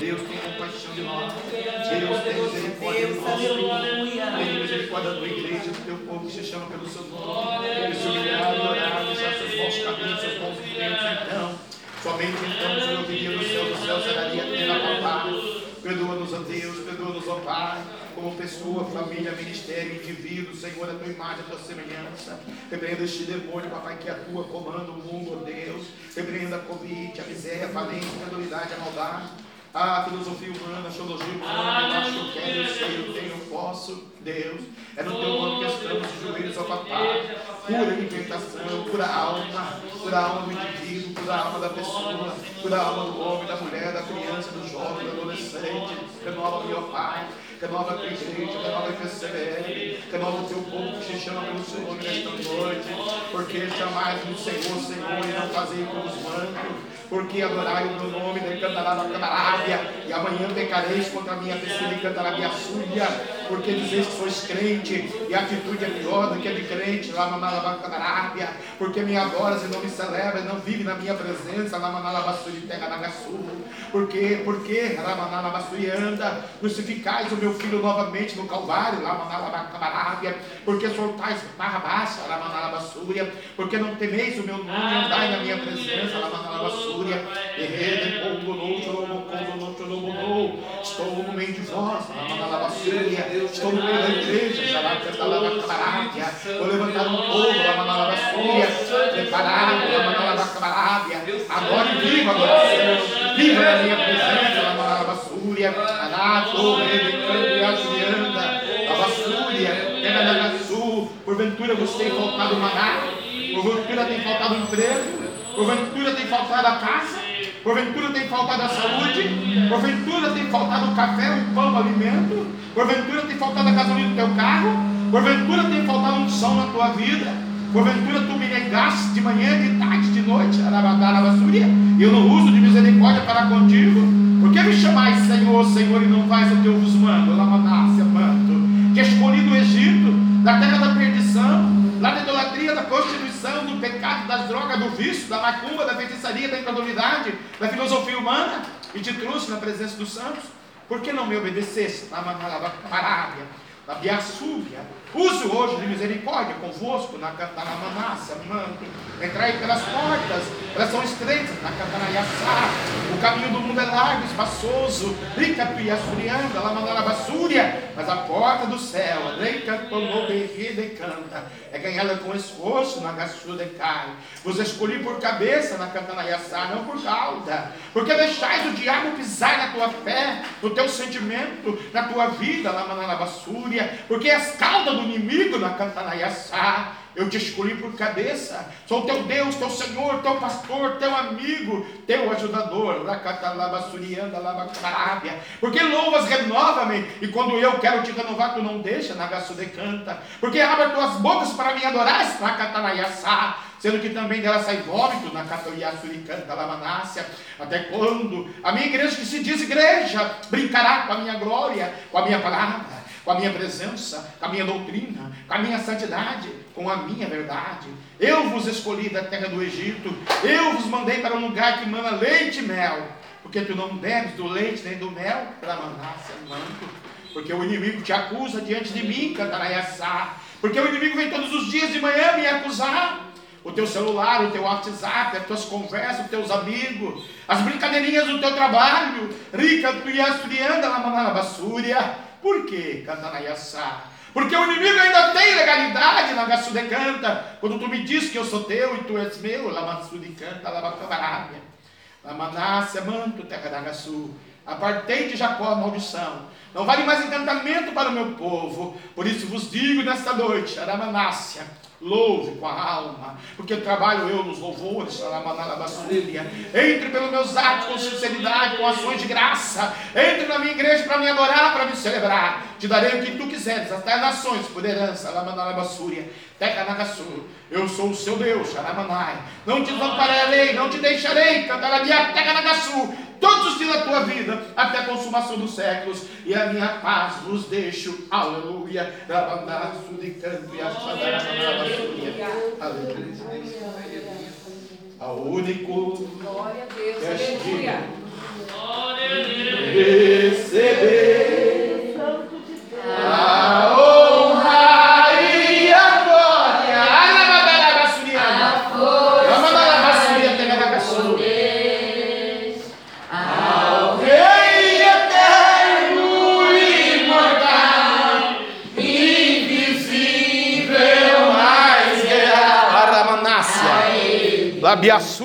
Deus tem compaixão de nós. Deus tem misericórdia de nós. Tem misericórdia da tua igreja, do teu povo que se chama pelo seu nome. Ele se humilhar e orar, deixar seus bons caminhos, seus bons movimentos, então. Somente então o Senhor viria do céu, do céu será a papai. Perdoa-nos, ó Deus, perdoa-nos, ó Pai, como pessoa, família, ministério, indivíduo, Senhor, a tua imagem, a tua semelhança. Repreenda este demônio, papai, que atua, comanda o mundo, ó Deus. Repreenda a Covid, a miséria, a falência, a incredulidade, a maldade. A filosofia humana, a teologia humana, eu acho que eu quero, eu sei, eu tenho, eu posso, Deus. É no teu nome que estamos de joelhos, ó papai. Cura a libertação, cura a alma, cura a alma do indivíduo, cura a alma da pessoa, cura a alma do homem, da mulher, da criança, do jovem, do adolescente. Renova-me, ó Pai renova a tua igreja, renova a PCBL, renova o teu povo que se chama pelo seu nome nesta noite, porque chamais no Senhor, Senhor, e não fazei como os mancos, porque adorai o meu nome, de cantará canarábia, e amanhã pecareis contra a minha pessoa e cantará minha súbia, porque dizeis que sois crente, e a atitude é pior do que a de crente, lá canarábia, porque me adoras e não me celebras, não vive na minha presença, lá manalabassuri terra na porque, porque, Ramanalabassuri anda, crucificais o meu filho novamente no Calvário, porque soltais Barrabás, porque não temeis o meu nome, andai na minha presença, estou no meio de vós, estou no meio da igreja, vou levantar um povo, preparado, agora viva, agora viva na minha presença, Basúria, Anato, Rebecando e Ajulianda, a Basúria, Tenanagaçu, porventura você tem faltado maná, porventura tem faltado emprego, porventura tem faltado a casa, porventura tem faltado a saúde, porventura tem faltado o café, o pão, o alimento, porventura tem faltado a gasolina do teu carro, porventura tem faltado som na tua vida, porventura tu me negaste de manhã, de tarde, de noite, e eu não uso de misericórdia para contigo, por que me chamais Senhor, Senhor, e não faz o que eu vos mando? Lamanácia, manto. Que escolhi do Egito, da terra da perdição, lá da idolatria, da prostituição, do drogas, do vício, da macumba, da feitiçaria, da incredulidade, da filosofia humana, e te trouxe na presença dos santos. Por que não me obedecesse? Parábia, na Biaçúbia, Use hoje de misericórdia convosco na Catanamácia, manto. Entrai pelas portas, elas são estreitas, na Catanaiaçá. O caminho do mundo é largo, espaçoso. Rica piaçurianda, lá mandalabassúria. Mas a porta do céu, reica canta, é ganhada com esforço na Gassudecai. Vos escolhi por cabeça na Catanaiaçá, não por cauda. Porque deixais o diabo pisar na tua fé, no teu sentimento, na tua vida, lá mandalabassúria. Porque és cauda do inimigo na Cantanaiaçá. Eu te escolhi por cabeça. Sou teu Deus, teu Senhor, teu pastor, teu amigo, teu ajudador. Porque louvas, renova-me. E quando eu quero te renovar, tu não deixa. Nagaçu decanta. Porque abre tuas bocas para me adorar. Na Catanaiaçá sendo que também dela sai vômito na Catoiaçuricanta Lamanácia, até quando a minha igreja que se diz igreja brincará com a minha glória, com a minha palavra com a minha presença, com a minha doutrina, com a minha santidade, com a minha verdade. Eu vos escolhi da terra do Egito, eu vos mandei para um lugar que mana leite e mel, porque tu não bebes do leite nem do mel, para manar manto, porque o inimigo te acusa diante de mim, cantaraiaçá, porque o inimigo vem todos os dias de manhã me acusar. O teu celular, o teu WhatsApp, as tuas conversas, os teus amigos, as brincadeirinhas do teu trabalho, rica, tu e a na basúria por quê? Cantanaiaçá. Porque o inimigo ainda tem legalidade na Gassudecanta. Quando tu me diz que eu sou teu e tu és meu, Lamassudicanta, Lamacabarábia. Lamanácia, manto, terra da Gassu. Apartei de Jacó a maldição. Não vale mais encantamento para o meu povo. Por isso vos digo nesta noite, Aramanácia Louve com a alma, porque trabalho eu nos louvores, entre pelos meus atos com sinceridade, com ações de graça, entre na minha igreja para me adorar, para me celebrar. Te darei o que tu quiseres, até nações por herança, Lamanalabassúria, Tecanagassur. Eu sou o seu Deus, Xaramanai. Não te desampararei, não te deixarei, Cantarabia, Tecanagassur todos os dias da tua vida, até a consumação dos séculos, e a minha paz vos deixo, aleluia, Rabandaço de canto e a Aleluia. ao único Glória a Deus. é Aleluia. digno de receber a honra Labiaçúbia.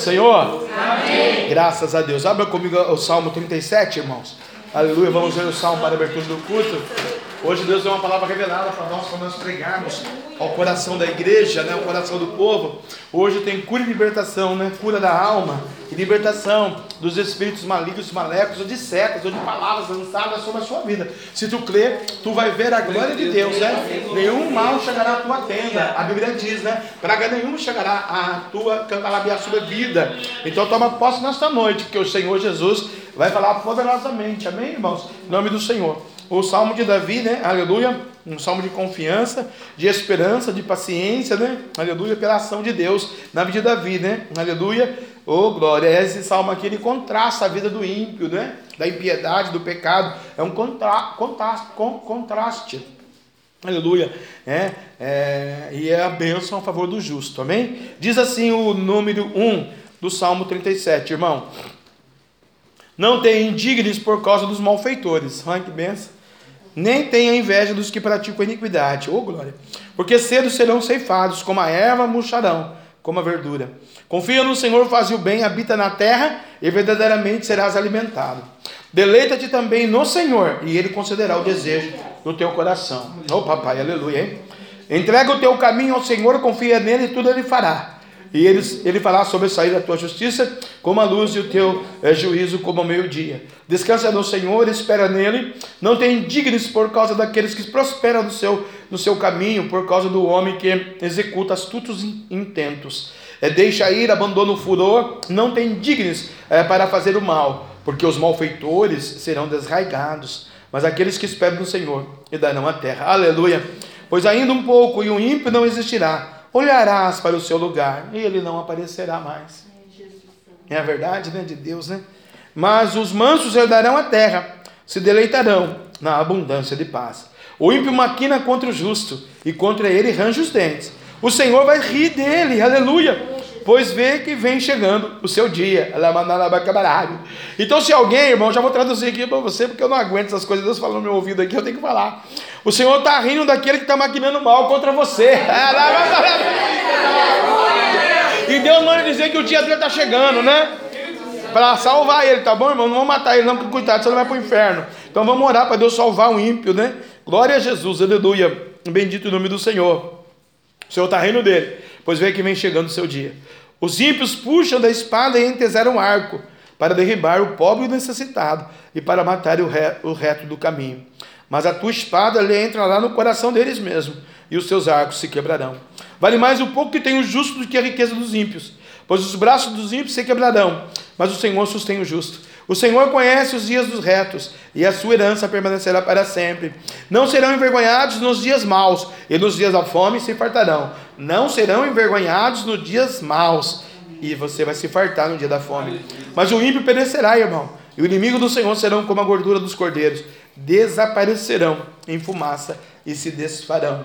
Do Senhor. Amém. Graças a Deus. Abra comigo o Salmo 37, irmãos. Aleluia. Vamos ver o Salmo para a abertura do culto. Hoje Deus deu uma palavra revelada para nós, para nós pregarmos ao coração da igreja, né, ao coração do povo. Hoje tem cura e libertação, né? Cura da alma e libertação dos espíritos malignos, maléficos, ou de setas, ou de palavras lançadas sobre a sua vida. Se tu crer, tu vai ver a glória de Deus, né? Nenhum mal chegará à tua tenda. A Bíblia diz, né? Praga nenhuma chegará à tua cantalabia sobre vida. Então toma posse nesta noite, porque o Senhor Jesus vai falar poderosamente. Amém, irmãos? Em nome do Senhor. O Salmo de Davi, né? Aleluia. Um salmo de confiança, de esperança, de paciência, né? Aleluia, pela ação de Deus na vida de Davi, né? Aleluia. Oh, glória. Esse salmo aqui ele contrasta a vida do ímpio, né? Da impiedade, do pecado. É um contra, contraste, con- contraste. Aleluia. É, é, e é a bênção a favor do justo. Amém? Diz assim o número 1 do Salmo 37, irmão. Não tenha indignes por causa dos malfeitores. Ai, que benção. Nem tenha inveja dos que praticam iniquidade. Oh, glória. Porque cedo serão ceifados, como a erva murcharão, como a verdura. Confia no Senhor, faz o bem, habita na terra, e verdadeiramente serás alimentado. Deleita-te também no Senhor, e Ele concederá o desejo do teu coração. Oh, papai, aleluia, hein? Entrega o teu caminho ao Senhor, confia nele, e tudo Ele fará. E ele, ele fará sobressair a tua justiça como a luz e o teu eh, juízo como o meio-dia. Descansa no Senhor, espera nele. Não te indignes por causa daqueles que prosperam no seu, no seu caminho, por causa do homem que executa astutos in- intentos. Eh, deixa ir, abandona o furor. Não te indignes eh, para fazer o mal, porque os malfeitores serão desraigados. Mas aqueles que esperam no Senhor e darão a terra. Aleluia. Pois ainda um pouco e o ímpio não existirá olharás para o seu lugar e ele não aparecerá mais. É a verdade, né, de Deus, né? Mas os mansos herdarão a terra, se deleitarão na abundância de paz. O ímpio maquina contra o justo e contra ele range os dentes. O Senhor vai rir dele, aleluia, pois vê que vem chegando o seu dia. Então, se alguém, irmão, já vou traduzir aqui para você, porque eu não aguento essas coisas, Deus falando no meu ouvido aqui, eu tenho que falar. O Senhor está rindo daquele que está maquinando mal contra você. E Deus manda dizer que o dia dele está chegando, né? Para salvar ele, tá bom, irmão? Não vamos matar ele, não, porque coitado, você não vai para o inferno. Então vamos orar para Deus salvar o ímpio, né? Glória a Jesus, aleluia. Bendito o nome do Senhor. O Senhor está rindo dele, pois vê que vem chegando o seu dia. Os ímpios puxam da espada e entesaram um arco para derribar o pobre e o necessitado e para matar o, o reto do caminho. Mas a tua espada lhe entrará no coração deles mesmo, e os seus arcos se quebrarão. Vale mais o pouco que tem o justo do que a riqueza dos ímpios, pois os braços dos ímpios se quebrarão, mas o Senhor sustém o justo. O Senhor conhece os dias dos retos, e a sua herança permanecerá para sempre. Não serão envergonhados nos dias maus, e nos dias da fome se fartarão. Não serão envergonhados nos dias maus, e você vai se fartar no dia da fome. Mas o ímpio perecerá, irmão, e o inimigo do Senhor serão como a gordura dos cordeiros, desaparecerão em fumaça e se desfarão.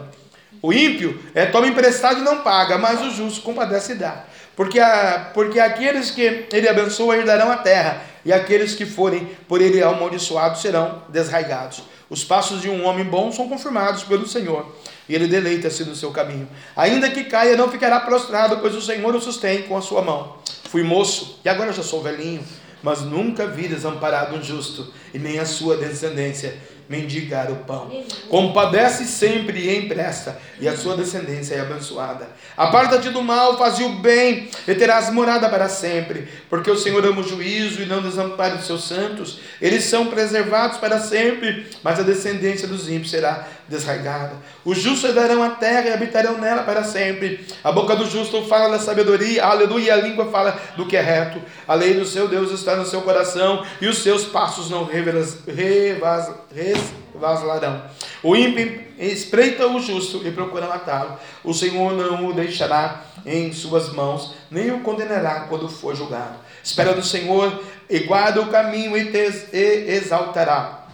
O ímpio é toma emprestado e não paga, mas o justo compadece e dá. Porque, a, porque aqueles que ele abençoa herdarão a terra, e aqueles que forem por ele amaldiçoados serão desraigados. Os passos de um homem bom são confirmados pelo Senhor, e ele deleita-se no seu caminho. Ainda que caia, não ficará prostrado, pois o Senhor o sustém com a sua mão. Fui moço, e agora já sou velhinho, mas nunca vi desamparado um justo, e nem a sua descendência mendigar o pão. Compadece sempre e empresta, e a sua descendência é abençoada. Aparta-te do mal, faz o bem, e terás morada para sempre, porque o Senhor ama o juízo e não desampara os seus santos. Eles são preservados para sempre, mas a descendência dos ímpios será desraigada. Os justos herdarão a terra e habitarão nela para sempre. A boca do justo fala da sabedoria, aleluia, a língua fala do que é reto. A lei do seu Deus está no seu coração, e os seus passos não revas, revas. O ímpio espreita o justo e procura matá-lo. O Senhor não o deixará em suas mãos, nem o condenará quando for julgado. Espera do Senhor e guarda o caminho e te exaltará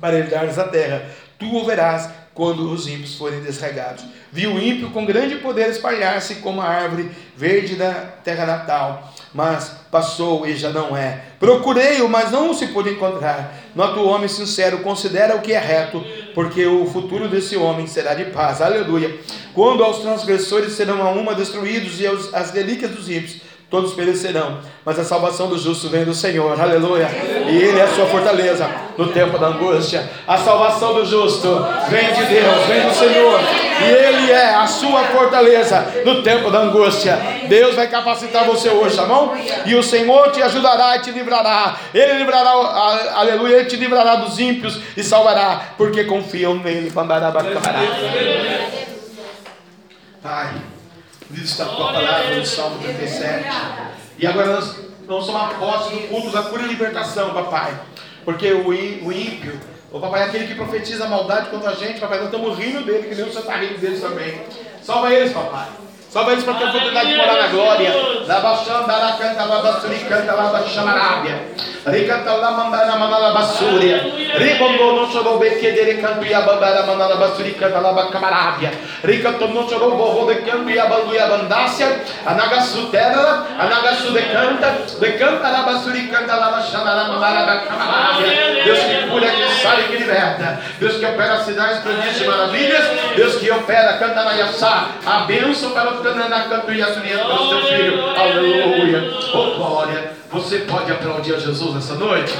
para lhe dares a terra. Tu o verás quando os ímpios forem desregados. Viu o ímpio com grande poder espalhar-se como a árvore verde da terra natal mas passou e já não é. Procurei-o, mas não se pôde encontrar. Nota o homem sincero, considera o que é reto, porque o futuro desse homem será de paz. Aleluia. Quando aos transgressores serão a uma destruídos e aos, as relíquias dos ímpios todos perecerão, mas a salvação do justo vem do Senhor, aleluia, e Ele é a sua fortaleza no tempo da angústia. A salvação do justo vem de Deus, vem do Senhor, e Ele é a sua fortaleza no tempo da angústia. Deus vai capacitar você hoje, tá bom? E o Senhor te ajudará e te livrará, Ele livrará, aleluia, Ele te livrará dos ímpios e salvará, porque confiam nele. Pai. Diz a tua palavra no Salmo 37. E agora nós, nós somos apóstolos do culto da cura e libertação, papai. Porque o, o ímpio, o papai é aquele que profetiza a maldade contra a gente, papai. Nós estamos rindo dele, que nem você está rindo também. Salva eles, papai. Salva eles para ter a oportunidade de morar na glória. Labaxandara canta labassuri canta labaxamarábia. Ricanta lamandana manala bassúria. Ribondo no chorou bequedere canto e abandara manala bassuri canta labacamarábia. Ricanto no chorou borro de canto e abandu e abandácia. Anagasu terra, anagasu de canta. De canta labassuri canta bacamarábia. Deus que cura, que sai, que liberta. Deus que opera cidades, prodígios e maravilhas. Deus que opera, canta na Yassá. A bênção para o Cananá, canto e assumir para o teu filho. Aleluia. Oh, glória. Você pode aplaudir a Jesus nessa noite?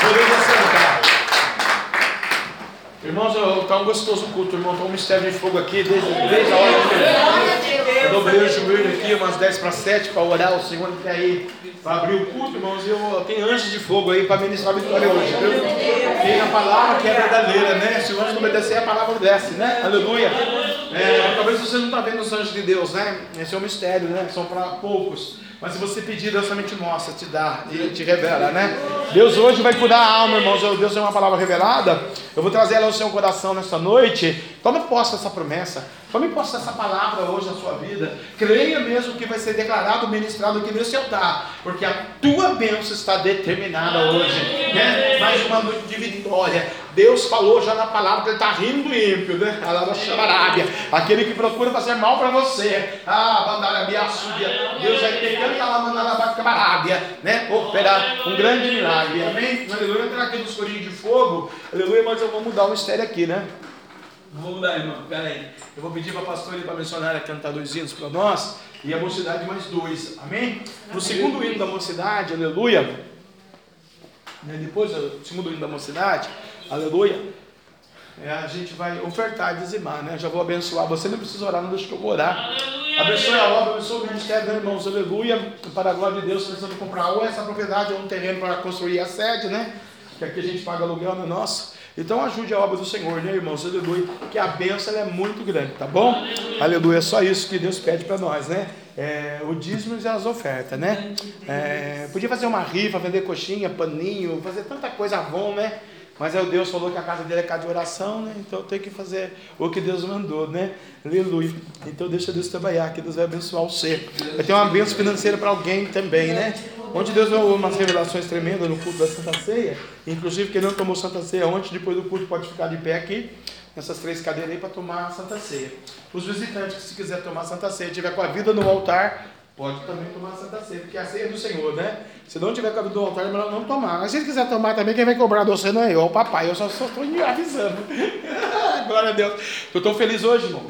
Podemos assentar. Irmãos, está um gostoso culto, irmão. Está um mistério de fogo aqui desde, desde a hora que eu dobrei o joelho aqui, umas 10 para 7, para orar. O Senhor quer aí para abrir o culto, irmãos. Eu tenho anjos de fogo aí para ministrar a vitória hoje, viu? Tem a palavra que é verdadeira, né? Se o anjo não obedecer, a palavra desce, né? Aleluia. É, talvez você não está vendo os anjos de Deus, né? Esse é um mistério, né? São para poucos. Mas se você pedir, Deus também te mostra, te dá e te revela, né? Deus hoje vai curar a alma, irmãos. Deus é uma palavra revelada. Eu vou trazer ela ao seu coração nesta noite. Tome posse dessa promessa. Tome posse dessa palavra hoje na sua vida. Creia mesmo que vai ser declarado, ministrado aqui nesse altar. Porque a tua bênção está determinada hoje. Né? Mais uma noite de vitória. Deus falou já na palavra que ele está rindo do ímpio, né? Aquele que procura fazer mal para você. Ah, bandarabia. Deus vai que lá mandar né? Operar um grande milagre. Amém? Aleluia. Entrar aqui nos corinhos de fogo. Aleluia, mas eu vou mudar o mistério aqui, né? Não vou mudar, irmão. Pera aí. Eu vou pedir para a pastora e para a missionária cantar dois hinos para nós. E a mocidade mais dois. Amém? No segundo hino da mocidade, aleluia. Né, depois do segundo hino da mocidade, aleluia. É, a gente vai ofertar e dizimar, né? Já vou abençoar. Você não precisa orar, não deixa que eu vou orar. Abençoe a obra, abençoe o ministério, né, irmãos? Aleluia. Para a glória de Deus, precisamos comprar ou essa propriedade ou um terreno para construir a sede, né? Que aqui a gente paga aluguel, não é nosso. Então ajude a obra do Senhor, né, irmãos? Aleluia. Que a bênção ela é muito grande, tá bom? Aleluia. É só isso que Deus pede para nós, né? É, o dízimo e as ofertas, né? É, podia fazer uma rifa, vender coxinha, paninho, fazer tanta coisa bom, né? Mas aí o Deus falou que a casa dele é casa de oração, né? Então eu tenho que fazer o que Deus mandou, né? Aleluia. Então deixa Deus trabalhar, que Deus vai abençoar o ser. Vai ter uma bênção financeira para alguém também, né? Onde Deus deu umas revelações tremendas no culto da Santa Ceia. Inclusive, quem não tomou Santa Ceia ontem, depois do culto, pode ficar de pé aqui, nessas três cadeiras aí, para tomar Santa Ceia. Os visitantes que se quiser tomar Santa Ceia, tiver com a vida no altar, pode também tomar a Santa Ceia, porque a ceia é do Senhor, né? Se não tiver vida no altar, é melhor não tomar. Mas se quiser tomar também, quem vai cobrar de você não é eu, é o papai. Eu só estou avisando. Glória a Deus. Eu estou feliz hoje, irmão.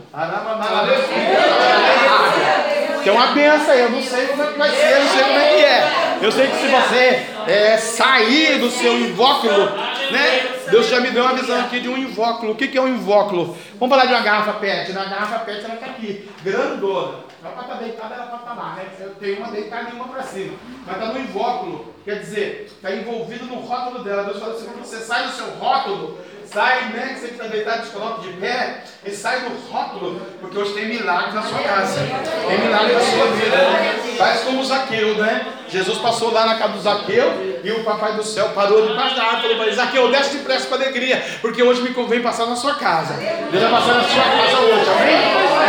Tem uma benção aí, eu não sei como é que vai ser, eu não sei como é que é. Eu sei que se você é, sair do seu invóculo, né? Deus já me deu uma visão aqui de um invóculo. O que, que é um invóculo? Vamos falar de uma garrafa PET. Na garrafa PET ela está aqui, grandona. Ela para estar deitada, ela pode estar lá, né? Eu tenho uma deitada e uma para cima. Mas está no invóculo, quer dizer, está envolvido no rótulo dela. Deus fala assim: quando você sai do seu rótulo, sai, né? Que você está deitado, te de pé, e sai do rótulo, porque hoje tem milagres na sua casa, tem milagres na sua vida. Né? Faz como Zaqueu, né? Jesus passou lá na casa do Zaqueu e o papai do céu parou debaixo da árvore e falou Zaqueu, desce depressa com alegria, porque hoje me convém passar na sua casa. Deus vai passar na sua casa hoje, amém?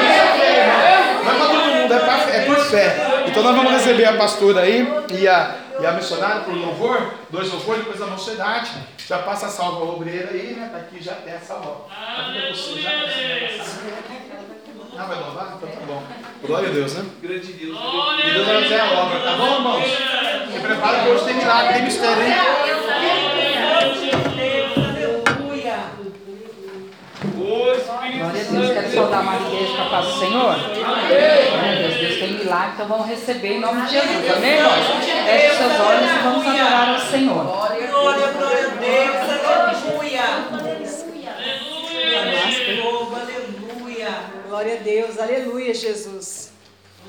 Isso aqui, irmão. Não é para todo mundo, é, pra, é por fé. Então nós vamos receber a pastora aí e a, e a missionária por louvor, dois louvores, depois a mocidade. Já passa a salva obreira aí, né? Tá aqui já tem essa salva. Ah, vai louvar? Então tá bom. Glória a Deus, né? Grande Deus. E Deus vai fazer a obra, tá bom, irmãos? Se prepara que hoje tem milagre, tem mistério, hein? Glória a Deus. Quero saudar mais igreja com a paz do Senhor. Glória a Deus. Deus tem milagre, então vamos receber em nome de Jesus. Amém, irmãos? Feche seus olhos e vamos adorar ao Senhor. Glória, glória a Deus. Aleluia. Aleluia. Glória a Deus, aleluia, Jesus.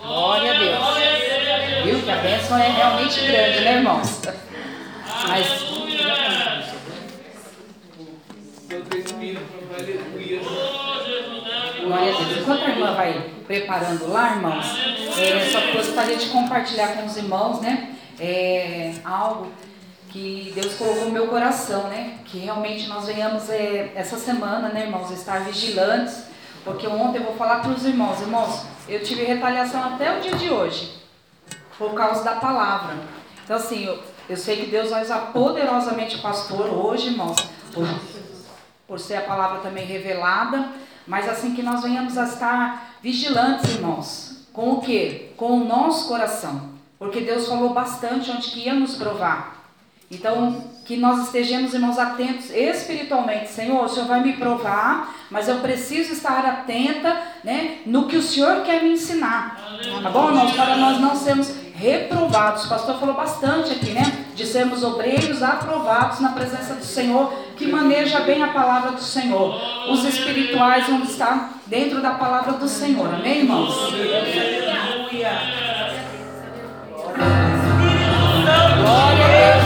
Glória a Deus. Viu que a bênção é realmente grande, né, irmãos? Mas Santo Espírito, aleluia. Glória a Deus. Enquanto a irmã vai preparando lá, irmãos, é, só gostaria de compartilhar com os irmãos, né? É, algo que Deus colocou no meu coração, né? Que realmente nós venhamos é, essa semana, né, irmãos, estar vigilantes. Porque ontem eu vou falar para os irmãos, irmãos, eu tive retaliação até o dia de hoje, por causa da palavra. Então, assim, eu, eu sei que Deus vai usar poderosamente o pastor hoje, irmãos, por, por ser a palavra também revelada, mas assim que nós venhamos a estar vigilantes, irmãos. Com o quê? Com o nosso coração. Porque Deus falou bastante onde que ia nos provar. Então, que nós estejamos, irmãos, atentos espiritualmente. Senhor, o Senhor vai me provar, mas eu preciso estar atenta né, no que o Senhor quer me ensinar. Tá bom, irmãos? Para nós não sermos reprovados. O pastor falou bastante aqui, né? De sermos obreiros aprovados na presença do Senhor, que maneja bem a palavra do Senhor. Os espirituais vão estar dentro da palavra do Senhor. Amém, irmãos? Aleluia. Glória a Deus,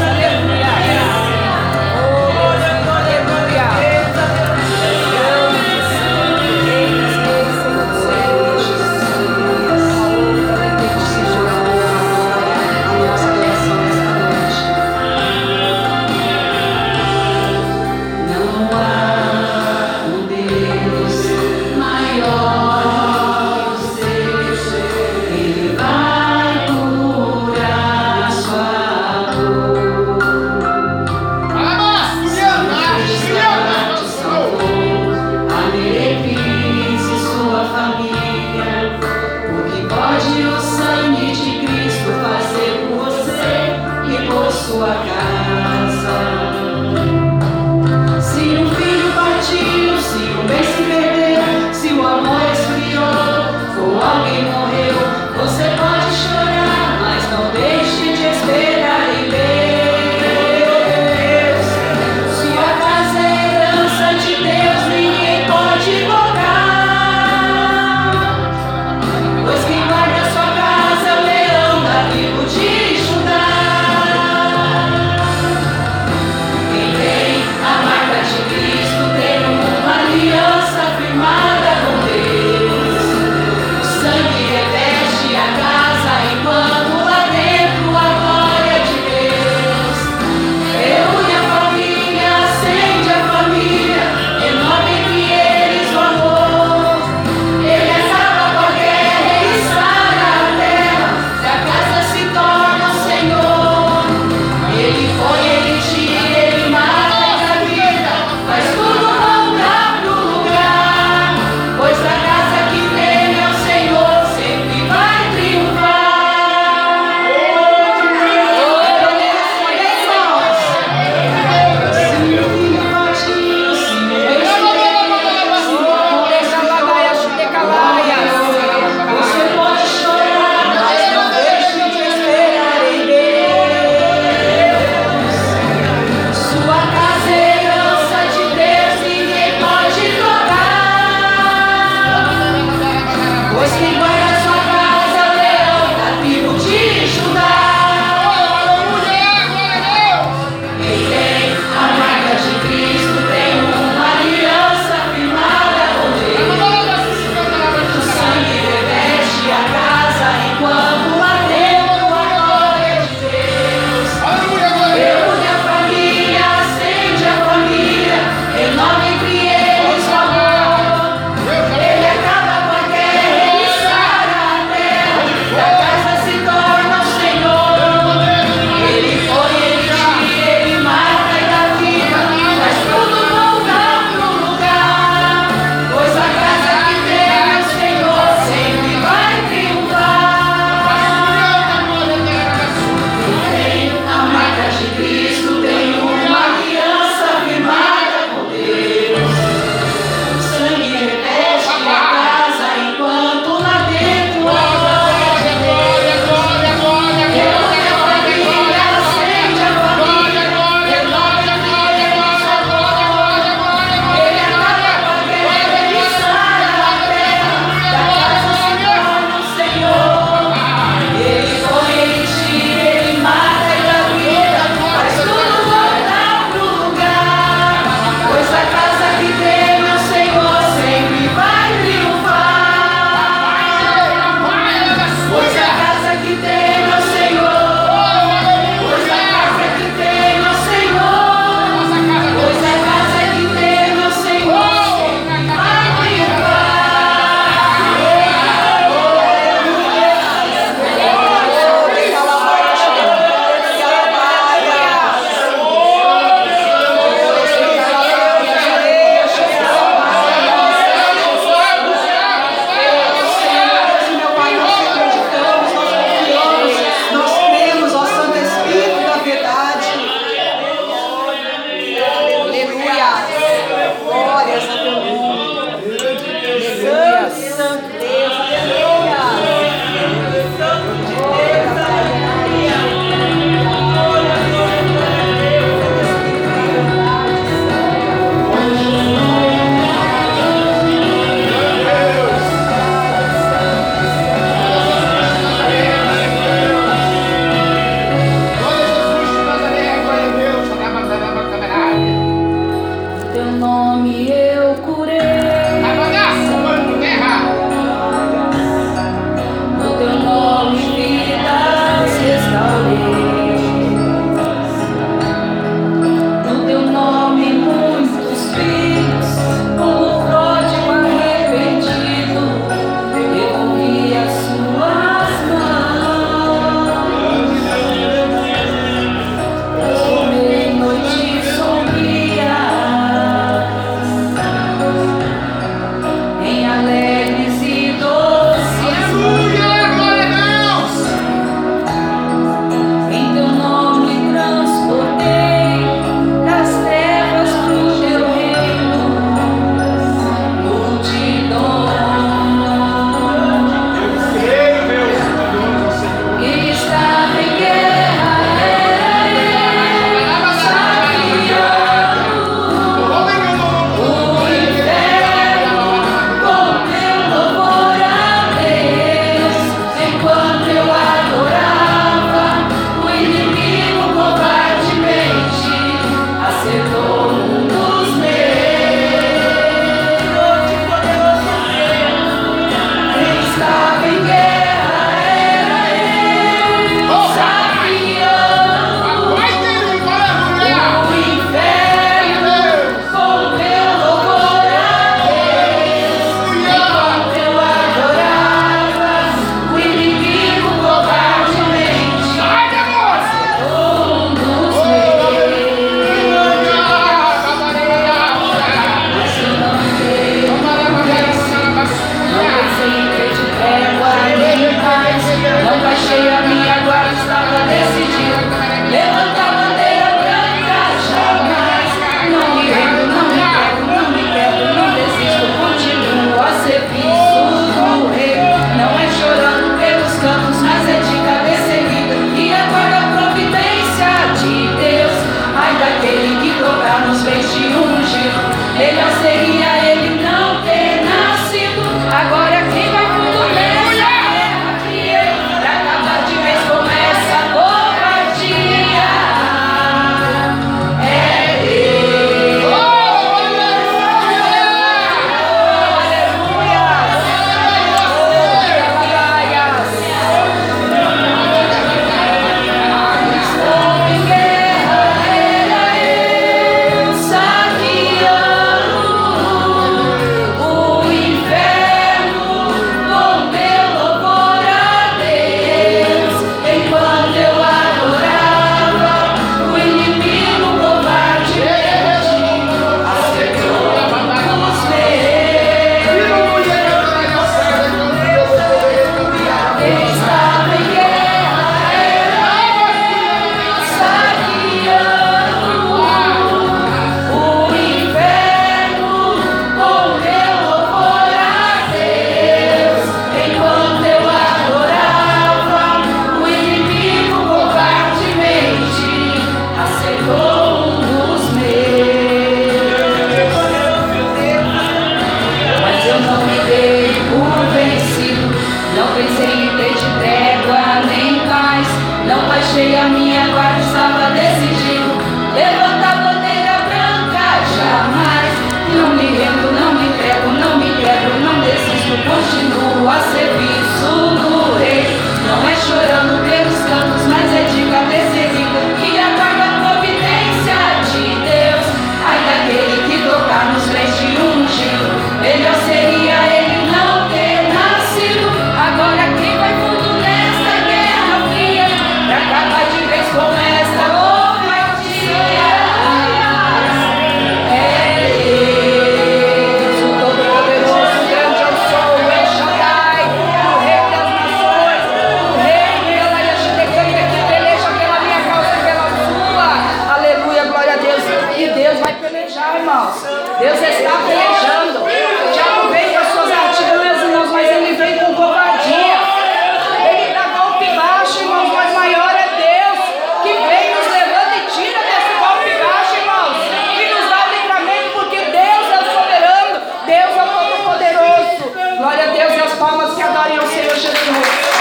Senhor Jesus.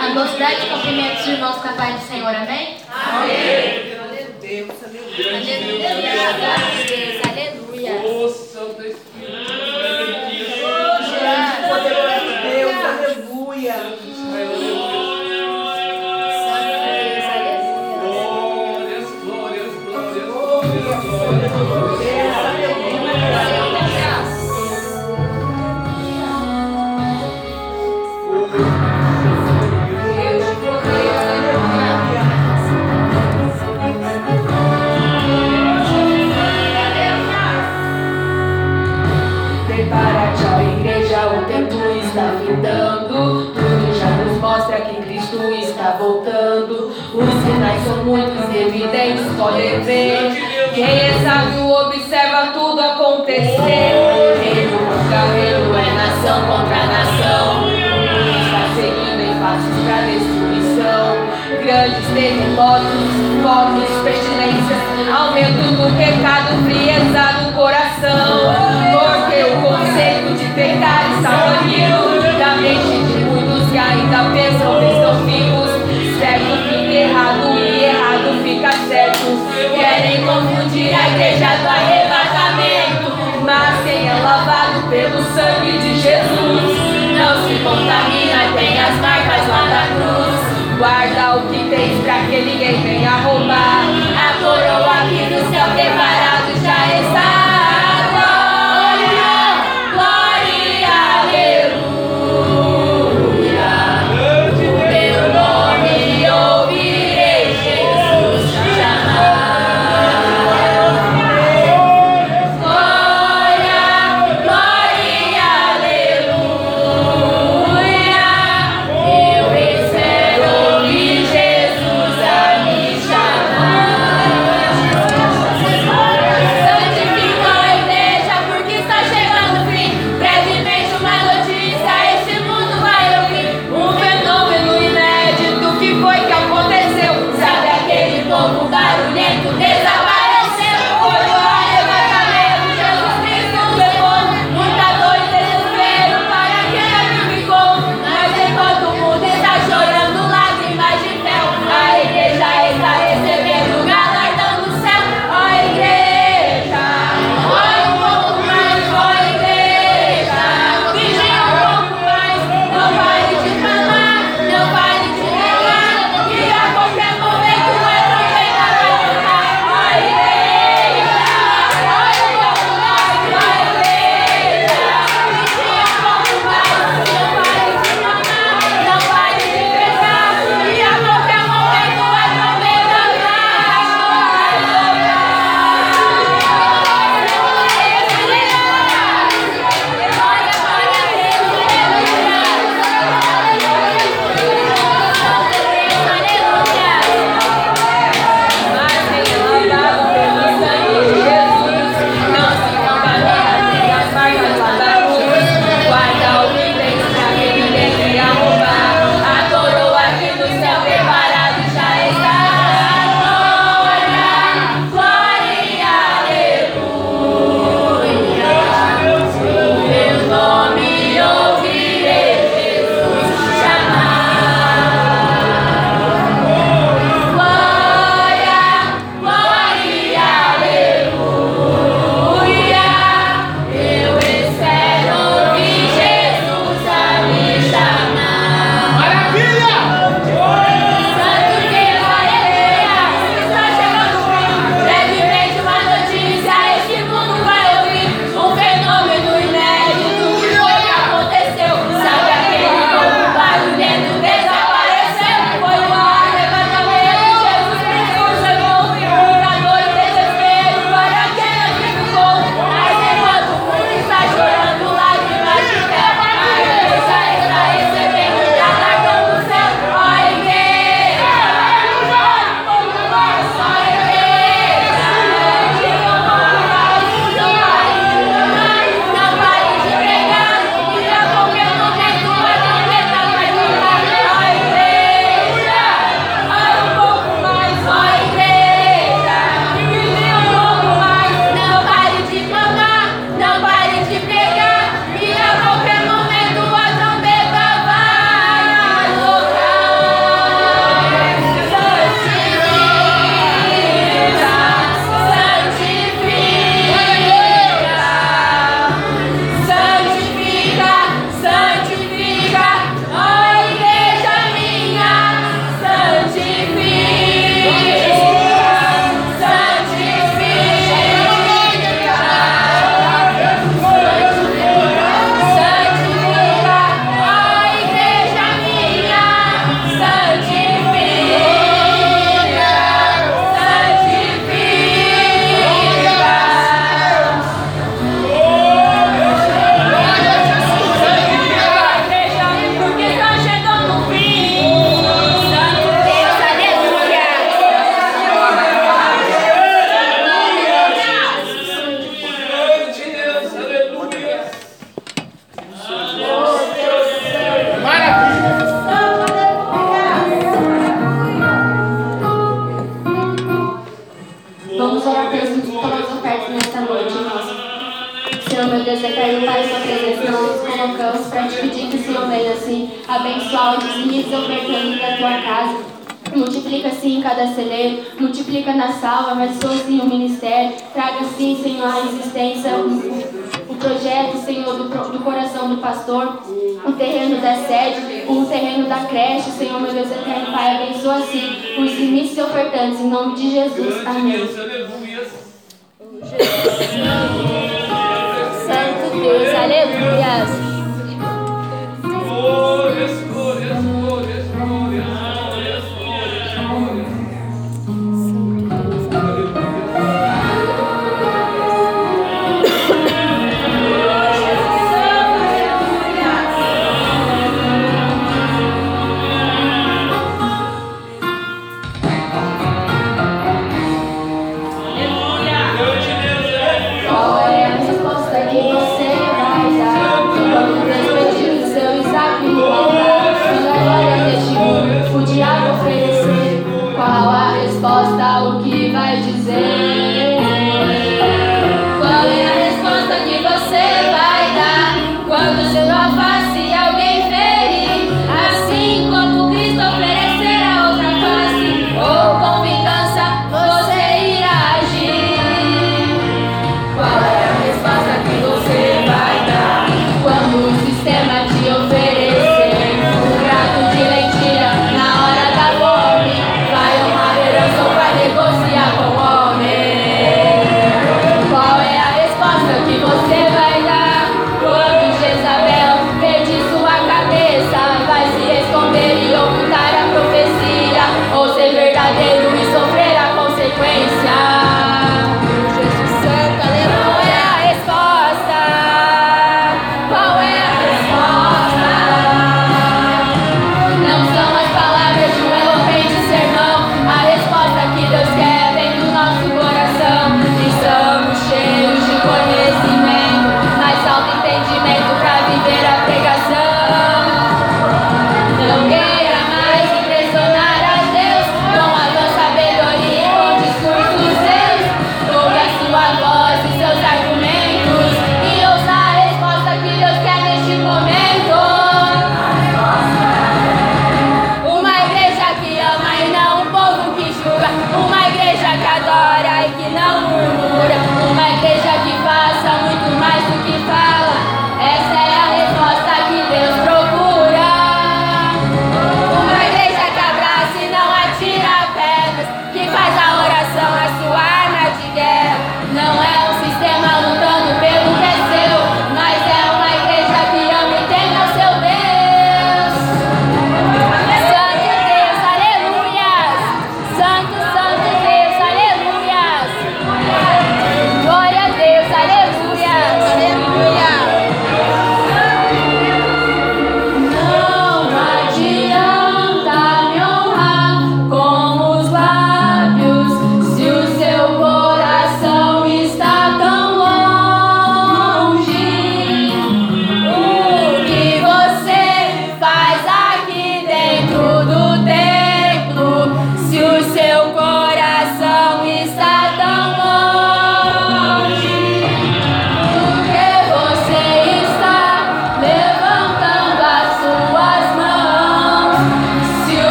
A gostar de cumprimentos de nosso capaz do Senhor, amém? Amém. Aleluia. Aleluia. sou muito envolvida em escolher. Quem é sábio observa tudo acontecer. Reino contra reino é nação contra nação. Está seguindo em passos para destruição. Grandes terremotos, fogos, pestilências, aumento do pecado, frieza do coração. Porque o conceito de pecar está banido da mente de muitos que ainda pensam que estão vivos. vir à igreja do arrebatamento, mas quem é lavado pelo sangue de Jesus não se contamina, tem as marcas lá da cruz. Guarda o que tens para que ninguém venha roubar.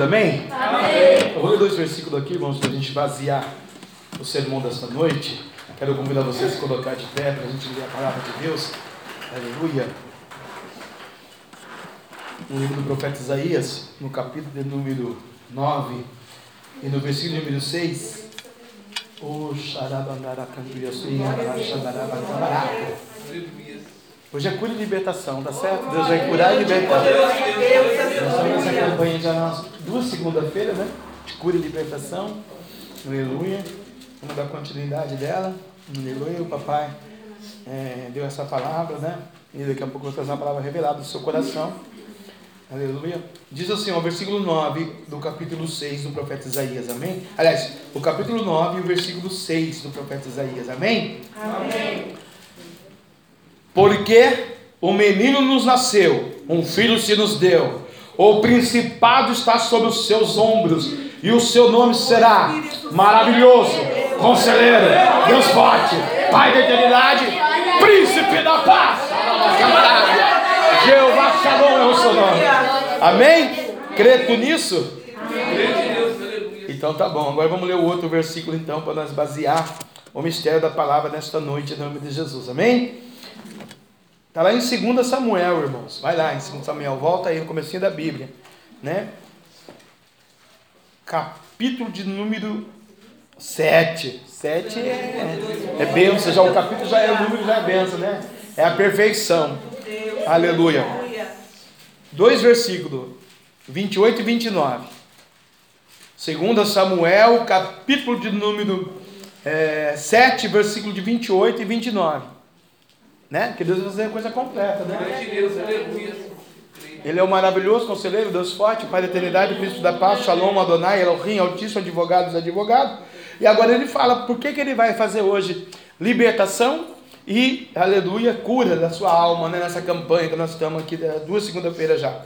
Senhor, amém? Amém. Eu vou ler dois versículos aqui, irmãos, para a gente basear o sermão desta noite. Quero convidar vocês a colocar de pé para a gente ler a palavra de Deus. Aleluia. No livro do profeta Isaías, no capítulo de número 9 e no versículo número 6. O Hoje é cura e libertação, tá certo? Deus vai curar e libertar. Nós estamos nessa campanha já nas duas segunda-feiras, né? De cura e libertação. Aleluia. Vamos dar continuidade dela. Aleluia. O papai é, deu essa palavra, né? E daqui a pouco eu vou trazer uma palavra revelada do seu coração. Aleluia. Diz assim, o versículo 9 do capítulo 6 do profeta Isaías, amém? Aliás, o capítulo 9 e o versículo 6 do profeta Isaías, amém? Amém. Porque o menino nos nasceu, um filho se nos deu, o principado está sobre os seus ombros, e o seu nome será maravilhoso, conselheiro, Deus forte, Pai da eternidade, príncipe da paz. Jeová Shalom é o seu nome. Amém? Crê tu nisso? Então tá bom, agora vamos ler o outro versículo então para nós basear o mistério da palavra nesta noite em nome de Jesus. Amém? Está lá em 2 Samuel, irmãos. Vai lá em 2 Samuel, volta aí no comecinho da Bíblia, né? Capítulo de número 7. 7 é, é benção, já o capítulo já é o número, já é benção, né? É a perfeição. Aleluia. Dois versículos, 28 e 29. 2 Samuel, capítulo de número é, 7, versículo de 28 e 29. Né? Que Deus vai fazer a coisa completa, né? Ele é o maravilhoso conselheiro, Deus forte, Pai da eternidade, Príncipe da paz, Shalom, Adonai, Elohim, Altíssimo, advogado dos advogados. E agora ele fala por que, que ele vai fazer hoje libertação e, aleluia, cura da sua alma, né? Nessa campanha que nós estamos aqui, duas segunda-feiras já.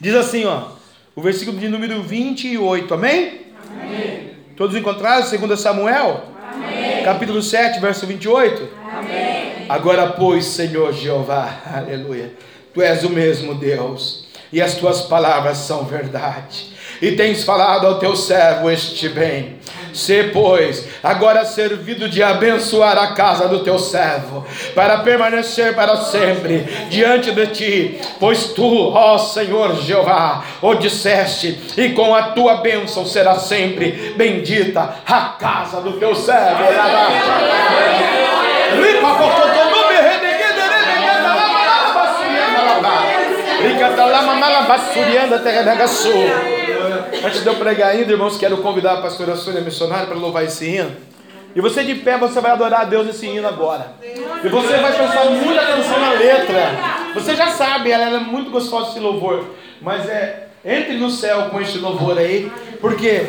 Diz assim, ó, o versículo de número 28, amém? Amém. Todos encontraram 2 Samuel? Amém. Capítulo 7, verso 28? Amém. Agora, pois, Senhor Jeová, aleluia, tu és o mesmo Deus, e as tuas palavras são verdade, e tens falado ao teu servo este bem. Se, pois, agora servido de abençoar a casa do teu servo, para permanecer para sempre diante de ti, pois tu, ó Senhor Jeová, o disseste, e com a tua bênção será sempre bendita a casa do teu servo. Antes de eu pregar ainda, irmãos, quero convidar a pastora Sônia Missionária para louvar esse hino. E você de pé, você vai adorar a Deus nesse hino agora. E você vai pensar muita atenção na letra. Você já sabe, ela é muito gostosa esse louvor. Mas é, entre no céu com este louvor aí, porque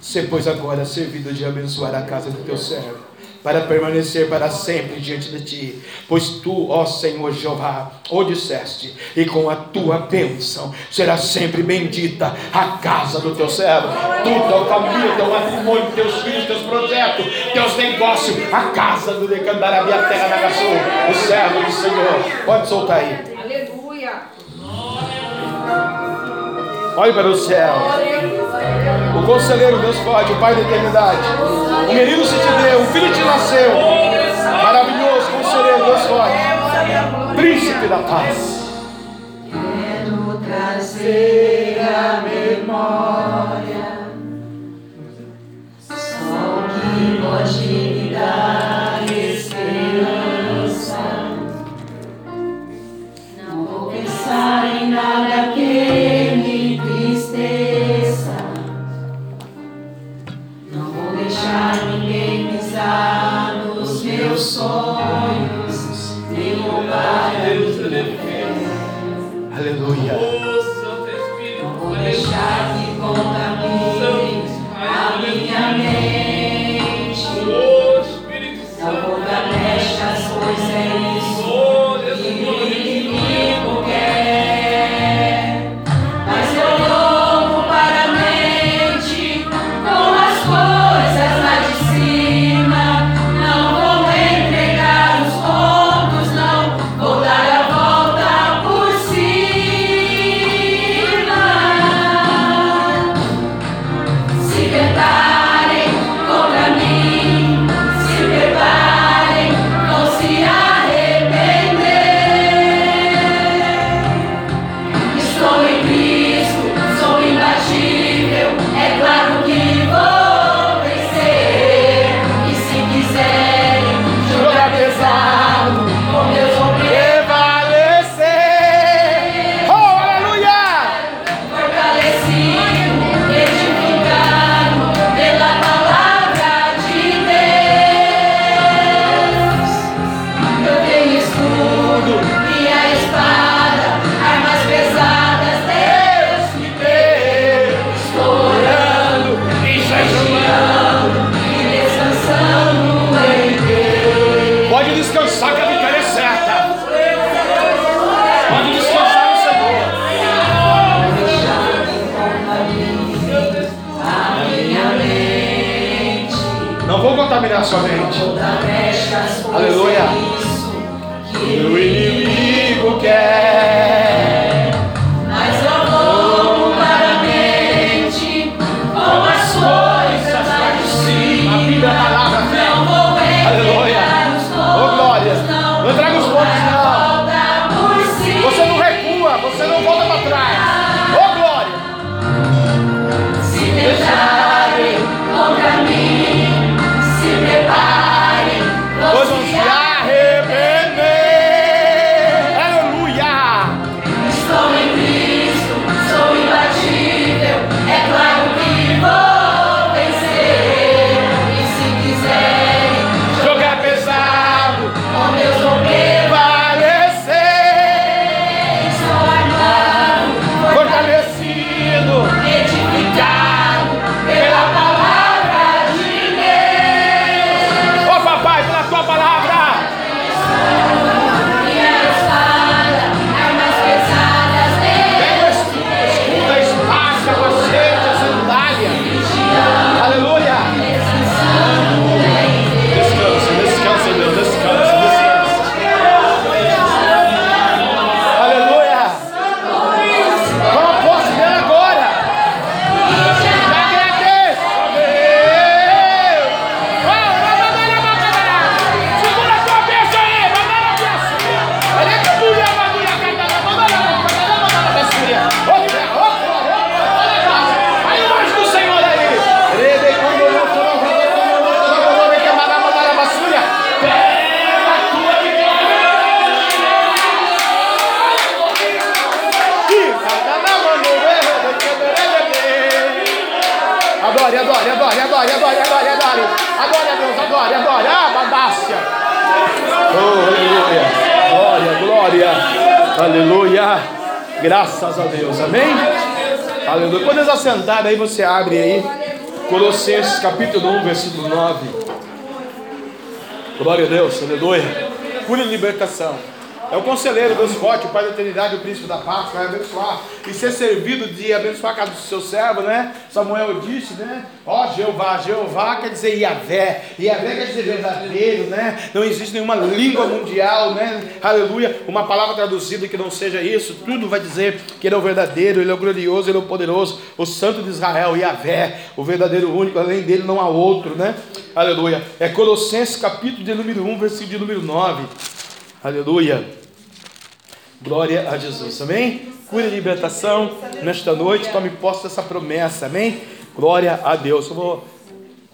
você pois agora servido de abençoar a casa do teu servo para permanecer para sempre diante de ti, pois tu, ó Senhor Jeová, o disseste, e com a tua bênção será sempre bendita a casa do teu servo, tu, teu família, teu matrimônio, teus filhos, teus projetos, teus negócios, a casa do Decandarabia, a terra da Gaçu, o servo do Senhor, pode soltar aí. Aleluia. Olhe para o céu. O conselheiro, Deus forte, o Pai da eternidade. O menino se te deu, o filho te nasceu. Maravilhoso, conselheiro, Deus forte. Príncipe da paz. Quero trazer a memória só que pode me dar esperança. Não vou pensar em nada que meus sonhos, roubar a minha fé. Aleluia. Não vou deixar que contamine a minha mente. Assentaram aí, você abre aí. Colossenses capítulo 1, versículo 9. Glória a Deus, aleluia. Cura e libertação. É o conselheiro, Deus forte, o Pai da eternidade, o príncipe da paz, vai abençoar e ser servido de abençoar a casa do seu servo, né? Samuel disse, né? Jeová, Jeová quer dizer Iavé, Iavé quer dizer verdadeiro, né? Não existe nenhuma língua mundial, né? Aleluia, uma palavra traduzida que não seja isso, tudo vai dizer que Ele é o verdadeiro, Ele é o glorioso, Ele é o poderoso, o santo de Israel, Iavé, o verdadeiro único, além dele não há outro, né? Aleluia. É Colossenses capítulo de número 1, versículo de número 9. Aleluia. Glória a Jesus, amém? Cura e libertação nesta noite, tome posse dessa promessa, amém? Glória a Deus. Eu vou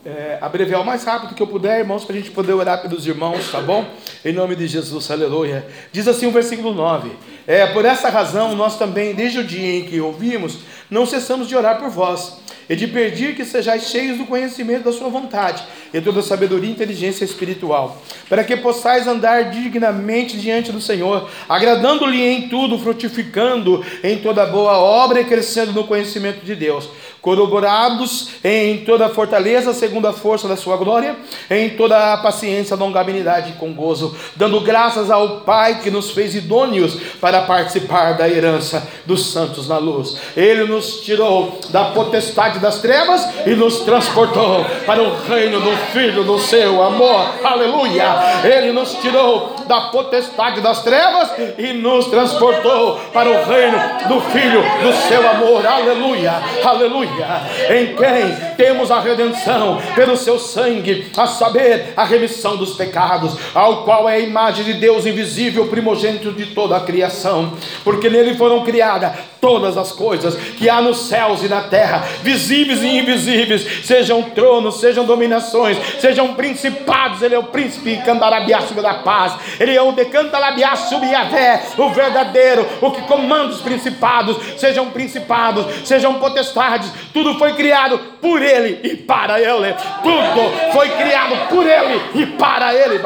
é, abreviar o mais rápido que eu puder, irmãos, para a gente poder orar pelos irmãos, tá bom? Em nome de Jesus, aleluia. Diz assim o versículo 9: É por essa razão nós também, desde o dia em que ouvimos, não cessamos de orar por vós e de pedir que sejais cheios do conhecimento da sua vontade e toda sabedoria e inteligência espiritual, para que possais andar dignamente diante do Senhor, agradando-lhe em tudo, frutificando em toda boa obra e crescendo no conhecimento de Deus, corroborados em toda fortaleza, segundo a força da sua glória, em toda a paciência, longanimidade com gozo, dando graças ao Pai que nos fez idôneos para participar da herança dos santos na luz. Ele nos tirou da potestade das trevas e nos transportou para o reino do Filho do seu amor. Aleluia! Ele nos tirou da potestade das trevas e nos transportou para o reino do Filho do seu amor. Aleluia! Aleluia! Em quem temos a redenção? Pelo seu sangue, a saber, a remissão dos pecados, ao qual é a imagem de Deus invisível, primogênito de toda a criação, porque nele foram criadas todas as coisas que há nos céus e na terra, visíveis e invisíveis, sejam tronos, sejam dominações, sejam principados. Ele é o príncipe Candarabiaço da paz, ele é o decantalabiaço Biavé, o verdadeiro, o que comanda os principados, sejam principados, sejam potestades, tudo foi criado por ele e para ele, tudo foi criado por ele e para ele.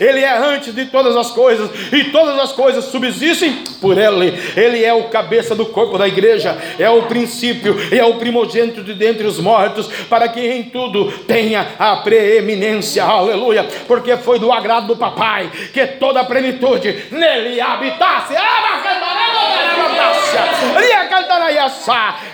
Ele é antes de todas as coisas e todas as coisas subsistem por ele. Ele é o cabeça do corpo da igreja, é o princípio, é o primogênito de dentre os mortos, para que em tudo tenha a preeminência, aleluia, porque foi do agrado do papai que toda a plenitude nele habitasse.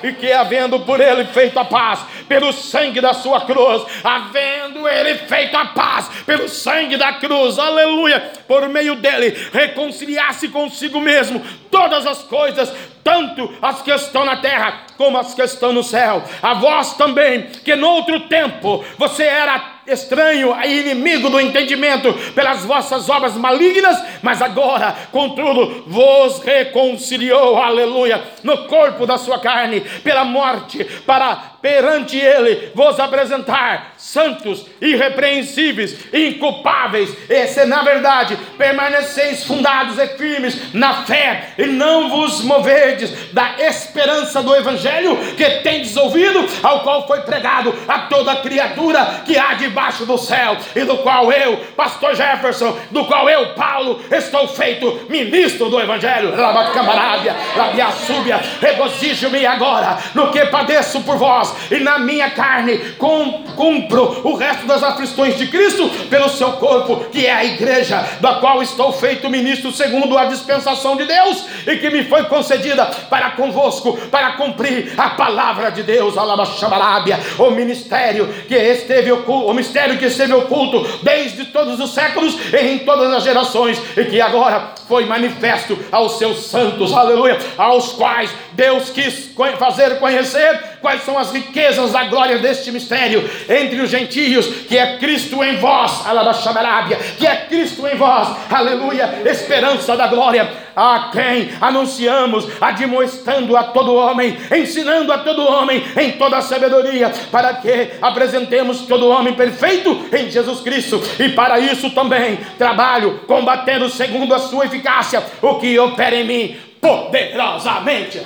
E que havendo por ele feito a paz, pelo sangue da sua cruz, havendo ele feito a paz, pelo sangue da cruz, aleluia, por meio dele, reconciliasse consigo mesmo todas as coisas, tanto as que estão na terra como as que estão no céu. A vós também, que no outro tempo você era estranho e inimigo do entendimento pelas vossas obras malignas, mas agora, contudo, vos reconciliou, aleluia, no corpo da sua carne, pela morte, para perante Ele vos apresentar santos, irrepreensíveis, inculpáveis, e se na verdade permaneceis fundados e firmes na fé, e não vos moverdes da esperança do Evangelho que tendes ouvido, ao qual foi pregado a toda criatura que há debaixo do céu, e do qual eu, pastor Jefferson, do qual eu, Paulo, estou feito ministro do Evangelho, Labacamarábia, Labiaçúbia, regozijo-me agora no que padeço por vós e na minha carne cumpro o resto das aflições de Cristo pelo seu corpo, que é a igreja, da qual estou feito ministro segundo a dispensação de Deus e que me foi concedida para convosco, para cumprir a palavra de Deus, Alabaxamarábia, o ministério que esteve oculto, mistério que esteve oculto desde todos os séculos e em todas as gerações e que agora foi manifesto aos seus santos, aleluia, aos quais Deus quis fazer conhecer quais são as riquezas da glória deste mistério entre os gentios, que é Cristo em vós, alabaxabarábia, que é Cristo em vós, aleluia, esperança da glória, a quem anunciamos, admoestando a todo homem, ensinando a todo homem em toda a sabedoria, para que apresentemos todo homem perfeito em Jesus Cristo, e para isso também trabalho, combatendo segundo a sua eficácia, o que opera em mim poderosamente.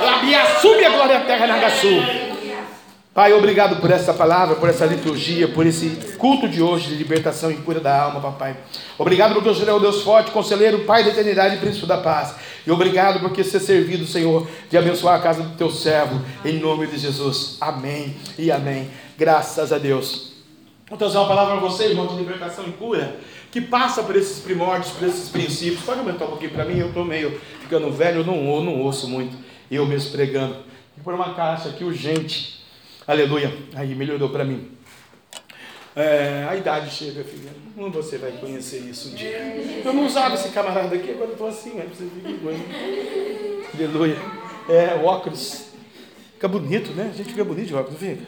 Labia a glória à terra Nagaçu. Pai, obrigado por essa palavra, por essa liturgia, por esse culto de hoje de libertação e cura da alma, papai. Obrigado porque o Senhor é o Deus forte, conselheiro, Pai da eternidade e príncipe da paz. E obrigado porque ser servido, Senhor, de abençoar a casa do teu servo, em nome de Jesus. Amém e amém. Graças a Deus. Vou trazer uma palavra para você, irmão, de libertação e cura que passa por esses primórdios, por esses princípios. Pode aumentar um pouquinho para mim? Eu estou meio ficando velho, eu não, não ouço muito, eu mesmo pregando. Vou pôr uma caixa aqui urgente. Aleluia. Aí melhorou para mim. É, a idade chega, filha. Como você vai conhecer isso um dia? Eu não usava esse camarada aqui, agora eu estou assim, é você fica Aleluia. É, o óculos. Fica bonito, né? A gente fica bonito de óculos, fica?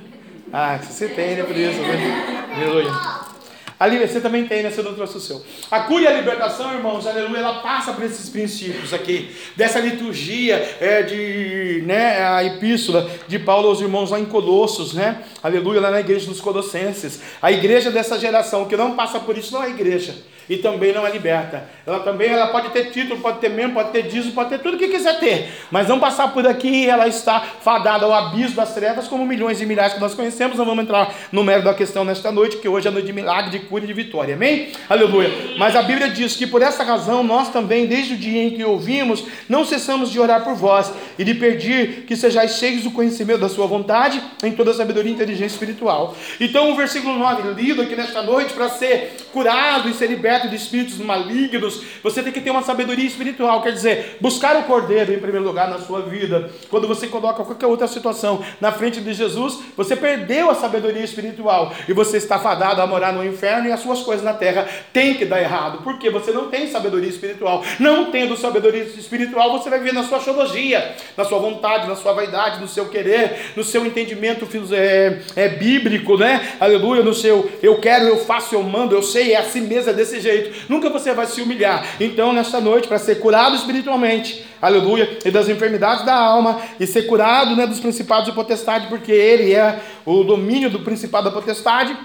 Ah, você tem, né? Por isso, né? Aleluia. Ali você também tem, né? Você não trouxe o seu. A cura e a libertação, irmãos, aleluia, ela passa por esses princípios aqui, dessa liturgia é, de, né, a epístola de Paulo aos irmãos lá em Colossos, né? Aleluia, lá na igreja dos Colossenses. A igreja dessa geração que não passa por isso não é igreja e também não é liberta. Ela também ela pode ter título, pode ter membro, pode ter dízimo, pode ter tudo que quiser ter, mas não passar por aqui ela está fadada ao abismo das trevas, como milhões e milhares que nós conhecemos. Não vamos entrar no mérito da questão nesta noite, que hoje é noite de milagre, de cura e de vitória. Amém? Aleluia. Mas a Bíblia diz que por essa razão nós também, desde o dia em que ouvimos, não cessamos de orar por vós e de pedir que sejais cheios do conhecimento da sua vontade em toda a sabedoria e inteligência espiritual. Então, o versículo 9, lido aqui nesta noite, para ser curado e ser liberto de espíritos malignos, você tem que ter uma sabedoria espiritual, quer dizer, buscar o cordeiro em primeiro lugar na sua vida. Quando você coloca qualquer outra situação na frente de Jesus, você perdeu a sabedoria espiritual e você está fadado a morar no inferno e as suas coisas na terra têm que dar errado, porque você não tem sabedoria espiritual. Não tendo sabedoria espiritual, você vai viver na sua teologia, na sua vontade, na sua vaidade, no seu querer, no seu entendimento é, é bíblico, né? Aleluia, no seu eu quero, eu faço, eu mando, eu sei, é assim mesmo, é desse jeito. Nunca você vai se humilhar. Então, nesta noite, para ser curado espiritualmente, aleluia, e das enfermidades da alma, e ser curado né, dos principados e potestade, porque ele é o domínio do principado da potestade,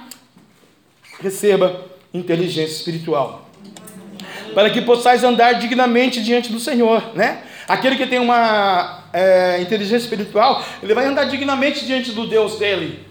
receba inteligência espiritual. Para que possais andar dignamente diante do Senhor, né? Aquele que tem uma é, inteligência espiritual, ele vai andar dignamente diante do Deus dele.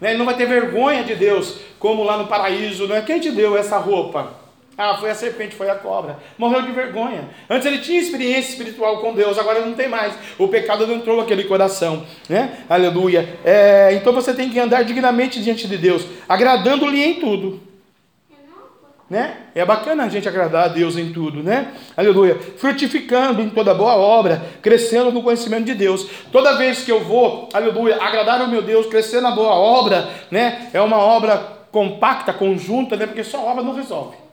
Né? Ele não vai ter vergonha de Deus, como lá no paraíso. Né? Quem te deu essa roupa? Ah, foi a serpente, foi a cobra. Morreu de vergonha. Antes ele tinha experiência espiritual com Deus, agora ele não tem mais. O pecado não entrou naquele coração, né? Aleluia. É, então você tem que andar dignamente diante de Deus, agradando-lhe em tudo. né? É bacana a gente agradar a Deus em tudo, né? Aleluia. Frutificando em toda boa obra, crescendo no conhecimento de Deus. Toda vez que eu vou, aleluia, agradar o meu Deus, crescer na boa obra, né? É uma obra compacta, conjunta, né? Porque só obra não resolve.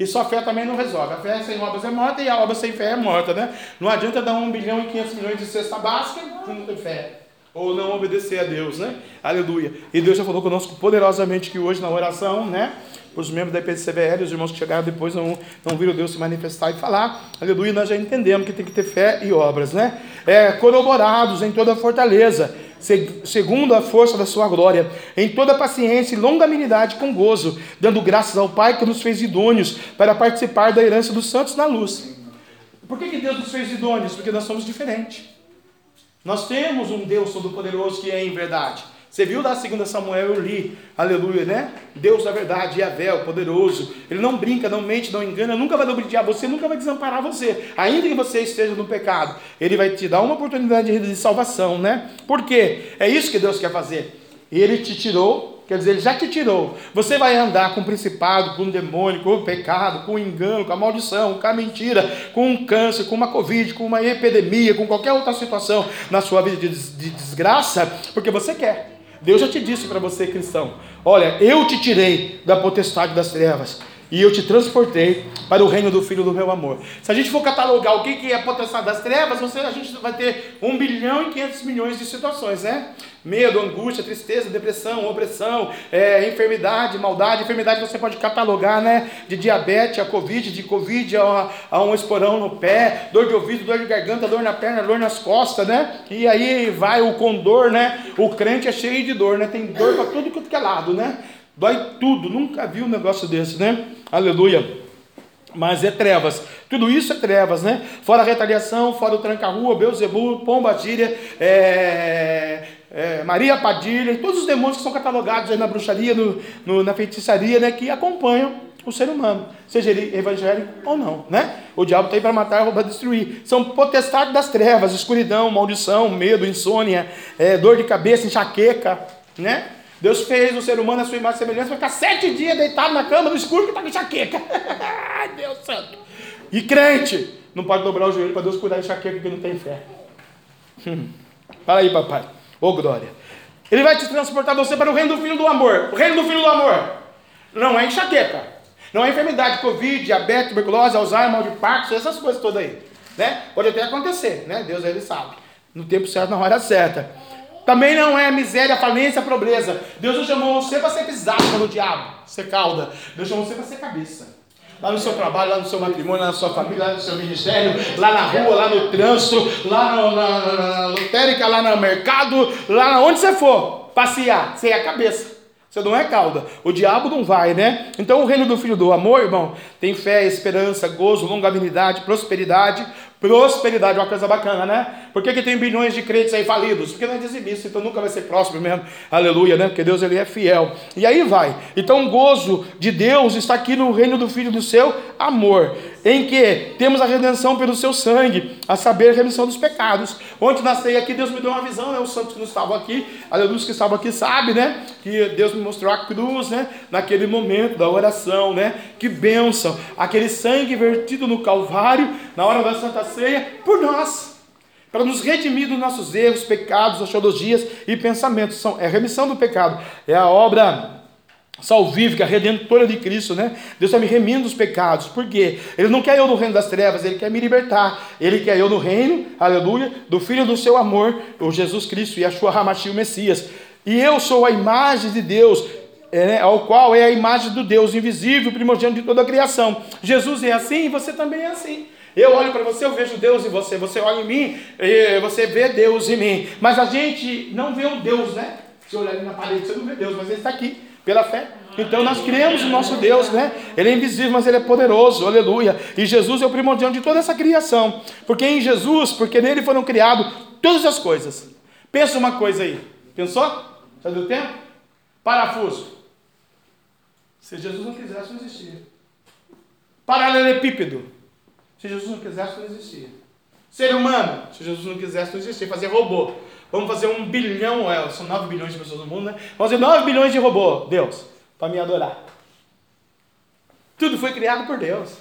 E só fé também não resolve. A fé sem obras é morta e a obra sem fé é morta, né? Não adianta dar 1 bilhão e 500 milhões de cesta básica se não tem fé. Ou não obedecer a Deus, né? Aleluia. E Deus já falou conosco poderosamente que hoje na oração, né? Para os membros da IPCVL, os irmãos que chegaram depois não, não viram Deus se manifestar e falar. Aleluia, nós já entendemos que tem que ter fé e obras, né? É, corroborados em toda a fortaleza segundo a força da sua glória, em toda paciência e longanimidade com gozo, dando graças ao Pai que nos fez idôneos para participar da herança dos santos na luz. Por que, que Deus nos fez idôneos? Porque nós somos diferentes. Nós temos um Deus Todo-Poderoso que é em verdade. Você viu da 2 Samuel, eu li, aleluia, né? Deus da verdade, Yahvé, o poderoso. Ele não brinca, não mente, não engana, nunca vai obrigar você, nunca vai desamparar você. Ainda que você esteja no pecado, ele vai te dar uma oportunidade de salvação, né? Por quê? É isso que Deus quer fazer. Ele te tirou, quer dizer, ele já te tirou. Você vai andar com o principado, com o demônio, com o pecado, com o engano, com a maldição, com a mentira, com um câncer, com uma covid, com uma epidemia, com qualquer outra situação na sua vida de desgraça, porque você quer. Deus já te disse para você, cristão: olha, eu te tirei da potestade das trevas e eu te transportei para o reino do Filho do meu amor. Se a gente for catalogar o que é a das trevas, você, a gente vai ter 1 bilhão e 500 milhões de situações, né? Medo, angústia, tristeza, depressão, opressão, é, enfermidade, maldade. Enfermidade você pode catalogar, né? De diabetes a Covid, de Covid a, a um esporão no pé, dor de ouvido, dor de garganta, dor na perna, dor nas costas, né? E aí vai o condor, né? O crente é cheio de dor, né? Tem dor para tudo que é lado, né? Dói tudo, nunca vi um negócio desse, né? Aleluia. Mas é trevas. Tudo isso é trevas, né? Fora a retaliação, fora o tranca-rua, Beuzebu, Pomba Gíria, é, é, Maria Padilha, todos os demônios que são catalogados na bruxaria, no, no, na feitiçaria, né? Que acompanham o ser humano, seja ele evangélico ou não, né? O diabo está aí para matar, roubar, destruir. São potestades das trevas, escuridão, maldição, medo, insônia, é, dor de cabeça, enxaqueca, né? Deus fez o ser humano a sua imagem e semelhança para ficar sete dias deitado na cama no escuro que está com enxaqueca. Ai, Deus santo. E crente não pode dobrar o joelho para Deus cuidar de enxaqueca porque não tem fé. Hum. Fala aí, papai. Ô, oh, glória. Ele vai te transportar você para o reino do Filho do Amor. O reino do Filho do Amor não é enxaqueca. Não é enfermidade, Covid, diabetes, tuberculose, Alzheimer, mal de Parkinson, essas coisas todas aí. Né? Pode até acontecer, né? Deus ele sabe. No tempo certo, na hora certa. Também não é miséria, falência, pobreza. Deus não chamou você para ser pisado pelo diabo, ser cauda. Deus chamou você para ser cabeça. Lá no seu trabalho, lá no seu matrimônio, lá na sua família, lá no seu ministério, lá na rua, lá no trânsito, lá no, na, na, lotérica, lá no mercado, lá onde você for passear, você é a cabeça. Você não é cauda. O diabo não vai, né? Então o reino do filho do amor, irmão, tem fé, esperança, gozo, longanimidade, prosperidade, Prosperidade é uma coisa bacana, né? Por que, que tem bilhões de crentes aí falidos? Porque não é dizimista, então nunca vai ser próximo mesmo. Aleluia, né? Porque Deus ele é fiel. E aí vai. Então o gozo de Deus está aqui no reino do Filho do seu amor, em que temos a redenção pelo seu sangue, a saber, a remissão dos pecados. Ontem nasci aqui, Deus me deu uma visão, né? Os santos que não estavam aqui, aleluia, que estavam aqui sabem, né? Que Deus me mostrou a cruz, né? Naquele momento da oração, né? Que bênção. Aquele sangue vertido no Calvário, na hora da Santa ceia por nós, para nos redimir dos nossos erros, pecados, axiologias e pensamentos. São, é a remissão do pecado, é a obra salvífica, redentora de Cristo, né? Deus está me remindo dos pecados, por quê? Ele não quer eu no reino das trevas, Ele quer me libertar, Ele quer eu no reino, aleluia, do Filho do seu amor, o Jesus Cristo e a sua Ramachi, o Messias. E eu sou a imagem de Deus, é, né, ao qual é a imagem do Deus invisível, primogênito de toda a criação. Jesus é assim e você também é assim. Eu olho para você, eu vejo Deus em você. Você olha em mim, você vê Deus em mim. Mas a gente não vê o Deus, né? Você olha ali na parede, você não vê Deus, mas Ele está aqui, pela fé. Então nós cremos no nosso Deus, né? Ele é invisível, mas Ele é poderoso, aleluia. E Jesus é o primordial de toda essa criação. Porque em Jesus, porque nele foram criadas todas as coisas. Pensa uma coisa aí. Pensou? Já deu tempo? Parafuso. Se Jesus não quisesse, não existia. Paralelepípedo. Se Jesus não quisesse, não existia. Ser humano, se Jesus não quisesse, não existia. Fazer robô. Vamos fazer um bilhão, é, são 9 bilhões de pessoas no mundo, né? Vamos fazer 9 bilhões de robô, Deus, para me adorar. Tudo foi criado por Deus.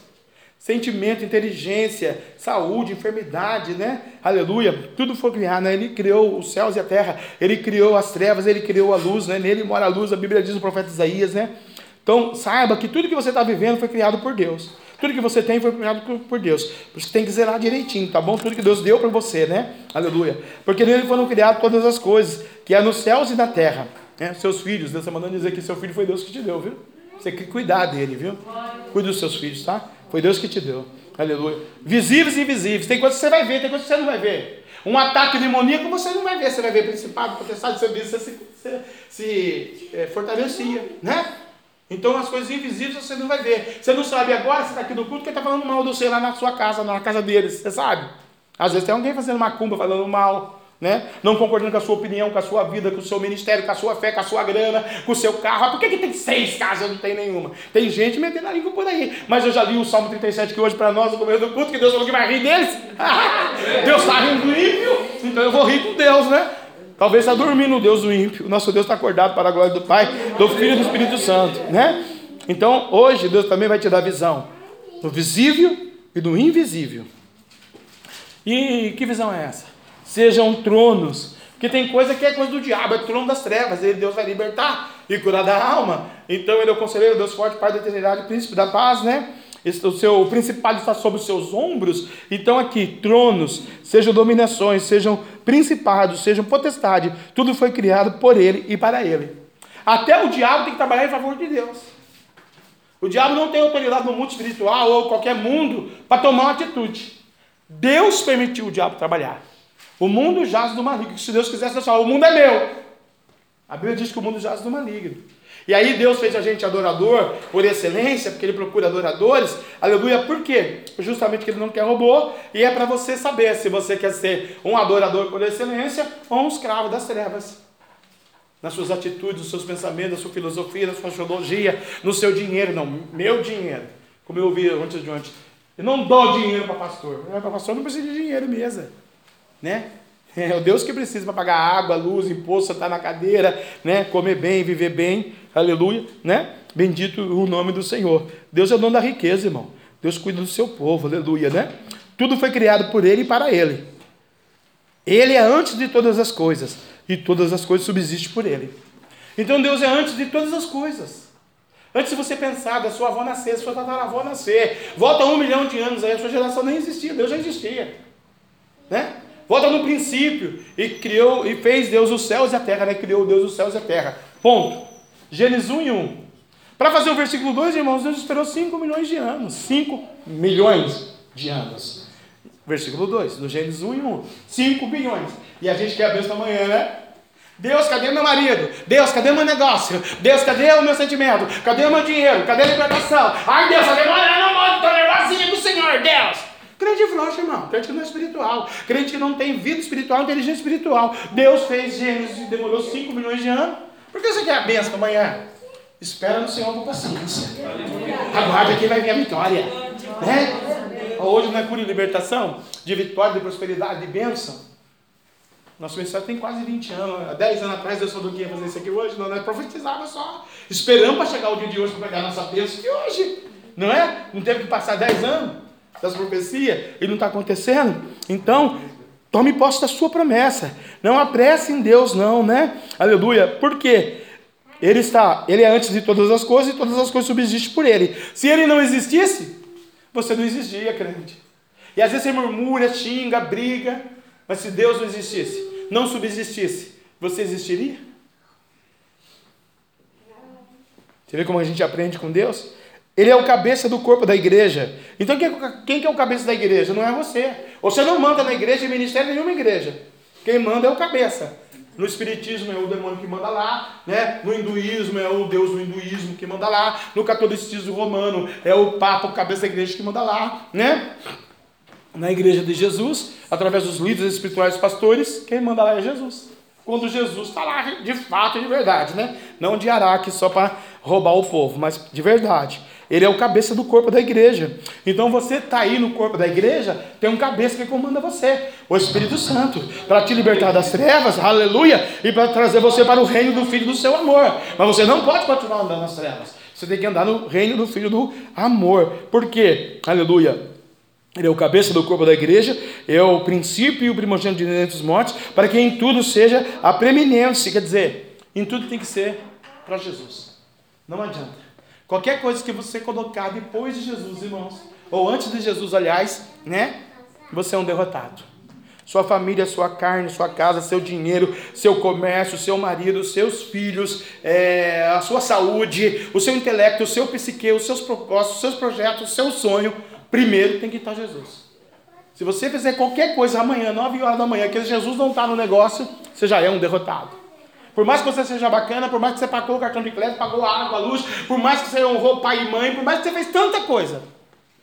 Sentimento, inteligência, saúde, enfermidade, né? Aleluia. Tudo foi criado, né? Ele criou os céus e a terra, ele criou as trevas, ele criou a luz, né? Nele mora a luz, a Bíblia diz o profeta Isaías, né? Então, saiba que tudo que você está vivendo foi criado por Deus. Tudo que você tem foi criado por Deus. Por isso que tem que zelar direitinho, tá bom? Tudo que Deus deu para você, né? Aleluia. Porque nele foram criadas todas as coisas, que é nos céus e na terra. Né? Seus filhos, Deus está mandando dizer que seu filho foi Deus que te deu, viu? Você tem que cuidar dele, viu? Cuide dos seus filhos, tá? Foi Deus que te deu. Aleluia. Visíveis e invisíveis. Tem coisas que você vai ver, tem coisas que você não vai ver. Um ataque demoníaco você não vai ver. Você vai ver principado, potestade, você, você se, se, se é, fortalecia, né? Então as coisas invisíveis você não vai ver. Você não sabe agora, você está aqui no culto, quem está falando mal do seu lá na sua casa, na casa deles, você sabe? Às vezes tem alguém fazendo macumba, falando mal, né? Não concordando com a sua opinião, com a sua vida, com o seu ministério, com a sua fé, com a sua grana, com o seu carro. Ah, por que, que tem seis casas e não tem nenhuma? Tem gente metendo a língua por aí. Mas eu já li o Salmo 37 que hoje para nós, no começo do culto, que Deus falou que vai rir deles. Deus está rindo do ímpio, então eu vou rir com Deus, né? Talvez está dormindo o Deus do ímpio. O nosso Deus está acordado para a glória do Pai, do Filho e do Espírito Santo, né? Então, hoje, Deus também vai te dar visão do visível e do invisível. E que visão é essa? Sejam tronos. Porque tem coisa que é coisa do diabo, é trono das trevas. Ele, Deus vai libertar e curar da alma. Então, ele é o conselheiro, Deus forte, Pai da eternidade, príncipe da paz, né? O seu principado está sobre os seus ombros. Então, aqui, tronos, sejam dominações, sejam principados, sejam potestade, tudo foi criado por ele e para ele. Até o diabo tem que trabalhar em favor de Deus. O diabo não tem autoridade no mundo espiritual ou qualquer mundo para tomar uma atitude. Deus permitiu o diabo trabalhar. O mundo jaz do maligno. Se Deus quisesse, fala, o mundo é meu. A Bíblia diz que o mundo jaz do maligno. E aí Deus fez a gente adorador por excelência, porque Ele procura adoradores. Aleluia, por quê? Justamente que Ele não quer robô, e é para você saber se você quer ser um adorador por excelência ou um escravo das trevas. Nas suas atitudes, nos seus pensamentos, na sua filosofia, na sua teologia, no seu dinheiro. Não, meu dinheiro. Como eu ouvi antes de ontem. Eu não dou dinheiro para pastor. Para pastor não precisa de dinheiro mesmo. Né? É o Deus que precisa para pagar água, luz, imposto, estar na cadeira, né? comer bem, viver bem. Aleluia. Né? Bendito o nome do Senhor. Deus é o dono da riqueza, irmão. Deus cuida do seu povo. Aleluia. Né? Tudo foi criado por Ele e para Ele. Ele é antes de todas as coisas. E todas as coisas subsistem por Ele. Então Deus é antes de todas as coisas. Antes de você pensar da sua avó nascer, da sua tataravó nascer, volta um milhão de anos aí, a sua geração nem existia, Deus já existia. Né? Volta no princípio e criou e fez Deus os céus e a terra, né? Criou Deus os céus e a terra. Ponto. Gênesis 1 e 1. Para fazer o versículo 2, irmãos, Deus esperou 5 milhões de anos. 5 milhões de anos. Versículo 2, do Gênesis 1 e 1. 5 bilhões. E a gente quer a bênção amanhã, né? Deus, cadê meu marido? Deus, cadê meu negócio? Deus, cadê o meu sentimento? Cadê o meu dinheiro? Cadê a libertação? Ai, Deus, está demorando muito, estou nervosinho com o Senhor, Deus. Crente frouxo, irmão. Crente não é espiritual. Crente que não tem vida espiritual, inteligência espiritual. Deus fez Gênesis e demorou 5 milhões de anos. Por que você quer a bênção amanhã? Espera no Senhor com paciência. Aguarde que vai vir a vitória. Né? Hoje não é cura e libertação? De vitória, de prosperidade, de bênção. Nosso ministério tem quase 20 anos. Há 10 anos atrás Deus falou que ia fazer isso aqui hoje. Não, nós profetizava só. Esperamos para chegar o dia de hoje para pegar a nossa bênção de hoje. Não é? Não teve que passar 10 anos das profecias e não está acontecendo? Então, tome posse da sua promessa. Não apresse em Deus, não, né? Aleluia. Por quê? Ele está, ele é antes de todas as coisas e todas as coisas subsistem por ele. Se ele não existisse, você não existia, crente. E às vezes você murmura, xinga, briga, mas se Deus não existisse, não subsistisse, você existiria? Você vê como a gente aprende com Deus? Ele é o cabeça do corpo da igreja. Então quem, que é o cabeça da igreja? Não é você. Você não manda na igreja e ministério nenhuma igreja. Quem manda é o cabeça. No espiritismo é o demônio que manda lá, né? No hinduísmo é o deus do hinduísmo que manda lá, no catolicismo romano é o papa, o cabeça da igreja que manda lá, né? Na igreja de Jesus, através dos líderes espirituais pastores, quem manda lá é Jesus. Quando Jesus está lá de fato, de verdade, né? Não de araque só para roubar o povo, mas de verdade. Ele é o cabeça do corpo da igreja. Então você está aí no corpo da igreja, tem um cabeça que comanda você, o Espírito Santo, para te libertar das trevas, aleluia, e para trazer você para o reino do Filho do seu amor. Mas você não pode continuar andando nas trevas. Você tem que andar no reino do Filho do amor. Por quê? Aleluia. Ele é o cabeça do corpo da igreja, é o princípio e o primogênito de dentre os mortos, para que em tudo seja a preeminência. Quer dizer, em tudo tem que ser para Jesus. Não adianta. Qualquer coisa que você colocar depois de Jesus, irmãos, ou antes de Jesus, aliás, né? Você é um derrotado. Sua família, sua carne, sua casa, seu dinheiro, seu comércio, seu marido, seus filhos, é, a sua saúde, o seu intelecto, o seu psique, os seus propósitos, os seus projetos, o seu sonho, primeiro tem que estar Jesus. Se você fizer qualquer coisa amanhã, 9 horas da manhã, que Jesus não está no negócio, você já é um derrotado. Por mais que você seja bacana, por mais que você pagou o cartão de crédito, pagou a água, a luz, por mais que você honrou pai e mãe, por mais que você fez tanta coisa,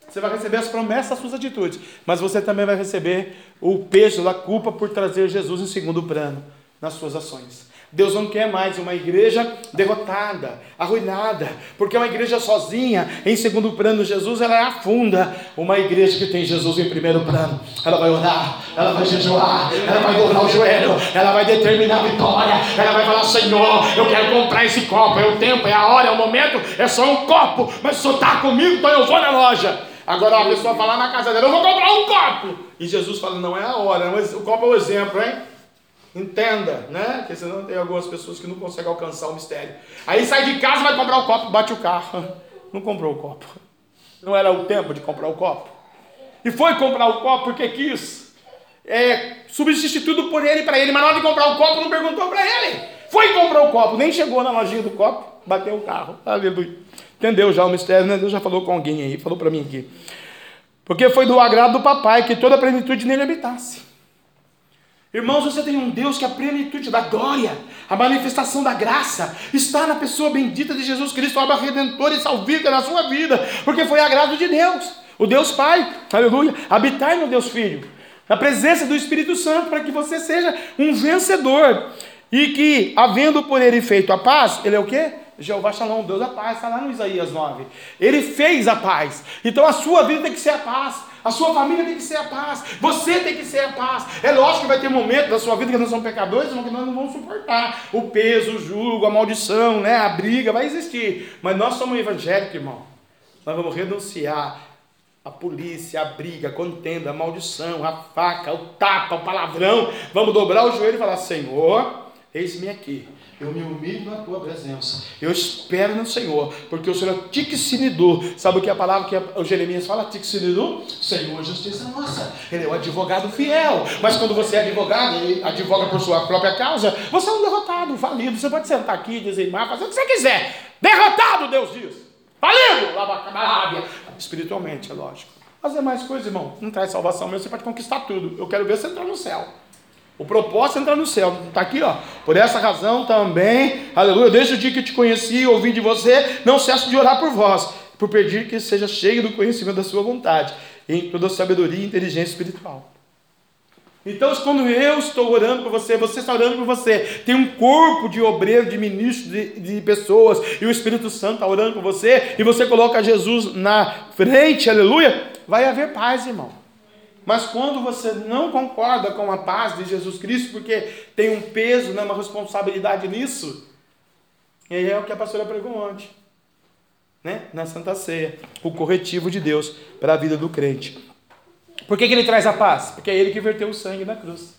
você vai receber as promessas das suas atitudes, mas você também vai receber o peso da culpa por trazer Jesus em segundo plano nas suas ações. Deus não quer mais uma igreja derrotada, arruinada, porque uma igreja sozinha, em segundo plano, Jesus, ela afunda. Uma igreja que tem Jesus em primeiro plano, ela vai orar, ela vai jejuar, ela vai dobrar o joelho, ela vai determinar a vitória, ela vai falar: Senhor, eu quero comprar esse copo, é o tempo, é a hora, é o momento, é só um copo, mas o Senhor está comigo, então eu vou na loja. Agora a pessoa fala na casa dela: Eu vou comprar um copo. E Jesus fala: Não é a hora, o copo é o exemplo, hein? Entenda, né? Porque senão tem algumas pessoas que não conseguem alcançar o mistério. Aí sai de casa, vai comprar o copo, bate o carro. Não comprou o copo. Não era o tempo de comprar o copo. E foi comprar o copo porque quis é, substituir tudo por ele para ele, mas na hora de comprar o copo não perguntou para ele. Foi comprar o copo, nem chegou na lojinha do copo, bateu o carro. Aleluia. Entendeu já o mistério, né? Deus já falou com alguém aí, falou para mim aqui. Porque foi do agrado do papai que toda a plenitude nele habitasse. Irmãos, você tem um Deus que a plenitude da glória, a manifestação da graça, está na pessoa bendita de Jesus Cristo, obra redentora e salvífica na sua vida, porque foi agrado de Deus, o Deus Pai, aleluia, habitar no Deus Filho, na presença do Espírito Santo, para que você seja um vencedor, e que, havendo por ele feito a paz, ele é o quê? Jeová Shalom, Deus da paz, está lá no Isaías 9. Ele fez a paz. Então a sua vida tem que ser a paz. A sua família tem que ser a paz. Você tem que ser a paz. É lógico que vai ter momentos da sua vida que nós somos pecadores, que nós não vamos suportar. O peso, o jugo, a maldição, né? a briga vai existir. Mas nós somos evangélicos, irmão. Nós vamos renunciar a polícia, a briga, a contenda, a maldição, a faca, o tapa, o palavrão. Vamos dobrar o joelho e falar: Senhor, eis-me aqui. Eu me humilho na tua presença. Eu espero no Senhor, porque o Senhor é tixinidu. Sabe o que é a palavra que o Jeremias fala? Tixinidu? Senhor, justiça nossa. Ele é o advogado fiel. Mas quando você é advogado e advoga por sua própria causa, você é um derrotado, falido. Você pode sentar aqui, dizimar, fazer o que você quiser. Derrotado, Deus diz. Lábia. Espiritualmente, é lógico. As demais coisas, irmão, não traz salvação mesmo. Você pode conquistar tudo. Eu quero ver você entrar no céu. O propósito é entrar no céu. Está aqui, ó. Por essa razão também, aleluia, desde o dia que te conheci e ouvi de você, não cesso de orar por vós, por pedir que seja cheio do conhecimento da sua vontade, em toda sabedoria e inteligência espiritual. Então, quando eu estou orando por você, você está orando por você, tem um corpo de obreiro, de ministro, de, de pessoas, e o Espírito Santo está orando por você, e você coloca Jesus na frente, aleluia, vai haver paz, irmão. Mas quando você não concorda com a paz de Jesus Cristo, porque tem um peso, né, uma responsabilidade nisso, é o que a pastora pregou ontem, né, na Santa Ceia, o corretivo de Deus para a vida do crente. Por que, que ele traz a paz? Porque é ele que verteu o sangue na cruz.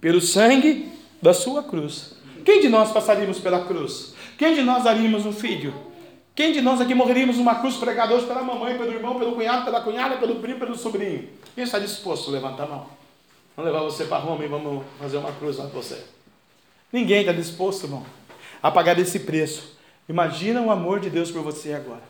Pelo sangue da sua cruz. Quem de nós passaríamos pela cruz? Quem de nós daríamos um filho? Quem de nós aqui morreríamos numa cruz pregada hoje pela mamãe, pelo irmão, pelo cunhado, pela cunhada, pelo primo, pelo sobrinho? Quem está disposto a levantar a mão? Vamos levar você para Roma e vamos fazer uma cruz lá para você. Ninguém está disposto, irmão, a pagar esse preço. Imagina o amor de Deus por você agora.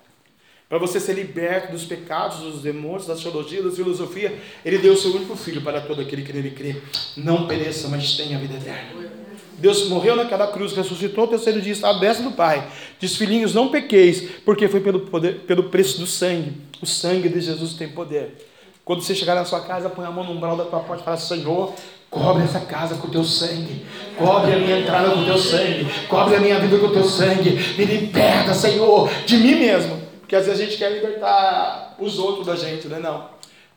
Para você ser liberto dos pecados, dos demônios, das teologias, da filosofia, Ele deu o seu único filho para todo aquele que nele crê. Não pereça, mas tenha vida eterna. Deus morreu naquela cruz, ressuscitou o terceiro dia, está à destra do Pai. Diz, filhinhos, não pequeis, porque foi pelo, poder, pelo preço do sangue. O sangue de Jesus tem poder. Quando você chegar na sua casa, põe a mão no umbral da tua porta e fala, Senhor, cobre essa casa com o teu sangue. Cobre a minha entrada com o teu sangue. Cobre a minha vida com o teu sangue. Me liberta, Senhor, de mim mesmo. Porque às vezes a gente quer libertar os outros da gente, né? Não.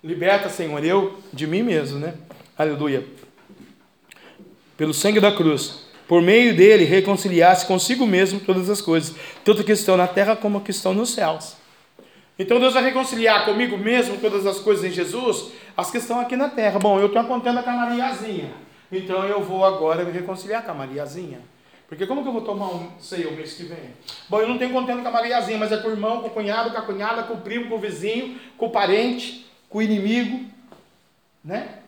Liberta, Senhor, eu de mim mesmo, né? Aleluia pelo sangue da cruz, por meio dele reconciliasse consigo mesmo todas as coisas, tanto que estão na terra como que estão nos céus. Então Deus vai reconciliar comigo mesmo todas as coisas em Jesus, as que estão aqui na terra. Bom, eu estou contendo com a Mariazinha, então eu vou agora me reconciliar com a Mariazinha. Porque como que eu vou tomar um sei o mês que vem? Bom, eu não tenho contendo com a Mariazinha, mas é com o irmão, com o cunhado, com a cunhada, com o primo, com o vizinho, com o parente, com o inimigo, né?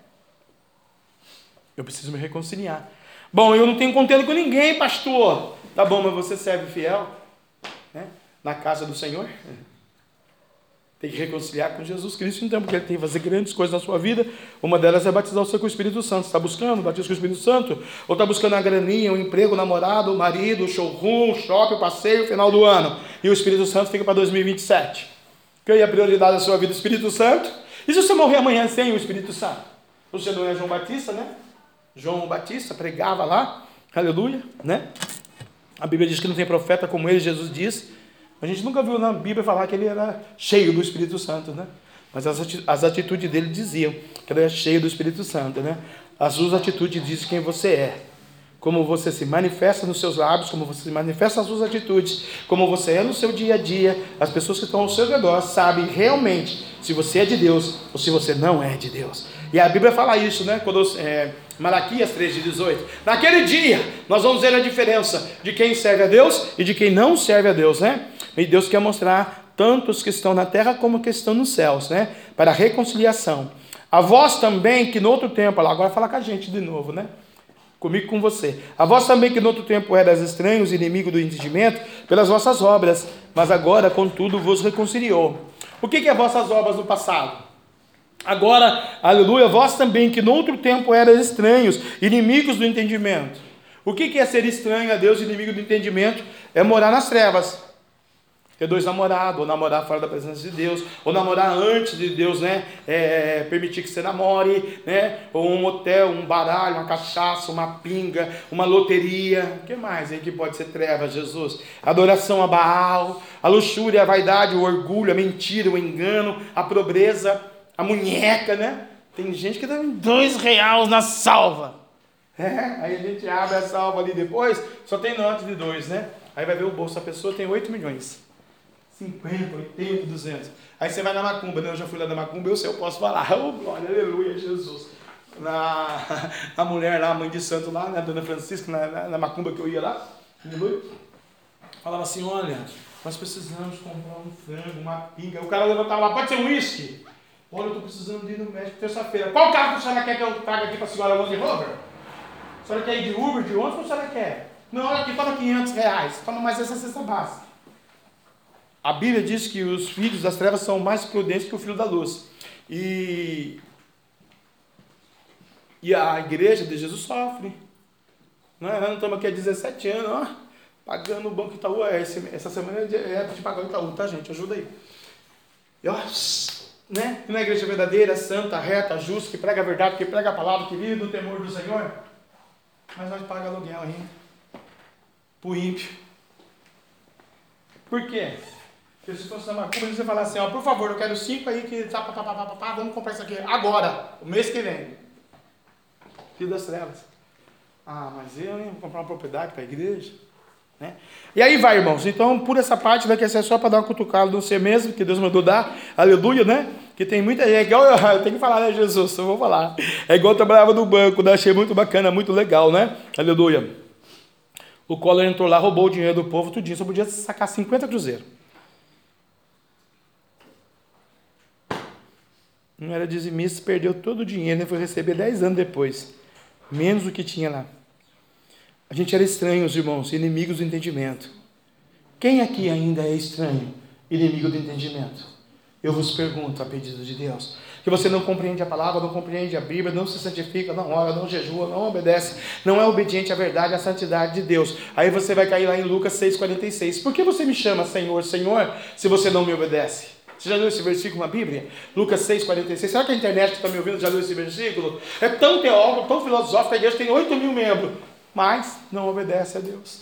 Eu preciso me reconciliar. Bom, eu não tenho contendo com ninguém, pastor. Tá bom, mas você serve fiel, né? Na casa do Senhor. Tem que reconciliar com Jesus Cristo, então, porque ele tem que fazer grandes coisas na sua vida. Uma delas é batizar você com o Espírito Santo. Está buscando batismo com o Espírito Santo? Ou está buscando a graninha, o um emprego, o namorado, o marido, o showroom, o shopping, o passeio, final do ano? E o Espírito Santo fica para 2027. Quem é a prioridade da sua vida? O Espírito Santo? E se você morrer amanhã sem o Espírito Santo? Você não é João Batista, né? João Batista pregava lá, aleluia, né? A Bíblia diz que não tem profeta como ele, Jesus diz. A gente nunca viu na Bíblia falar que ele era cheio do Espírito Santo, né? Mas as atitudes dele diziam que ele era cheio do Espírito Santo, né? As suas atitudes dizem quem você é. Como você se manifesta nos seus lábios, como você se manifesta nas suas atitudes, como você é no seu dia a dia, as pessoas que estão ao seu redor sabem realmente se você é de Deus ou se você não é de Deus. E a Bíblia fala isso, né? Quando, é, Malaquias 3, 18. Naquele dia, nós vamos ver a diferença de quem serve a Deus e de quem não serve a Deus, né? E Deus quer mostrar tanto os que estão na terra como que estão nos céus, né? Para a reconciliação. A vós também, que no outro tempo, agora fala com a gente de novo, né? Comigo com você. A vós também, que no outro tempo eras estranhos, inimigo do entendimento, pelas vossas obras, mas agora, contudo, vos reconciliou. O que, que é vossas obras no passado? Agora, aleluia, vós também, que no outro tempo eras estranhos, inimigos do entendimento. O que, é ser estranho a Deus, inimigo do entendimento? É morar nas trevas ter dois namorados, ou namorar fora da presença de Deus, ou namorar antes de Deus, né? É, permitir que você namore, né? Ou um motel, um baralho, uma cachaça, uma pinga, uma loteria. O que mais aí que pode ser trevas, Jesus? Adoração a Baal, a luxúria, a vaidade, o orgulho, a mentira, o engano, a pobreza, a munheca, né? Tem gente que dá dois reais na salva. É, aí a gente abre a salva ali depois, só tem nota de dois, né? Aí vai ver o bolso da pessoa, tem 8 milhões. 50, 80, 200. Aí você vai na macumba, né? Eu já fui lá na macumba, eu sei, eu posso falar. Oh, glória, aleluia, Jesus. Na, a mulher lá, a mãe de santo lá, né? Dona Francisca, na, na, na macumba que eu ia lá, aleluia. Falava assim, olha, nós precisamos comprar um frango, uma pinga. O cara levantava lá, pode ser um uísque? Olha, eu estou precisando ir no médico terça-feira. Qual carro que a senhora quer que eu traga aqui para a senhora Land Rover? A senhora quer ir de Uber, de ônibus ou a senhora quer? Não, olha aqui, toma 500 reais. Toma mais essa cesta básica. A Bíblia diz que os filhos das trevas são mais prudentes que o filho da luz. E, e a igreja de Jesus sofre. Não é? Nós não estamos aqui há 17 anos, ó, pagando o banco Itaú. É, essa semana é de pagar o Itaú, tá, gente? Ajuda aí. E, ó, né? E na igreja verdadeira, santa, reta, justa, que prega a verdade, que prega a palavra, que vive no temor do Senhor. Mas nós pagamos aluguel ainda. Para o ímpio. Por quê? Porque se fosse macumba, eles iam falar assim, ó, por favor, eu quero cinco aí que tá, tá, tá, tá, tá, vamos comprar isso aqui agora, o mês que vem. Filho das trevas. Ah, mas eu vou comprar uma propriedade para a igreja. Né? E aí vai, irmãos. Então, por essa parte, vai que ser só para dar uma cutucada no ser mesmo, que Deus mandou dar. Aleluia, né? Que tem muita. É igual, eu tenho que falar, né, Jesus? Eu vou falar. É igual eu trabalhava no banco, né? achei muito bacana, muito legal, né? Aleluia. O Collor entrou lá, roubou o dinheiro do povo, tudinho. Só podia sacar 50 cruzeiros. não era dizimista, perdeu todo o dinheiro e foi receber 10 anos depois, menos do que tinha lá. A gente era estranhos, irmãos, inimigos do entendimento. Quem aqui ainda é estranho, inimigo do entendimento? Eu vos pergunto, a pedido de Deus, que você não compreende a palavra, não compreende a Bíblia, não se santifica, não ora, não jejua, não obedece, não é obediente à verdade, à santidade de Deus. Aí você vai cair lá em Lucas 6,46. Por que você me chama Senhor, Senhor, se você não me obedece? Você já leu esse versículo na Bíblia? Lucas 6, 46. Será que a internet que está me ouvindo já leu esse versículo? É tão teólogo, tão filosófico, a igreja tem 8 mil membros, mas não obedece a Deus.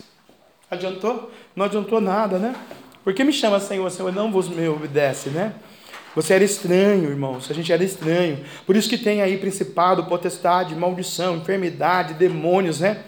Adiantou? Não adiantou nada, né? Por que me chama Senhor, Senhor? Não vos me obedece, né? Você era estranho, irmãos. A gente era estranho. Por isso que tem aí principado, potestade, maldição, enfermidade, demônios, né?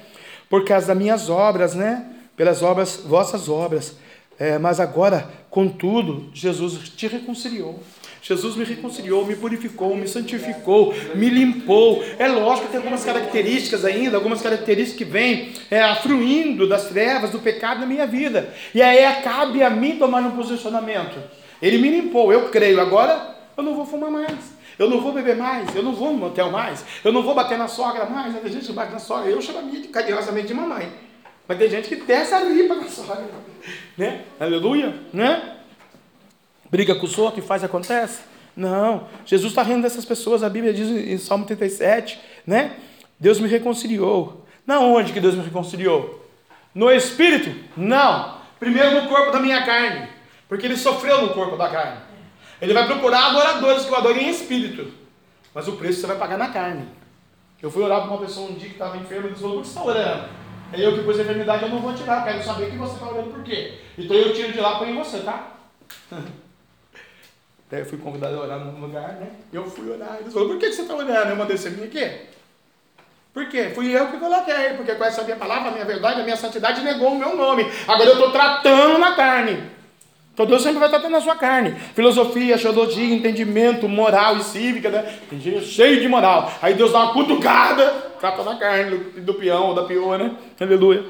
por causa das minhas obras, né? Pelas obras, vossas obras. É, mas agora, contudo, Jesus te reconciliou. Jesus me reconciliou, me purificou, me santificou, me limpou. É lógico que tem algumas características ainda, algumas características que vêm é, afluindo das trevas, do pecado na minha vida. E aí cabe a mim tomar um posicionamento. Ele me limpou, eu creio. Agora eu não vou fumar mais. Eu não vou beber mais, eu não vou no motel mais, eu não vou bater na sogra mais, tem gente que bate na sogra, eu chamo a minha carinhosamente de mamãe. Mas tem gente que desce a ripa na sogra, né? Aleluia, né? Briga com os outros e faz acontece? Não, Jesus está rindo dessas pessoas, a Bíblia diz em Salmo 37, né? Deus me reconciliou. Na onde que Deus me reconciliou? No Espírito? Não. Primeiro no corpo da minha carne, porque ele sofreu no corpo da carne. Ele vai procurar adoradores que o adorem em espírito. Mas o preço você vai pagar na carne. Eu fui orar para uma pessoa um dia que estava enferma e disse: Por que você está orando? Aí eu que pus a enfermidade eu não vou tirar, quero saber que você está orando por quê. Então eu tiro de lá e ponho em você, tá? Daí eu fui convidado a orar num lugar, né? Eu fui orar. Eles falaram: Por que você está orando? Eu mandei você vir aqui. Por quê? Fui eu que coloquei, porque com essa minha palavra, a minha verdade, a minha santidade negou o meu nome. Agora eu estou tratando na carne. Então Deus sempre vai estar na sua carne. Filosofia, teologia, entendimento, moral e cívica, né? Tem gente cheio de moral. Aí Deus dá uma cutucada, trata na carne do, do peão ou da peoa, né? Aleluia.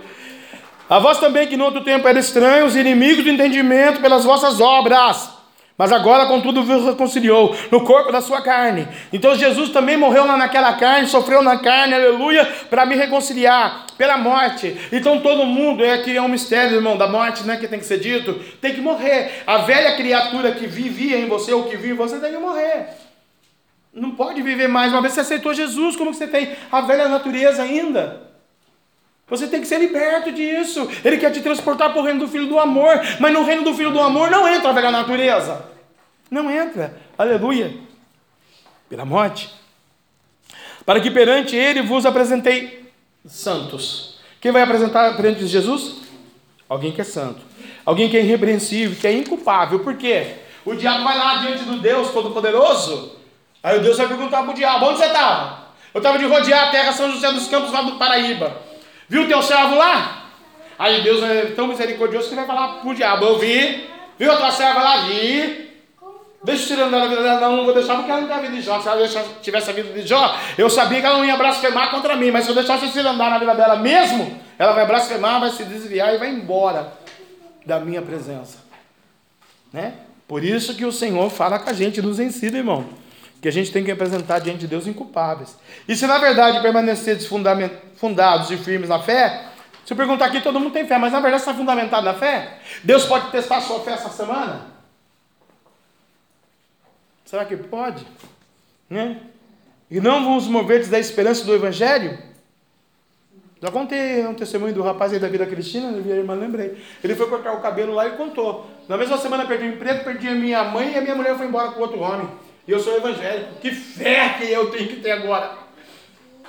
A vós também que no outro tempo eram estranhos, inimigos do entendimento pelas vossas obras mas agora, contudo, vos reconciliou no corpo da sua carne. Então Jesus também morreu lá naquela carne, sofreu na carne, aleluia, para me reconciliar pela morte. Então todo mundo é que é um mistério, irmão, da morte, né, que tem que ser dito, tem que morrer. A velha criatura que vivia em você ou que vive em você que morrer. Não pode viver mais. Uma vez você aceitou Jesus, como que você tem a velha natureza ainda? Você tem que ser liberto disso. Ele quer te transportar para o reino do Filho do Amor. Mas no reino do Filho do Amor não entra a velha natureza. Não entra. Aleluia. Pela morte. Para que perante ele vos apresentei santos. Quem vai apresentar perante Jesus? Alguém que é santo. Alguém que é irrepreensível, que é inculpável. Por quê? O diabo vai lá diante do Deus Todo-Poderoso. Aí o Deus vai perguntar para o diabo: onde você estava? Eu estava de rodear a terra São José dos Campos, lá do Paraíba. Viu teu servo lá? Aí Deus é tão misericordioso que vai falar pro diabo: Eu vi. Viu a tua serva lá? Vi. Deixa eu tirar andar na vida dela, não, não vou deixar porque ela não tem a vida de Jó. Se ela tivesse a vida de Jó, eu sabia que ela não ia blasfemar contra mim. Mas se eu deixasse esse andar na vida dela mesmo, ela vai blasfemar, vai se desviar e vai embora da minha presença. Né? Por isso que o Senhor fala com a gente, nos ensina, irmão que a gente tem que apresentar diante de Deus inculpáveis. E se na verdade permanecerdes fundados e firmes na fé, se eu perguntar aqui, todo mundo tem fé, mas na verdade está fundamentado na fé? Deus pode testar a sua fé essa semana? Será que pode? Né? E não vos moverdes da esperança do Evangelho? Já contei um testemunho do rapaz aí da vida cristina, minha irmã lembrei. Ele foi cortar o cabelo lá e contou. Na mesma semana perdi o emprego, perdi a minha mãe e a minha mulher foi embora com outro homem. E eu sou evangélico. Que fé que eu tenho que ter agora?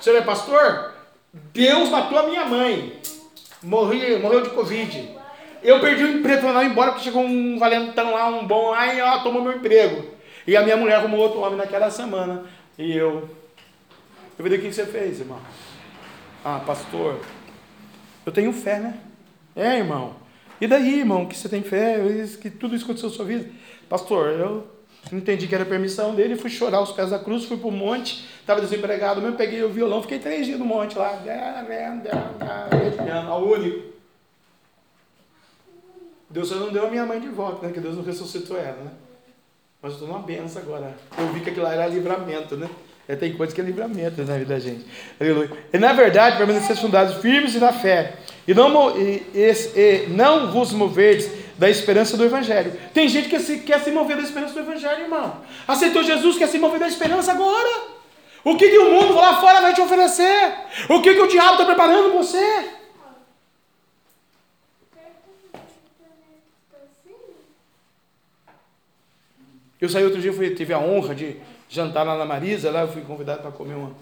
Você é pastor? Deus matou a minha mãe. Morri, morreu de Covid. Eu perdi o emprego, falei, embora, porque chegou um valentão lá, um bom, aí ó, tomou meu emprego. E a minha mulher arrumou outro homem naquela semana. E eu. Eu falei, o que você fez, irmão? Ah, pastor, eu tenho fé, né? É, irmão. E daí, irmão, que você tem fé, que tudo isso aconteceu na sua vida? Pastor, eu Entendi que era permissão dele, fui chorar os pés da cruz, fui para o monte, estava desempregado mesmo, peguei o violão, fiquei três dias no monte lá, ao único. Deus só não deu a minha mãe de volta, né? Que Deus não ressuscitou ela, né? Mas eu estou numa benção agora. Eu vi que aquilo lá era livramento, né? É, tem coisas que é livramento na vida da gente. Aleluia. E na verdade, permanecer fundados firmes e na fé. E não, e, e, e não vos moverdes da esperança do Evangelho. Tem gente que se, quer se mover da esperança do Evangelho, irmão. Aceitou Jesus, quer se mover da esperança agora. O que, que o mundo lá fora vai te oferecer? O que, que o diabo está preparando você? Eu saí outro dia, fui, tive a honra de jantar lá na Marisa, lá eu fui convidado para comer uma, um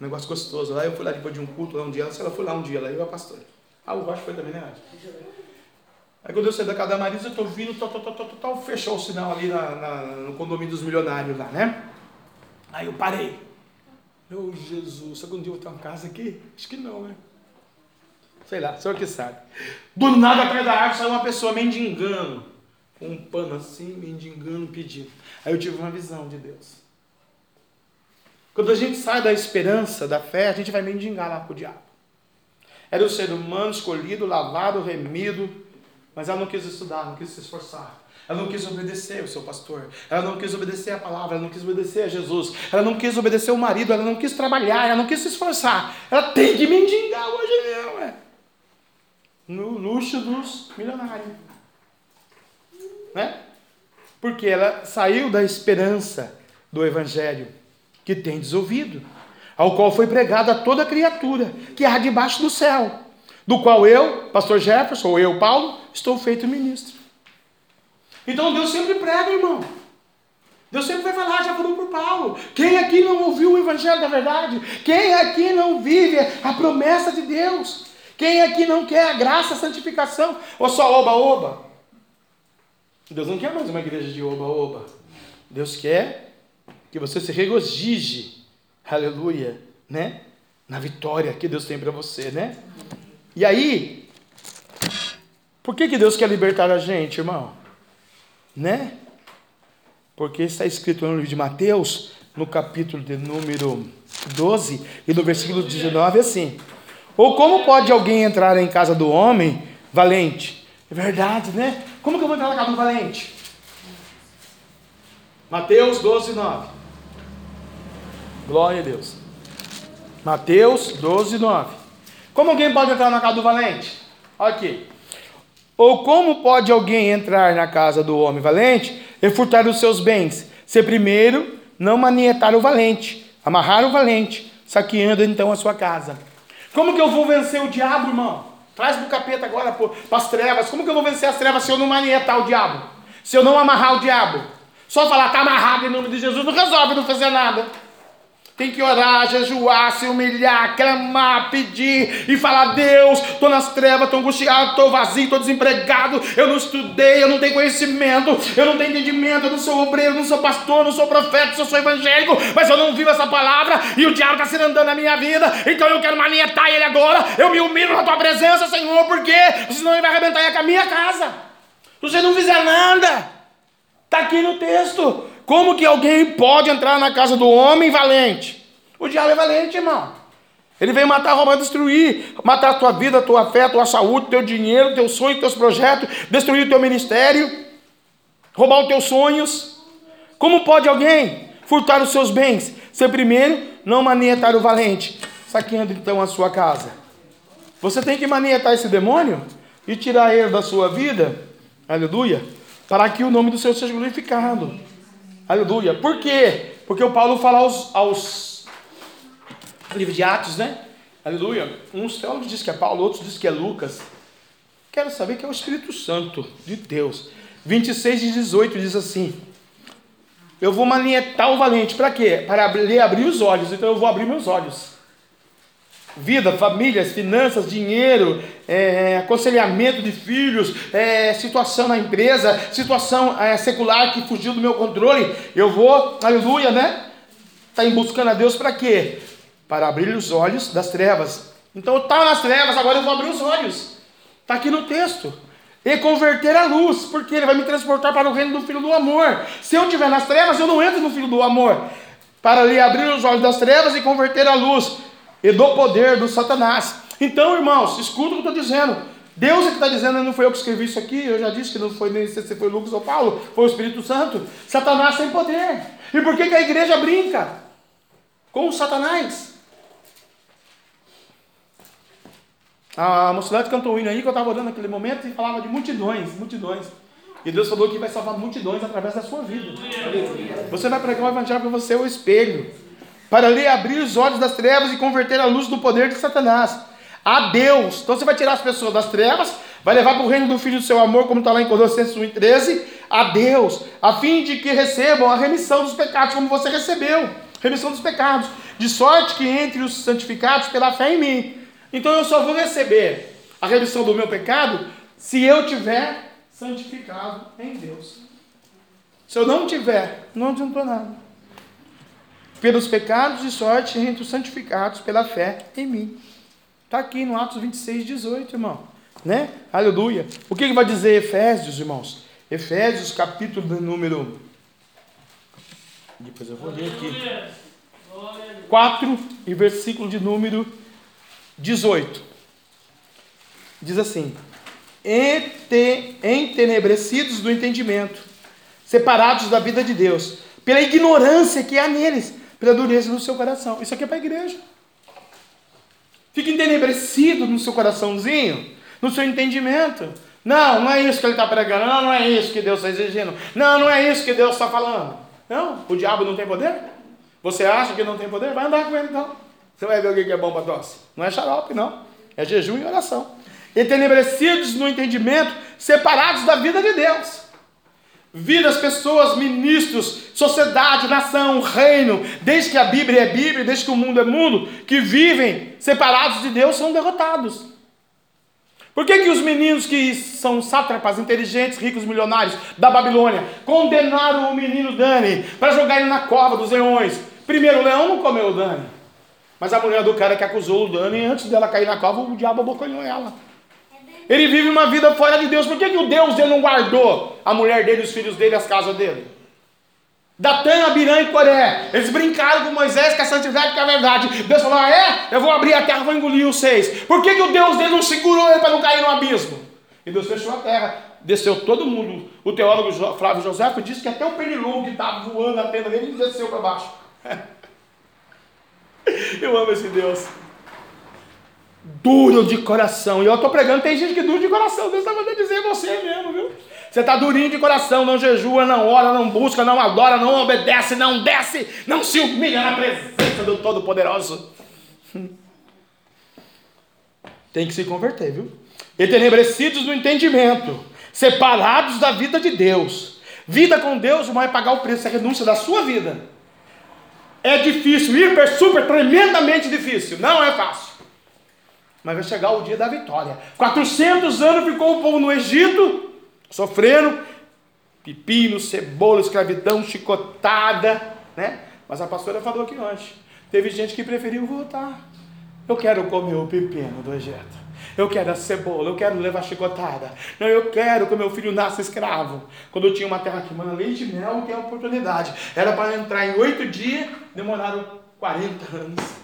negócio gostoso lá. Eu fui lá depois de um culto lá um dia, ela foi lá um dia, lá eu a pastora. Ah, o Rocha foi também, né? Aí quando eu saí da casa da Marisa, eu estou vindo, tal, tal, tal, tal, tal, fechou o sinal ali na, na, no condomínio dos milionários lá, né? Aí eu parei. Meu Jesus, será que um dia eu vou ter uma casa aqui? Acho que não, né? Sei lá, o senhor que sabe. Do nada atrás da árvore saiu uma pessoa mendigando. Com um pano assim, mendigando, pedindo. Aí eu tive uma visão de Deus. Quando a gente sai da esperança, da fé, a gente vai mendigar lá com o diabo. Era o ser humano escolhido, lavado, remido, mas ela não quis estudar, não quis se esforçar. Ela não quis obedecer o seu pastor. Ela não quis obedecer a palavra. Ela não quis obedecer a Jesus. Ela não quis obedecer o marido. Ela não quis trabalhar. Ela não quis se esforçar. Ela tem que mendigar hoje mesmo, é. No luxo dos milionários. Né? Porque ela saiu da esperança do evangelho que tem ouvido, ao qual foi pregado a toda criatura que há debaixo do céu, do qual eu, pastor Jefferson, ou eu, Paulo, estou feito ministro. Então Deus sempre prega, irmão. Deus sempre vai falar, já falou por Paulo. Quem aqui não ouviu o Evangelho da verdade? Quem aqui não vive a promessa de Deus? Quem aqui não quer a graça, a santificação? Ou só oba-oba? Deus não quer mais uma igreja de oba-oba. Deus quer que você se regozije, aleluia, né? Na vitória que Deus tem para você, né? E aí, por que, que Deus quer libertar a gente, irmão? Né? Porque está escrito no livro de Mateus, no capítulo de número 12 e no versículo 19 assim: Ou como pode alguém entrar em casa do homem valente? É verdade, né? Como que eu vou entrar na casa do valente? Mateus 12, 9. Glória a Deus. Mateus 12, 9. Como alguém pode entrar na casa do valente? Aqui. Ou como pode alguém entrar na casa do homem valente e furtar os seus bens, se primeiro não manietar o valente, amarrar o valente, saqueando então a sua casa? Como que eu vou vencer o diabo, irmão? Traz para o capeta agora, para as trevas. Como que eu vou vencer as trevas se eu não manietar o diabo? Se eu não amarrar o diabo? Só falar, está amarrado em nome de Jesus, não resolve não fazer nada. Tem que orar, jejuar, se humilhar, clamar, pedir e falar: Deus, estou nas trevas, estou angustiado, estou vazio, estou desempregado, eu não estudei, eu não tenho conhecimento, eu não tenho entendimento, eu não sou obreiro, não sou pastor, não sou profeta, eu sou evangélico, mas eu não vivo essa palavra e o diabo está se andando na minha vida, então eu quero manietar ele agora. Eu me humilho na tua presença, Senhor, porque senão ele vai arrebentar com a minha casa. Se você não fizer nada, está aqui no texto. Como que alguém pode entrar na casa do homem valente? O diabo é valente, irmão. Ele vem matar, roubar, destruir, matar a tua vida, a tua fé, a tua saúde, teu dinheiro, teu sonho, teus projetos, destruir o teu ministério, roubar os teus sonhos. Como pode alguém furtar os seus bens, se primeiro não manietar o valente, saqueando então a sua casa? Você tem que manietar esse demônio e tirar ele da sua vida, aleluia, para que o nome do Senhor seja glorificado. Aleluia. Por quê? Porque o Paulo fala aos, aos livro de Atos, né? Aleluia. Uns teólogos dizem que é Paulo, outros dizem que é Lucas. Quero saber que é o Espírito Santo de Deus. 26 e 18 diz assim: Eu vou manietar o valente. Para quê? Para abrir, abrir os olhos. Então eu vou abrir meus olhos vida, famílias, finanças, dinheiro, é, aconselhamento de filhos, é, situação na empresa, situação é, secular que fugiu do meu controle, eu vou, aleluia, né? Está buscando a Deus para quê? Para abrir os olhos das trevas. Então eu estava nas trevas, agora eu vou abrir os olhos. Está aqui no texto. E converter a luz, porque ele vai me transportar para o reino do Filho do Amor. Se eu estiver nas trevas, eu não entro no Filho do Amor. Para lhe abrir os olhos das trevas e converter a luz e do poder do Satanás. Então, irmãos, escuta o que eu estou dizendo. Deus é que está dizendo, não foi eu que escrevi isso aqui, eu já disse que não foi nem se foi Lucas ou Paulo, foi o Espírito Santo. Satanás tem poder. E por que, que a igreja brinca com Satanás? A mocidade cantou um hino aí que eu estava orando naquele momento e falava de multidões, multidões. E Deus falou que vai salvar multidões através da sua vida. Você vai pregar o evangelho para você, o espelho para lhe abrir os olhos das trevas e converter a luz do poder de Satanás. A Deus. Então você vai tirar as pessoas das trevas, vai levar para o reino do Filho do seu amor, como está lá em Colossenses 1,13, a Deus, a fim de que recebam a remissão dos pecados, como você recebeu. Remissão dos pecados. De sorte que entre os santificados pela fé em mim. Então eu só vou receber a remissão do meu pecado se eu tiver santificado em Deus. Se eu não tiver, não adiantou nada pelos pecados e sorte os santificados pela fé em mim. Está aqui no Atos 26, 18, irmão. Né? Aleluia. O que, que vai dizer Efésios, irmãos? Efésios, capítulo número. Depois eu vou ler aqui. 4 e versículo de número 18. Diz assim: entenebrecidos do entendimento, separados da vida de Deus, pela ignorância que há neles, pela dureza do seu coração. Isso aqui é para a igreja. Fica entenebrecido no seu coraçãozinho, no seu entendimento. Não, não é isso que ele está pregando. Não, não é isso que Deus está exigindo. Não, não é isso que Deus está falando. Não, o diabo não tem poder? Você acha que não tem poder? Vai andar com ele então. Você vai ver o que é bom para tosse. Não é xarope, não. É jejum e oração. Entenebrecidos no entendimento, separados da vida de Deus. Vidas, pessoas, ministros, sociedade, nação, reino, desde que a Bíblia é Bíblia, desde que o mundo é mundo, que vivem separados de Deus são derrotados. Por que, que os meninos que são sátrapas, inteligentes, ricos, milionários da Babilônia condenaram o menino Dani para jogar ele na cova dos leões? Primeiro, o leão não comeu o Dani, mas a mulher do cara que acusou o Dani, antes dela cair na cova, o diabo abocanhou ela. Ele vive uma vida fora de Deus. Por que, que o Deus dele não guardou a mulher dele, os filhos dele, as casas dele? Datã, Abirã e Coré. Eles brincaram com Moisés que a santidade que é a verdade. Deus falou: ah, é? Eu vou abrir a terra, vou engolir os seis. Por que, que o Deus dele não segurou ele para não cair no abismo? E Deus fechou a terra. Desceu todo mundo. O teólogo Flávio José disse que até o pernilongo que estava voando na tenda dele desceu para baixo. Eu amo esse Deus duro de coração. E eu estou pregando, tem gente que é duro de coração. Deus está mandando dizer você mesmo, viu? Você está durinho de coração, não jejua, não ora, não busca, não adora, não obedece, não desce, não se humilha na presença do Todo-Poderoso. Tem que se converter, viu? Entenebrecidos no entendimento, separados da vida de Deus. Vida com Deus vai pagar o preço, a renúncia da sua vida. É difícil, hiper, super, tremendamente difícil. Não é fácil mas vai chegar o dia da vitória. 400 anos ficou o povo no Egito, sofrendo pepino, cebola, escravidão, chicotada, né? Mas a pastora falou aqui ontem, teve gente que preferiu voltar. Eu quero comer o pepino do Egito. Eu quero a cebola, eu quero levar chicotada. Não, eu quero que meu filho nasça escravo. Quando eu tinha uma terra que manda leite e mel, que é oportunidade. Era para entrar em oito dias, demoraram 40 anos.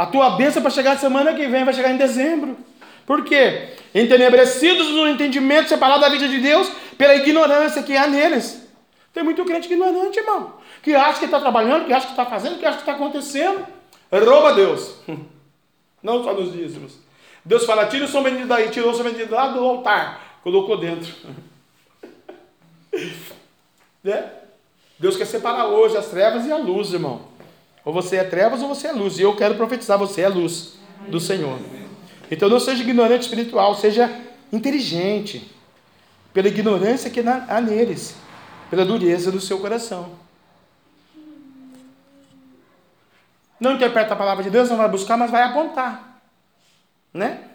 A tua bênção para chegar semana que vem vai chegar em dezembro. Por quê? Entenebrecidos no entendimento separado da vida de Deus pela ignorância que há neles. Tem muito crente ignorante, irmão. Que acha que está trabalhando, que acha que está fazendo, que acha que está acontecendo. Rouba Deus. Não só nos dízimos. Deus fala, tira o som vendido daí, tirou o som vendido lá do altar, colocou dentro. né? Deus quer separar hoje as trevas e a luz, irmão. Ou você é trevas ou você é luz. E eu quero profetizar, você é luz do Senhor. Então não seja ignorante espiritual, seja inteligente. Pela ignorância que há neles, pela dureza do seu coração. Não interpreta a palavra de Deus, não vai buscar, mas vai apontar. Né?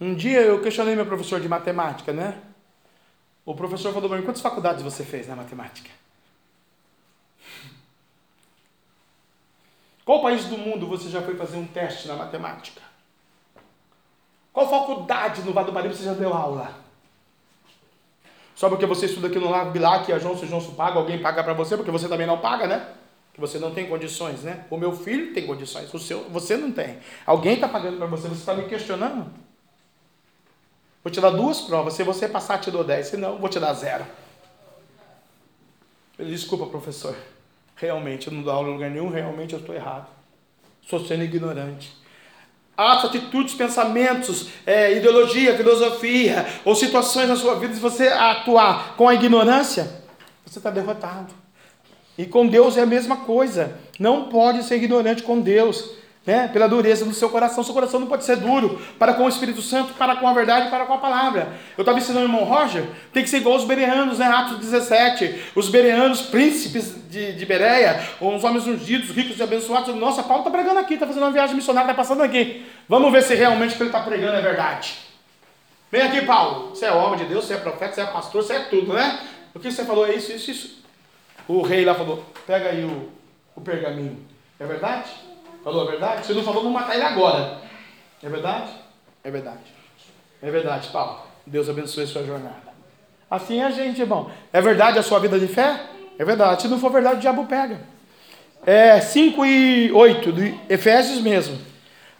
Um dia eu questionei meu professor de matemática, né? O professor falou para mim, quantas faculdades você fez na matemática? Qual país do mundo você já foi fazer um teste na matemática? Qual faculdade no Vale do você já deu aula? Só porque você estuda aqui no Lago Bilac e a Johnson Johnson paga, alguém paga para você, porque você também não paga, né? Que você não tem condições, né? O meu filho tem condições, o seu, você não tem. Alguém está pagando para você, você está me questionando? Vou te dar duas provas. Se você passar, te dou 10. Se não, vou te dar zero. Desculpa, professor. Realmente, eu não dou aula em lugar nenhum, realmente eu estou errado. Estou sendo ignorante. Atos, atitudes, pensamentos, é, ideologia, filosofia ou situações na sua vida, se você atuar com a ignorância, você está derrotado. E com Deus é a mesma coisa. Não pode ser ignorante com Deus né, pela dureza do seu coração. Seu coração não pode ser duro para com o Espírito Santo, para com a verdade, para com a palavra. Eu estava ensinando o irmão Roger, tem que ser igual os bereanos, né? Atos 17. Os bereanos, príncipes de, de Bereia, os homens ungidos, ricos e abençoados. Nossa, Paulo está pregando aqui, está fazendo uma viagem missionária, está passando aqui. Vamos ver se realmente o que ele está pregando é verdade. Vem aqui, Paulo. Você é homem de Deus, você é profeta, você é pastor, você é tudo, né? O que você falou é isso, isso, isso. O rei lá falou: pega aí o, o pergaminho. É verdade? Falou a verdade? Se não falou, vamos matar ele agora. É verdade? É verdade. É verdade, Paulo. Deus abençoe a sua jornada. Assim é a gente, irmão. É verdade a sua vida de fé? É verdade. Se não for verdade, o diabo pega. É 5 e 8, de Efésios mesmo.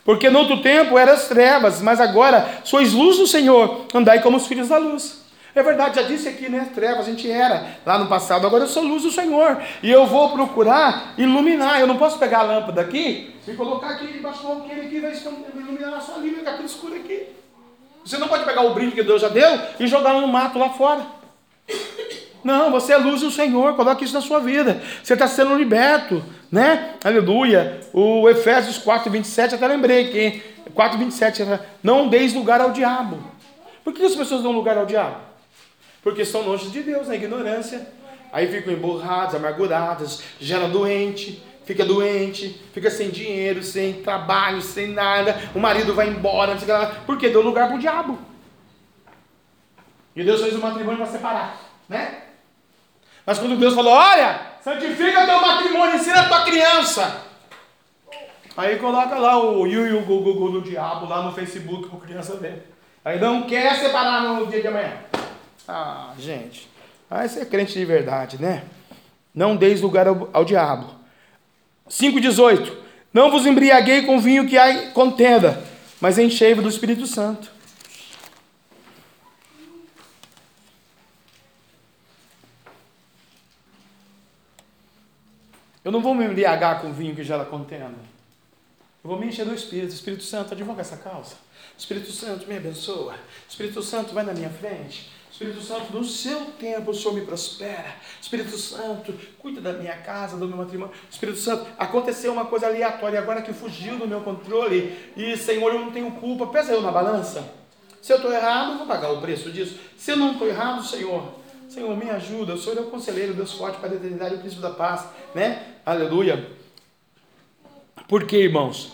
Porque no outro tempo eras trevas, mas agora sois luz do Senhor, andai como os filhos da luz. É verdade, já disse aqui, né? Trevas, a gente era lá no passado, agora eu sou luz do Senhor. E eu vou procurar iluminar. Eu não posso pegar a lâmpada aqui e colocar aqui debaixo do alqueire aqui, vai iluminar na sua linha, ficar tudo escuro aqui. Você não pode pegar o brilho que Deus já deu e jogar no mato lá fora. Não, você é luz do Senhor, coloque isso na sua vida. Você está sendo liberto, né? Aleluia. O Efésios 4, 27, até lembrei que 4, 27, não deis lugar ao diabo. Por que as pessoas dão lugar ao diabo? Porque estão longe de Deus, na ignorância. Aí ficam emburrados, amargurados, gera doente, fica doente, fica sem dinheiro, sem trabalho, sem nada. O marido vai embora, não sei lá. Porque deu lugar para o diabo. E Deus fez o matrimônio para separar, né? Mas quando Deus falou, olha, santifica teu matrimônio, ensina a tua criança. Aí coloca lá o Yu o Gugu do diabo lá no Facebook para criança ver. Aí não quer separar no dia de amanhã. Ah, gente. Aí você é crente de verdade, né? Não deis lugar ao, ao diabo. 5,18. Não vos embriaguei com vinho que há contenda, mas enchei-vos do Espírito Santo. Eu não vou me embriagar com vinho que gera contenda. Eu vou me encher do Espírito. Espírito Santo, advoga essa causa. Espírito Santo, me abençoa. Espírito Santo, vai na minha frente. Espírito Santo, no seu tempo o Senhor me prospera. Espírito Santo, cuida da minha casa, do meu matrimônio. Espírito Santo, aconteceu uma coisa aleatória agora que fugiu do meu controle. E, Senhor, eu não tenho culpa. Pesa eu na balança. Se eu estou errado, eu vou pagar o preço disso. Se eu não estou errado, Senhor, Senhor, me ajuda. O Senhor é o conselheiro, Deus forte para a eternidade o príncipe da paz. Né? Aleluia. Por que, irmãos?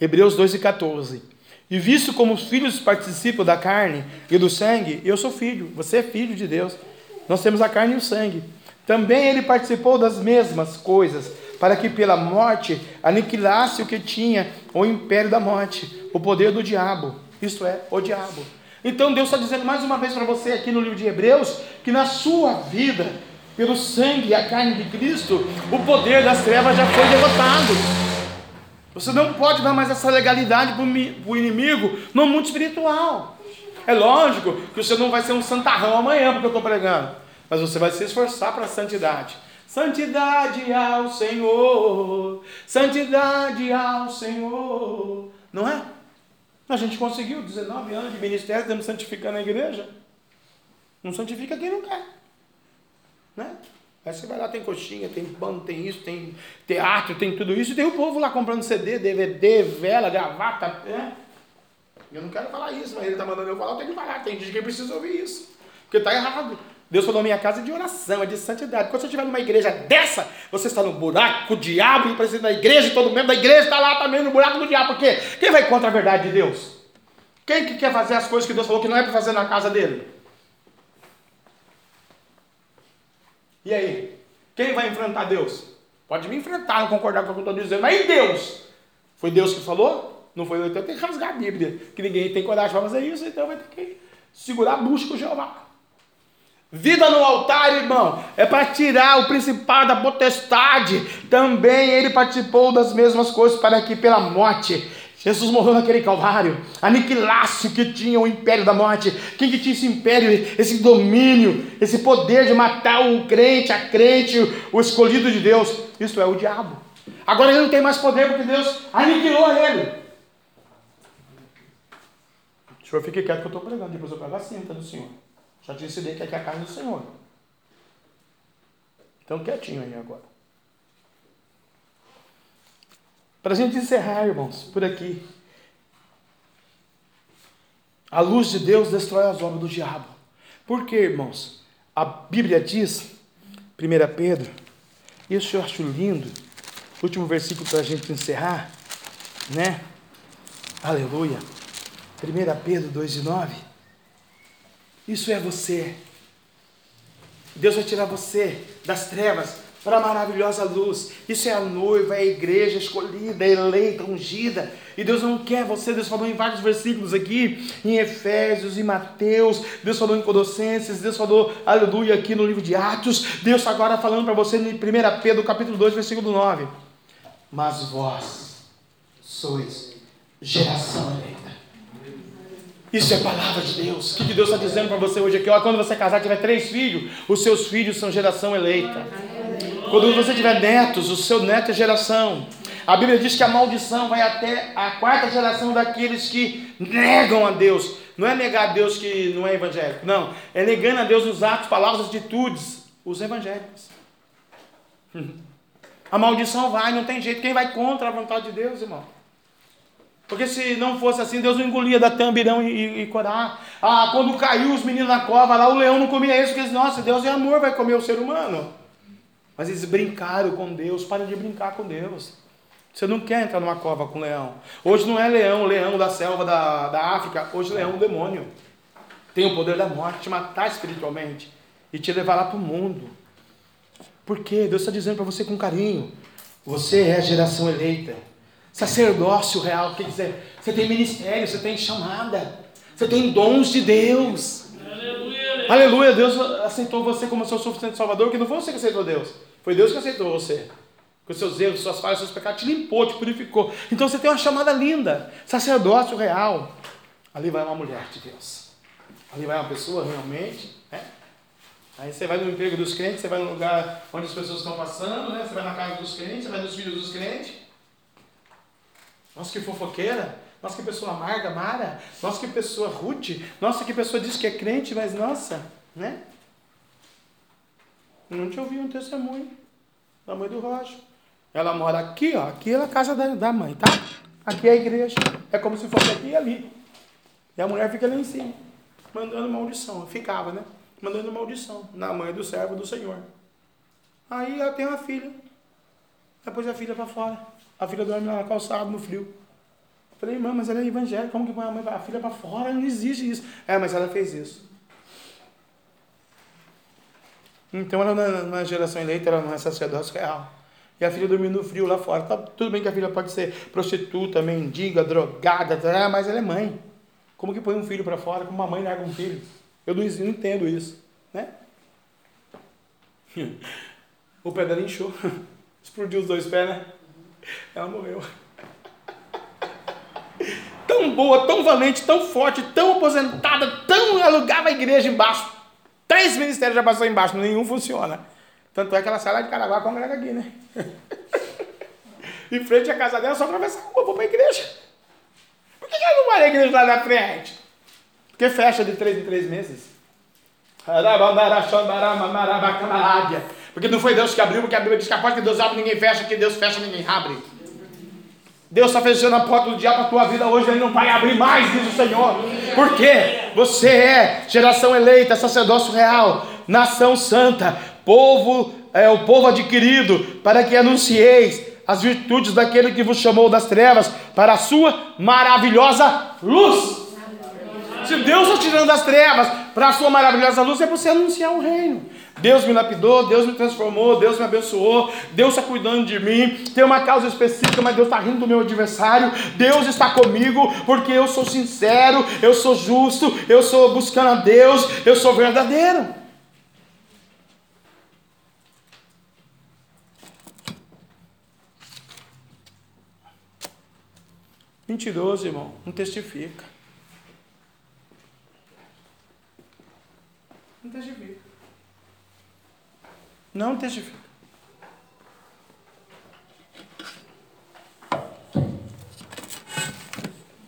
Hebreus 2 e 14. E visto como os filhos participam da carne e do sangue, eu sou filho, você é filho de Deus. Nós temos a carne e o sangue. Também ele participou das mesmas coisas, para que pela morte aniquilasse o que tinha o império da morte, o poder do diabo, isto é, o diabo. Então Deus está dizendo mais uma vez para você aqui no livro de Hebreus, que na sua vida, pelo sangue e a carne de Cristo, o poder das trevas já foi derrotado. Você não pode dar mais essa legalidade para o inimigo no mundo espiritual. É lógico que você não vai ser um santarrão amanhã porque eu estou pregando, mas você vai se esforçar para a santidade. Santidade ao Senhor, santidade ao Senhor, não é? A gente conseguiu 19 anos de ministério, estamos santificando a igreja. Não santifica quem não quer, né? Aí você vai lá, tem coxinha, tem pão, tem isso, tem teatro, tem tudo isso, e tem o povo lá comprando CD, DVD, vela, gravata. Né? Eu não quero falar isso, mas ele está mandando eu falar, eu tenho que falar. Tem gente que precisa ouvir isso. Porque está errado. Deus falou: minha casa é de oração, é de santidade. Quando você estiver numa igreja dessa, você está no buraco, o diabo, o presidente da igreja, todo mundo da igreja está lá também no buraco do diabo. Por quê? Quem vai contra a verdade de Deus? Quem que quer fazer as coisas que Deus falou que não é para fazer na casa dele? E aí? Quem vai enfrentar Deus? Pode me enfrentar, não concordar com o que eu estou dizendo, mas e Deus? Foi Deus que falou? Não foi eu, então tem que rasgar a Bíblia. Que ninguém tem coragem para fazer isso, então vai ter que segurar a busca com Jeová. Vida no altar, irmão, é para tirar o principal da potestade. Também ele participou das mesmas coisas para que pela morte Jesus morreu naquele calvário, aniquilasse o que tinha o império da morte. Quem que tinha esse império, esse domínio, esse poder de matar o crente, a crente, o escolhido de Deus? Isso é o diabo. Agora ele não tem mais poder porque Deus aniquilou ele. O senhor fique quieto que eu estou pregando, depois eu pego a cinta do senhor. Já te ensinei que aqui é a carne do senhor. Então quietinho aí agora. Para a gente encerrar, irmãos, por aqui. A luz de Deus destrói as obras do diabo. Por quê, irmãos? A Bíblia diz, 1 Pedro, isso eu acho lindo, último versículo para a gente encerrar, né? Aleluia. 1 Pedro 2 e 9. Isso é você. Deus vai tirar você das trevas para a maravilhosa luz. Isso é a noiva, é a igreja escolhida, eleita, ungida. E Deus não quer você, Deus falou em vários versículos aqui, em Efésios, em Mateus, Deus falou em Colossenses, Deus falou, aleluia, aqui no livro de Atos, Deus agora falando para você em 1 Pedro, capítulo 2, versículo 9. Mas vós sois geração eleita. Isso é palavra de Deus. O que Deus está dizendo para você hoje aqui? Quando você casar, tiver três filhos, os seus filhos são geração eleita. Quando você tiver netos, o seu neto é geração. A Bíblia diz que a maldição vai até a quarta geração daqueles que negam a Deus. Não é negar a Deus que não é evangélico, não. É negando a Deus nos atos, palavras, atitudes, os evangélicos. A maldição vai, não tem jeito. Quem vai contra a vontade de Deus, irmão? Porque se não fosse assim, Deus não engolia da Tambirão e, e, e Corá. Ah, quando caiu os meninos na cova lá, o leão não comia isso, porque eles, nossa, Deus é amor, vai comer o ser humano. Mas eles brincaram com Deus, para de brincar com Deus. Você não quer entrar numa cova com leão. Hoje não é leão, leão da selva da, da África, hoje leão é um demônio. Tem o poder da morte, te matar espiritualmente e te levar lá para o mundo. Por quê? Deus está dizendo para você com carinho: você é a geração eleita, sacerdócio real, quer dizer, você tem ministério, você tem chamada, você tem dons de Deus. Aleluia, Aleluia. Deus aceitou você como seu suficiente salvador, que não foi você que aceitou Deus, foi Deus que aceitou você. Com seus erros, suas falhas, seus pecados, te limpou, te purificou. Então você tem uma chamada linda, sacerdócio real. Ali vai uma mulher de Deus. Ali vai uma pessoa realmente, né? Aí você vai no emprego dos crentes, você vai no lugar onde as pessoas estão passando, né? Você vai na casa dos crentes, você vai nos filhos dos crentes. Nossa, que fofoqueira. Nossa, que pessoa amarga, Mara. Nossa, que pessoa rude. Nossa, que pessoa diz que é crente, mas nossa, né? Não te ouvi um testemunho da mãe do Rocha. Ela mora aqui, ó. Aqui é a casa da, da mãe, tá? Aqui é a igreja. É como se fosse aqui e ali. E a mulher fica ali em cima, mandando maldição. Ficava, né? Mandando maldição na mãe do servo do Senhor. Aí ela tem uma filha. Depois a filha para fora. A filha dorme na calçada, no frio. Eu falei, irmã, mas ela é evangélica, como que põe a, mãe, a filha para fora? Não existe isso. É, mas ela fez isso. Então ela é geração eleita, ela não é sacerdócio real. E a filha dormindo no frio lá fora. Tá, tudo bem que a filha pode ser prostituta, mendiga, drogada, tá, mas ela é mãe. Como que põe um filho para fora? Como uma mãe larga um filho? Eu não, não entendo isso. Né? O pé dela inchou. Explodiu os dois pés, né? Ela morreu. Tão boa, tão valente, tão forte, tão aposentada, tão alugava a igreja embaixo. Três ministérios já passou embaixo, nenhum funciona. Tanto é que ela sai lá de Caraguá congrega aqui, né? em frente à casa dela, só atravessar a rua, vou para a igreja. Por que ela não vai à igreja lá na frente? Porque fecha de três em três meses. Porque não foi Deus que abriu, porque a Bíblia diz que a porta que Deus abre, ninguém fecha, que Deus fecha, ninguém abre. Deus está fechando a porta do diabo para a tua vida hoje, ele não vai abrir mais, diz o Senhor. Por quê? Você é geração eleita, sacerdócio real, nação santa, povo, é o povo adquirido, para que anuncieis as virtudes daquele que vos chamou das trevas para a sua maravilhosa luz. Se Deus está tirando das trevas para a sua maravilhosa luz, é você anunciar o reino. Deus me lapidou, Deus me transformou, Deus me abençoou, Deus está cuidando de mim. Tem uma causa específica, mas Deus está rindo do meu adversário. Deus está comigo, porque eu sou sincero, eu sou justo, eu sou buscando a Deus, eu sou verdadeiro. Mentiroso, irmão, não testifica. Não testifica. Não testifica.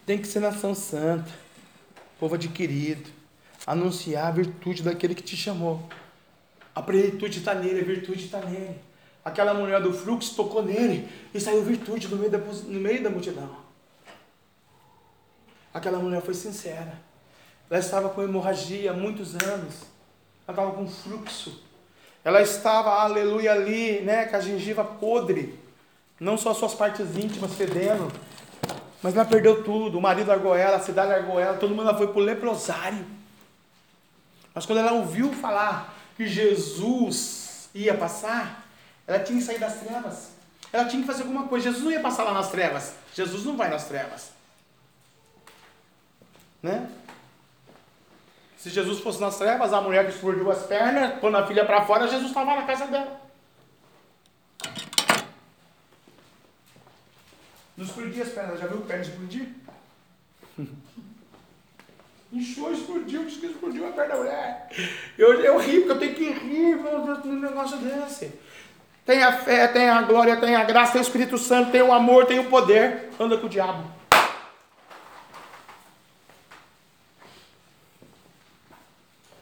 Tem que ser nação santa, povo adquirido, anunciar a virtude daquele que te chamou. A plenitude está nele, a virtude está nele. Aquela mulher do fluxo tocou nele e saiu virtude no meio da, no meio da multidão. Aquela mulher foi sincera. Ela estava com hemorragia há muitos anos. Ela estava com fluxo. Ela estava, aleluia, ali, né, com a gengiva podre. Não só suas partes íntimas fedendo. Mas ela perdeu tudo. O marido largou ela, a cidade largou ela, todo mundo foi para o leprosário. Mas quando ela ouviu falar que Jesus ia passar, Ela tinha que sair das trevas. Ela tinha que fazer alguma coisa. Jesus não ia passar lá nas trevas. Jesus não vai nas trevas. Né? Se Jesus fosse nas trevas, a mulher que explodiu as pernas, pondo a filha para fora, Jesus estava na casa dela. Não explodia as pernas, já viu perna explodir? Inchou, explodiu, disse que explodiu a perna da mulher. Eu, eu ri, porque eu tenho que rir num negócio desse. Tem a fé, tem a glória, tem a graça, tem o Espírito Santo, tem o amor, tem o poder. Anda com o diabo.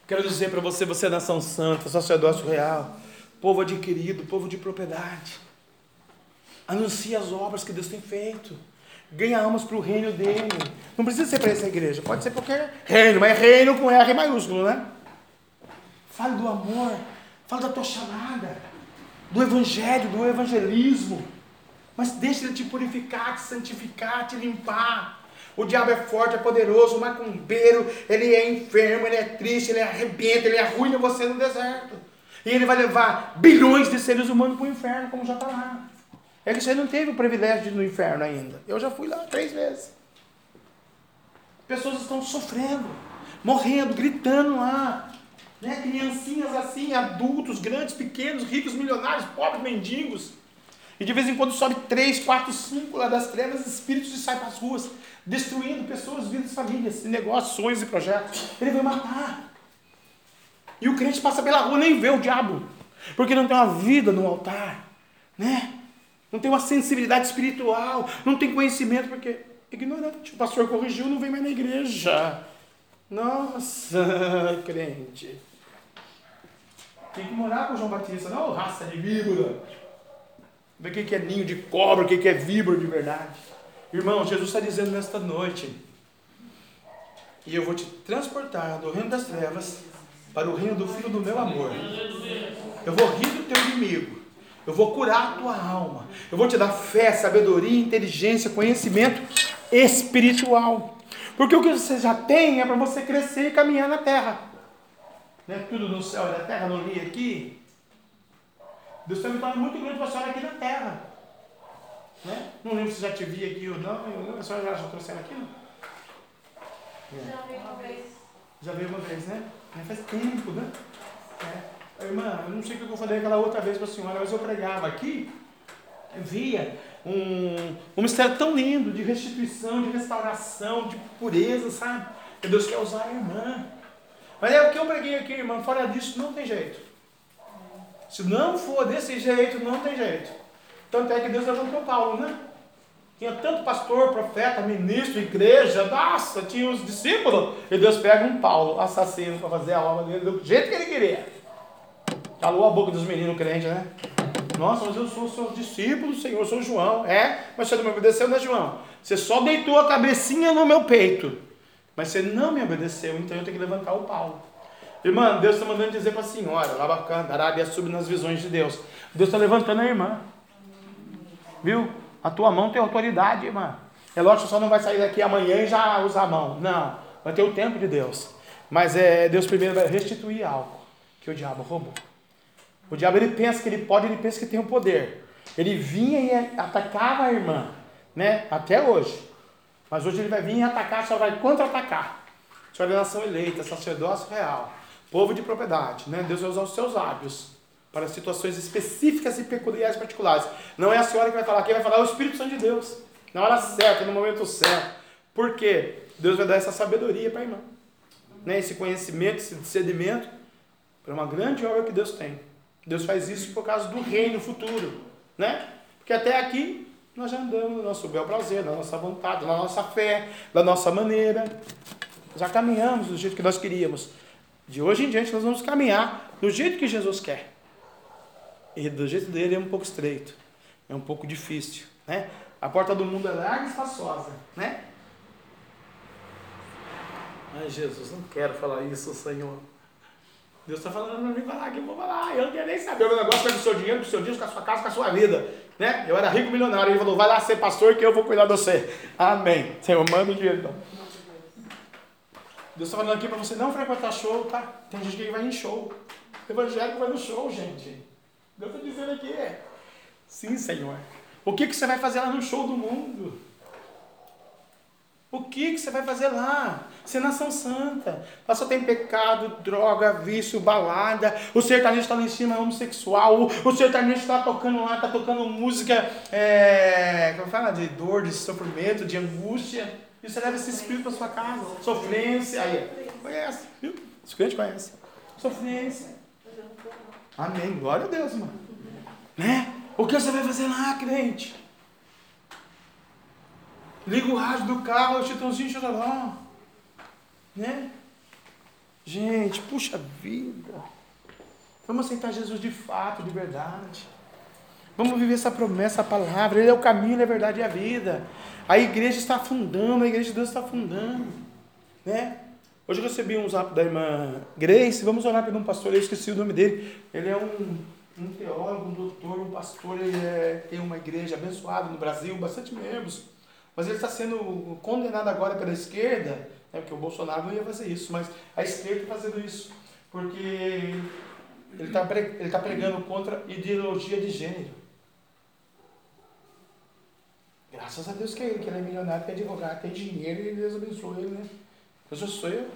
Quero dizer para você, você é nação santa, sacerdócio real, povo adquirido, povo de propriedade. Anuncia as obras que Deus tem feito. Ganha almas para o reino dele. Não precisa ser para essa igreja, pode ser qualquer reino, mas reino com R maiúsculo, né? Fale do amor, fale da tua chamada, do evangelho, do evangelismo. Mas deixa ele te purificar, te santificar, te limpar. O diabo é forte, é poderoso, macumbeiro, ele é enfermo, ele é triste, ele arrebenta, ele arruina você no deserto. E ele vai levar bilhões de seres humanos para o inferno, como já está lá. É que você não teve o privilégio de ir no inferno ainda. Eu já fui lá três vezes. Pessoas estão sofrendo, morrendo, gritando lá. Né? Criancinhas assim, adultos, grandes, pequenos, ricos, milionários, pobres, mendigos. E de vez em quando sobe três, quatro, cinco lá das trevas, espíritos e sai para as ruas, destruindo pessoas, vidas, famílias, negócios, sonhos e projetos. Ele vai matar. E o crente passa pela rua nem vê o diabo, porque não tem uma vida no altar, né? Não tem uma sensibilidade espiritual, não tem conhecimento, porque ignorante. O pastor corrigiu, não vem mais na igreja. Nossa, crente. Tem que morar com João Batista, não raça de víbora. Ver o que é ninho de cobra, o que é víbora de verdade. Irmão, Jesus está dizendo nesta noite, e eu vou te transportar do reino das trevas para o reino do Filho do meu amor. Eu vou rir do teu inimigo. Eu vou curar a tua alma. Eu vou te dar fé, sabedoria, inteligência, conhecimento espiritual. Porque o que você já tem é para você crescer e caminhar na terra. Não é tudo no céu e na terra, não li aqui. Deus tem um plano muito grande para a senhora aqui na terra. Né? Não lembro se já te vi aqui ou não. A senhora já, já trouxe ela aqui? Não? É. Já veio uma vez. Já veio uma vez, né? Faz tempo, né? É. Irmã, eu não sei o que eu falei aquela outra vez para a senhora, mas eu pregava aqui, via um, um mistério tão lindo de restituição, de restauração, de pureza, sabe? Que Deus quer usar a irmã. Mas é o que eu preguei aqui, irmã, fora disso não tem jeito. Se não for desse jeito, não tem jeito. Tanto é que Deus levantou Paulo, né? Tinha tanto pastor, profeta, ministro, igreja, nossa, tinha os discípulos. E Deus pega um Paulo, assassino, para fazer a obra dele do jeito que ele queria. Calou a boca dos meninos crentes, né? Nossa, mas eu sou seu discípulo, Senhor, eu sou João. É, mas você não me obedeceu, né, João? Você só deitou a cabecinha no meu peito. Mas você não me obedeceu, então eu tenho que levantar o Paulo. Irmã, Deus está mandando dizer para a senhora, lá bacana, Arábia sube nas visões de Deus. Deus está levantando a irmã. Viu? A tua mão tem autoridade, irmã. É lógico que só não vai sair daqui amanhã e já usar a mão. Não. Vai ter o tempo de Deus. Mas é, Deus primeiro vai restituir algo que o diabo roubou. O diabo ele pensa que ele pode, ele pensa que tem o poder. Ele vinha e atacava a irmã, né? Até hoje. Mas hoje ele vai vir e atacar, só vai contra-atacar. Sua nação eleita, sacerdócio real, povo de propriedade, né? Deus vai usar os seus lábios para situações específicas e peculiares particulares. Não é a senhora que vai falar, quem vai falar é o Espírito Santo de Deus. Na hora certa, no momento certo. Por quê? Deus vai dar essa sabedoria para a irmã. Né? Esse conhecimento, esse discernimento para uma grande obra que Deus tem. Deus faz isso por causa do reino futuro, né? Porque até aqui nós já andamos no nosso bel prazer, na nossa vontade, na nossa fé, da nossa maneira. Já caminhamos do jeito que nós queríamos. De hoje em diante nós vamos caminhar do jeito que Jesus quer. E do jeito dele é um pouco estreito, é um pouco difícil, né? A porta do mundo é larga e espaçosa, né? Ai, Jesus, não quero falar isso, Senhor. Deus está falando para mim falar que eu vou falar, eu não quero nem saber. O meu negócio é com o seu dinheiro, com o seu disco, com a sua casa, com a sua vida. Né? Eu era rico milionário. Ele falou, vai lá ser pastor que eu vou cuidar de você. Amém. Senhor, manda o dinheiro então. Deus está falando aqui para você não frequentar show, tá? Tem gente que vai em show. Evangélico vai no show, gente. Deus está dizendo aqui. Sim, Senhor. O que, que você vai fazer lá no show do mundo? O que, que você vai fazer lá? Você é nação santa. Lá só tem pecado, droga, vício, balada. O sertanejo está lá em cima, é homossexual. O sertanejo está tocando lá, está tocando música, é, como fala? De dor, de sofrimento, de angústia. E você leva esse espírito para sua casa. Sofrência. Aí, conhece, viu? Os crentes conhecem. Sofrência. Amém. Glória a Deus, mano. Né? O que você vai fazer lá, crente? Liga o rádio do carro, o Chitãozinho Chororó. Né? Gente, puxa vida. Vamos aceitar Jesus de fato, de verdade. Vamos viver essa promessa, a palavra. Ele é o caminho, a verdade e a vida. A igreja está afundando, a igreja de Deus está afundando. Né? Hoje eu recebi um zap da irmã Grace. Vamos orar por um pastor, eu esqueci o nome dele. Ele é um, um teólogo, um doutor, um pastor. Ele é, tem uma igreja abençoada no Brasil, bastante membros. Mas ele está sendo condenado agora pela esquerda, né, porque o Bolsonaro não ia fazer isso, mas a esquerda está fazendo isso, porque ele está ele tá pregando contra ideologia de gênero. Graças a Deus que ele, que ele é milionário, que é advogado, tem dinheiro e Deus abençoe ele, né? Eu sou, eu.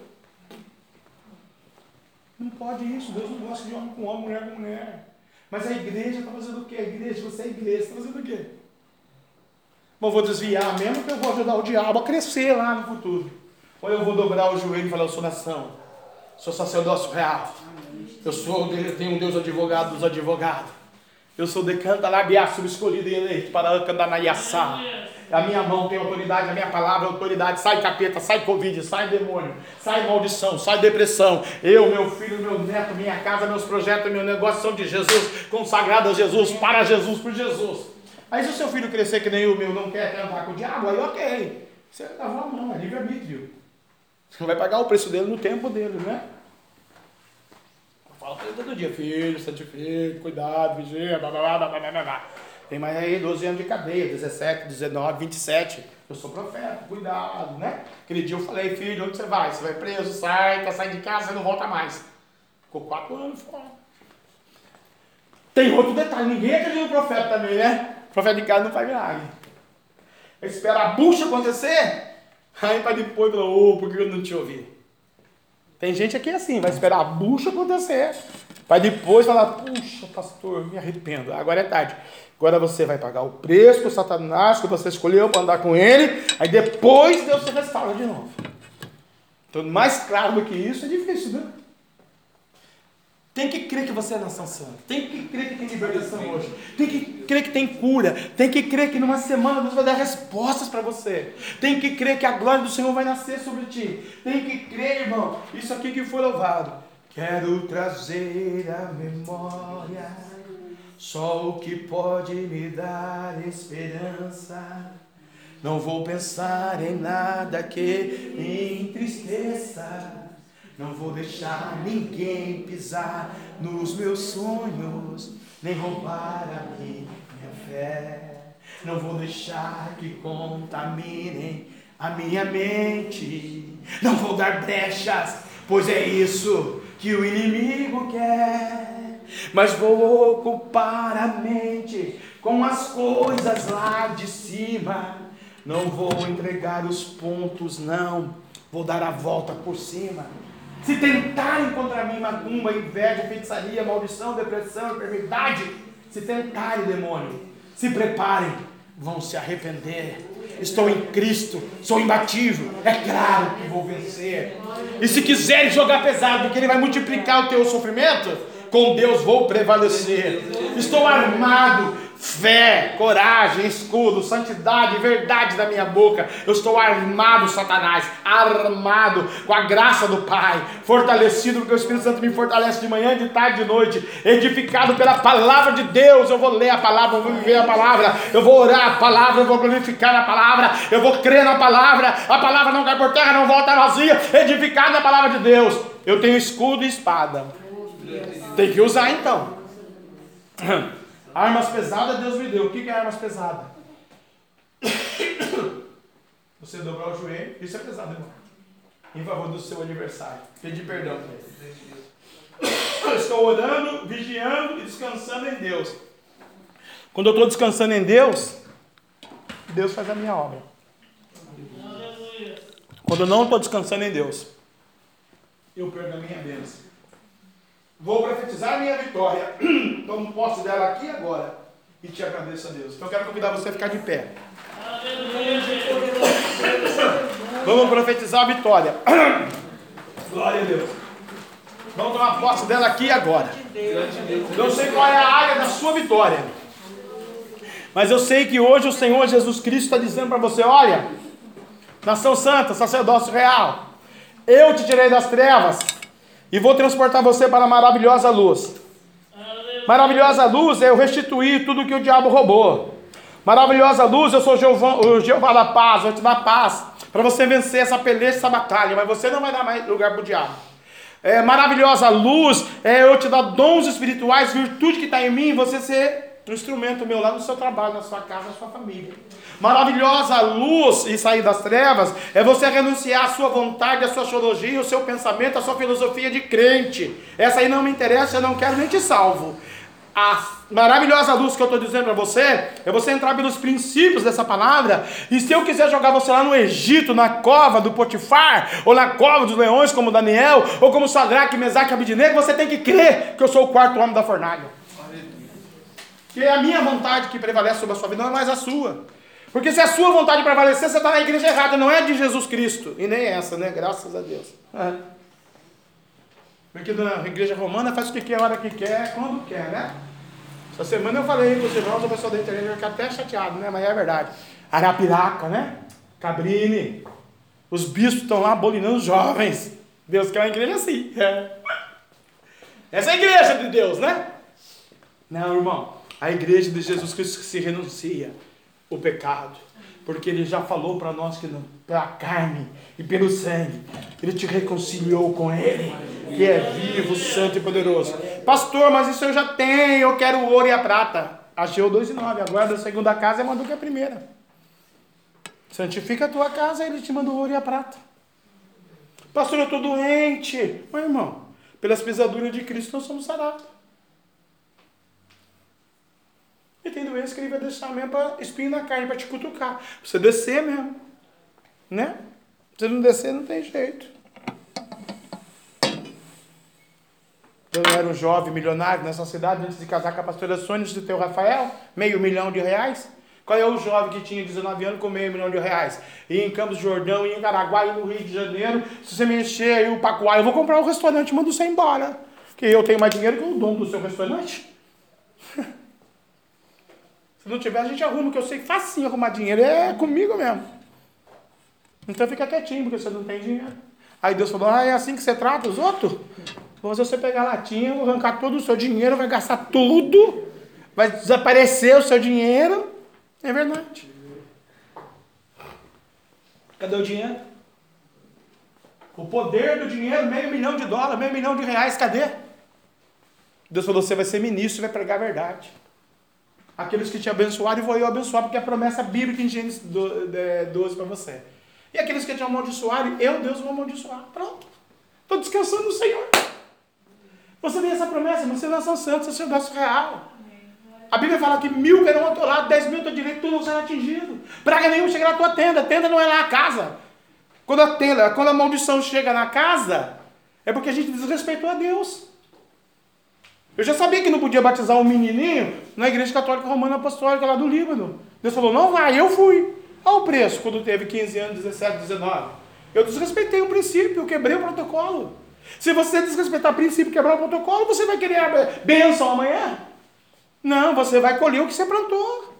Não pode isso, Deus não gosta de homem com homem, mulher com mulher. Mas a igreja está fazendo o quê? A igreja, você é igreja, está fazendo o quê? Mas vou desviar mesmo que eu vou ajudar o diabo a crescer lá no futuro. Ou eu vou dobrar o joelho e falar, eu sou nação, sou sacerdócio real. Eu sou, eu tenho um Deus advogado dos advogados. Eu sou decanta labiaço escolhido e eleito para cantar na. A minha mão tem autoridade, a minha palavra é autoridade. Sai capeta, sai covid, sai demônio, sai maldição, sai depressão. Eu, meu filho, meu neto, minha casa, meus projetos, meu negócio são de Jesus, consagrado a Jesus, para Jesus, por Jesus. Aí se o seu filho crescer que nem o meu não quer, andar com o diabo, aí ok. Você lavou a mão, é livre-arbítrio. Você vai pagar o preço dele no tempo dele, né? Eu falo todo dia, filho, santifique, cuidado, vigia, blá blá blá blá blá blá. Tem mais aí 12 anos de cadeia, 17, 19, 27. Eu sou profeta, cuidado, né? Aquele dia eu falei, filho, onde você vai? Você vai preso, sai, tá saindo de casa, você não volta mais. Ficou quatro anos fora. Tem outro detalhe, ninguém acredita no profeta também, né? O profeta de casa não faz milagre. Espera a bucha acontecer, aí para depois falar, ô, oh, por que eu não te ouvi? Tem gente aqui assim, vai esperar a bucha acontecer, para depois falar, puxa, pastor, me arrependo, agora é tarde. Agora você vai pagar o preço o Satanás que você escolheu para andar com ele, aí depois Deus se restaura de novo. Então, mais claro do que isso é difícil, né? Tem que crer que você é nação santa. Tem que crer que tem libertação hoje. Tem que crer que tem cura. Tem que crer que numa semana Deus vai dar respostas para você. Tem que crer que a glória do Senhor vai nascer sobre ti. Tem que crer, irmão. Isso aqui que foi louvado. Quero trazer a memória só o que pode me dar esperança. Não vou pensar em nada que me entristeça. Não vou deixar ninguém pisar nos meus sonhos, nem roubar a minha fé. Não vou deixar que contaminem a minha mente. Não vou dar brechas, pois é isso que o inimigo quer. Mas vou ocupar a mente com as coisas lá de cima. Não vou entregar os pontos, não. Vou dar a volta por cima. Se tentarem contra mim macumba, inveja, feitiçaria, maldição, depressão, enfermidade, se tentarem, demônio, se preparem, vão se arrepender. Estou em Cristo, sou imbatível, é claro que vou vencer. E se quiserem jogar pesado, porque Ele vai multiplicar o teu sofrimento, com Deus vou prevalecer. Estou armado, fé, coragem, escudo, santidade, verdade da minha boca. Eu estou armado, Satanás, armado com a graça do Pai, fortalecido porque o Espírito Santo me fortalece de manhã, de tarde, de noite, edificado pela palavra de Deus. Eu vou ler a palavra, eu vou viver a palavra, eu vou orar a palavra, eu vou glorificar a palavra, eu vou crer na palavra. A palavra não cai por terra, não volta vazia, edificado na palavra de Deus. Eu tenho escudo e espada. Tem que usar então. Armas pesadas Deus me deu. O que é armas pesadas? Você dobrar o joelho, isso é pesado, irmão. Em favor do seu aniversário. Pedir perdão para ele. Estou orando, vigiando e descansando em Deus. Quando eu estou descansando em Deus, Deus faz a minha obra. Quando eu não estou descansando em Deus, eu perco a minha bênção. Vou profetizar a minha vitória. Tomo posse dela aqui agora. E te agradeço a Deus. Então eu quero convidar você a ficar de pé. Vamos profetizar a vitória. Glória a Deus. Vamos tomar posse dela aqui e agora. Eu sei qual é a área da sua vitória. Mas eu sei que hoje o Senhor Jesus Cristo está dizendo para você: olha, nação santa, sacerdócio real, eu te tirei das trevas e vou transportar você para a maravilhosa luz. Maravilhosa luz é eu restituir tudo que o diabo roubou. Maravilhosa luz, eu sou Jeová, o Jeová da paz, vou te dar paz para você vencer essa peleja, essa batalha, mas você não vai dar mais lugar para o diabo. É, maravilhosa luz é eu te dar dons espirituais, virtude que está em mim, você ser um instrumento meu lá no seu trabalho, na sua casa, na sua família. Maravilhosa luz e sair das trevas é você renunciar à sua vontade, à sua teologia, o seu pensamento, à sua filosofia de crente. Essa aí não me interessa, eu não quero nem te salvo. A maravilhosa luz que eu estou dizendo para você é você entrar pelos princípios dessa palavra. E se eu quiser jogar você lá no Egito, na cova do Potifar, ou na cova dos leões, como Daniel, ou como Sadraque, Mesaque e Abidinego, você tem que crer que eu sou o quarto homem da fornalha. Que é a minha vontade que prevalece sobre a sua vida, não é mais a sua. Porque se a sua vontade prevalecer, você está na igreja errada, não é de Jesus Cristo. E nem essa, né? Graças a Deus. É. Porque na igreja romana faz o que quer, a hora que quer, quando quer, né? Essa semana eu falei com os irmãos, o pessoal da internet vai ficar até chateado, né? Mas é verdade. Arapiraca, né? Cabrini. Os bispos estão lá abolinando os jovens. Deus quer uma igreja assim. É. Essa é a igreja de Deus, né? Não, irmão. A igreja de Jesus Cristo que se renuncia o pecado. Porque ele já falou para nós que não, pela carne e pelo sangue, ele te reconciliou com ele, que é vivo, santo e poderoso. Pastor, mas isso eu já tenho, eu quero o ouro e a prata. Achei o 2 e 9, agora da segunda casa é mandou que a primeira. Santifica a tua casa, ele te manda o ouro e a prata. Pastor, eu estou doente. Mas irmão, pelas pisaduras de Cristo nós somos sarados. E tem doença que ele vai deixar mesmo para espinho na carne, para te cutucar. Pra você descer mesmo. Né? Se não descer, não tem jeito. Eu era um jovem milionário nessa cidade, antes de casar com a pastora Sônia, antes de ter o Rafael, meio milhão de reais. Qual é o jovem que tinha 19 anos com meio milhão de reais? E em Campos do Jordão, e em Caraguá, e no Rio de Janeiro, se você me encher aí o pacoá, eu vou comprar um restaurante e mando você embora. Porque eu tenho mais dinheiro que o dono do seu restaurante. Se não tiver, a gente arruma, que eu sei facinho arrumar dinheiro. É comigo mesmo. Então fica quietinho, porque você não tem dinheiro. Aí Deus falou, ah, é assim que você trata os outros? Vou você pegar a latinha, vou arrancar todo o seu dinheiro, vai gastar tudo, vai desaparecer o seu dinheiro. É verdade. Cadê o dinheiro? O poder do dinheiro, meio milhão de dólares, meio milhão de reais, cadê? Deus falou, você vai ser ministro e vai pregar a verdade. Aqueles que te abençoaram, e vou eu abençoar, porque é a promessa bíblica em Gênesis 12 para você. E aqueles que te amaldiçoarem, eu, Deus, vou amaldiçoar. Pronto. Estou descansando no Senhor. Você tem essa promessa, você é nação santa, você é sacerdócio real. A Bíblia fala que mil serão atolados, dez mil estão direito, tudo não será atingido. Praga nenhuma chega na tua tenda. Tenda não é lá a casa. Quando a tenda, quando a maldição chega na casa, é porque a gente desrespeitou a Deus. Eu já sabia que não podia batizar um menininho na igreja católica romana apostólica lá do Líbano. Deus falou, não vai, eu fui. Olha o preço quando teve 15 anos, 17, 19. Eu desrespeitei o princípio, eu quebrei o protocolo. Se você desrespeitar o princípio quebrar o protocolo, você vai querer a bênção amanhã? Não, você vai colher o que você plantou.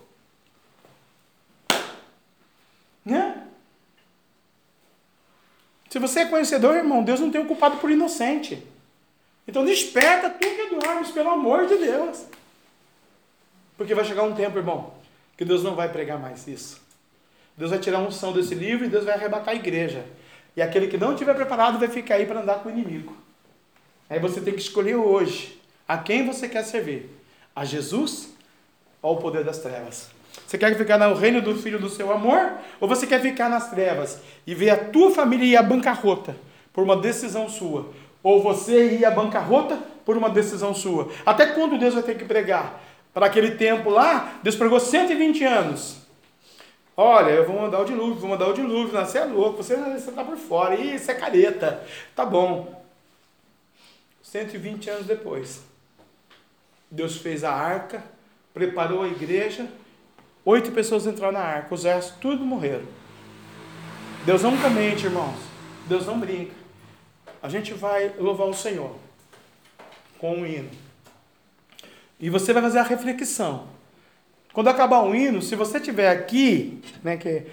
Né? Se você é conhecedor, irmão, Deus não tem o culpado por inocente. Então desperta tu que dormes, pelo amor de Deus. Porque vai chegar um tempo, irmão, que Deus não vai pregar mais isso. Deus vai tirar a unção desse livro e Deus vai arrebatar a igreja. E aquele que não estiver preparado vai ficar aí para andar com o inimigo. Aí você tem que escolher hoje a quem você quer servir. A Jesus ou ao poder das trevas? Você quer ficar no reino do filho do seu amor? Ou você quer ficar nas trevas e ver a tua família ir à bancarrota por uma decisão sua? Ou você ir à bancarrota por uma decisão sua. Até quando Deus vai ter que pregar? Para aquele tempo lá, Deus pregou 120 anos. Olha, eu vou mandar o dilúvio, vou mandar o dilúvio. Não, você é louco, você está por fora. Ih, isso é careta. Tá bom. 120 anos depois, Deus fez a arca, preparou a igreja, oito pessoas entraram na arca, os restos tudo morreram. Deus nunca mente, irmãos. Deus não brinca. A gente vai louvar o Senhor com um hino. E você vai fazer a reflexão. Quando acabar o hino, se você estiver aqui, né, que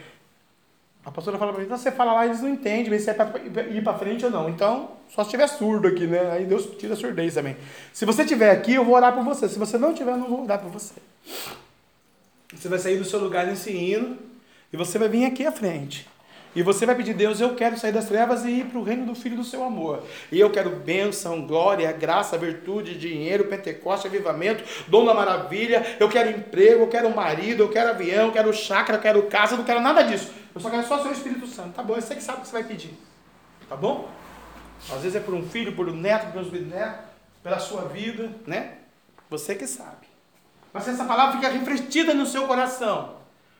a pastora fala para mim, então você fala lá, eles não entendem se é para ir para frente ou não. Então, só se estiver surdo aqui, né? Aí Deus tira a surdez também. Se você estiver aqui, eu vou orar por você. Se você não estiver, eu não vou orar por você. Você vai sair do seu lugar nesse hino e você vai vir aqui à frente. E você vai pedir, Deus, eu quero sair das trevas e ir para o reino do Filho do seu amor. E eu quero bênção, glória, graça, virtude, dinheiro, Pentecoste, avivamento, dom da maravilha. Eu quero emprego, eu quero marido, eu quero avião, eu quero chácara, eu quero casa, eu não quero nada disso. Eu só quero só o seu Espírito Santo. Tá bom, sei que sabe o que você vai pedir. Tá bom? Às vezes é por um filho, por um neto, por um bisnetos, pela sua vida, né? Você que sabe. Mas essa palavra fica refletida no seu coração.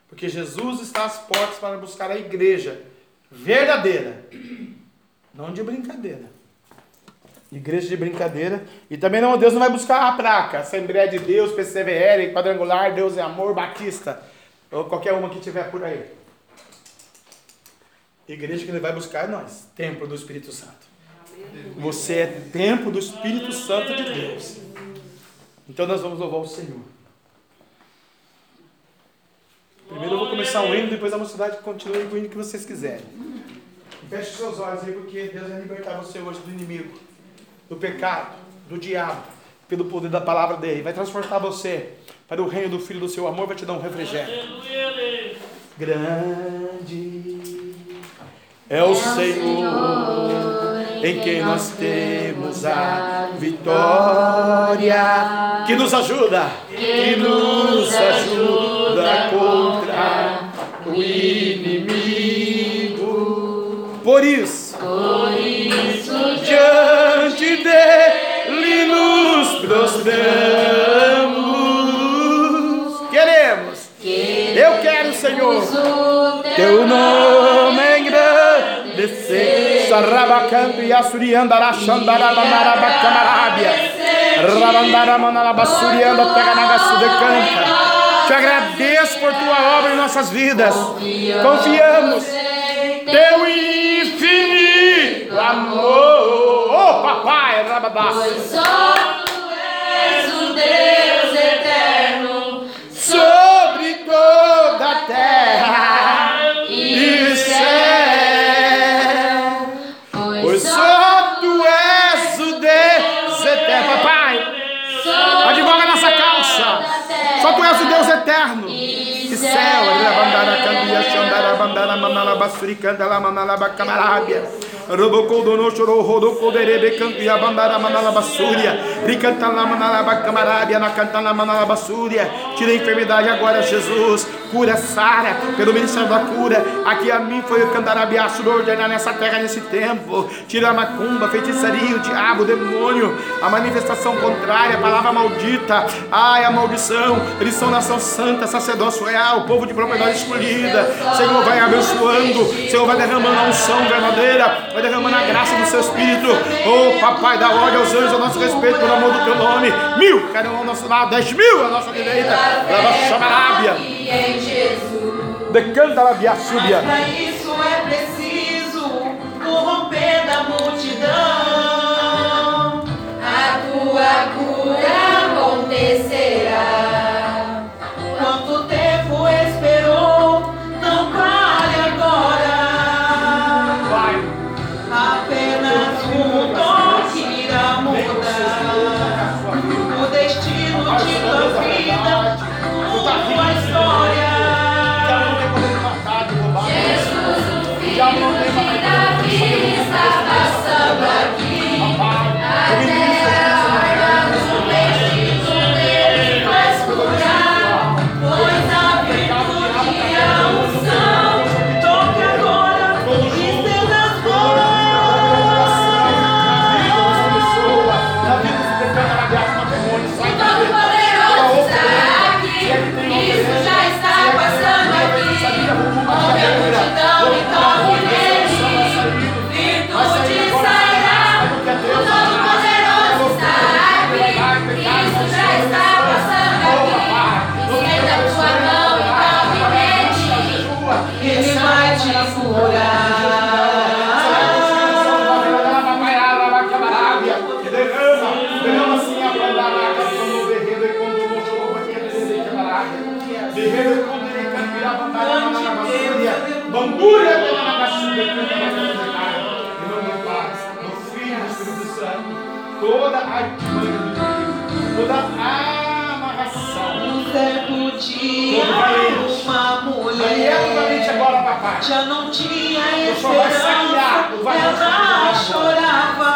Porque Jesus está às portas para buscar a igreja verdadeira, não de brincadeira. Igreja de brincadeira. E também não, Deus não vai buscar a placa. Assembleia de Deus, PCVL, Quadrangular, Deus é Amor, Batista. Ou qualquer uma que tiver por aí. Igreja que ele vai buscar é nós. Templo do Espírito Santo. Você é templo do Espírito Santo de Deus. Então nós vamos louvar o Senhor. Primeiro eu vou começar o hino, depois a mocidade continua com o hino que vocês quiserem. Feche seus olhos aí, porque Deus vai libertar você hoje do inimigo, do pecado, do diabo, pelo poder da palavra dele. Vai transportar você para o reino do Filho do seu amor, vai te dar um refrigério. Grande é o Senhor em quem nós temos a vitória, que nos ajuda, que nos ajuda contra inimigo. Por isso, Por isso diante dele nos prostramos. Queremos, eu quero, Senhor, teu nome engrandecer. Sarrabacanto e assuriandará, xandarabandara, camarabia. Rabandara, manalabasurianda, pega na gaçude canta. Te agradeço por tua obra em nossas vidas. Confiamos teu infinito amor. Oh, papai, rabadá. só tu és o Deus manala, basuri, candala, manala, bacamarabia. Robocou dono chorou, rodou coderebe, cantia, bandara, manala, basúria. Ricantala, manala, bacamarabia, na cantala, manala, basúria. Tira a enfermidade agora, Jesus. Cura, Sara, pelo ministério da cura. Aqui a mim foi o candarabiaço do ordenar nessa terra, nesse tempo. Tira a macumba, feitiçaria, o diabo, o demônio, a manifestação contrária, a palavra maldita. Ai, a maldição. Eles são nação santa, sacerdócio real, povo de propriedade escolhida. Senhor, vai abençoando. Senhor, vai derramando a unção verdadeira. Vai derramando a graça do seu espírito. Oh, papai, dá ordem aos anjos a nosso respeito, pelo amor do teu nome. Mil, um ao nosso lado, dez mil à nossa direita. Leva chamarábia. e em Jesus. Decanta a biaçúbia. Para isso é preciso o romper da multidão. A tua cura Já não tinha esperança, ela chorava.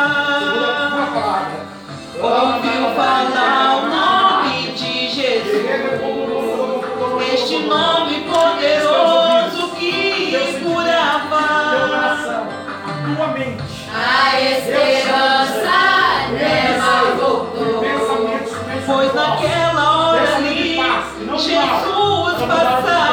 Ouviu falar o nome de Jesus, este nome poderoso que curava. A esperança dela voltou, pois naquela hora ali Jesus passava.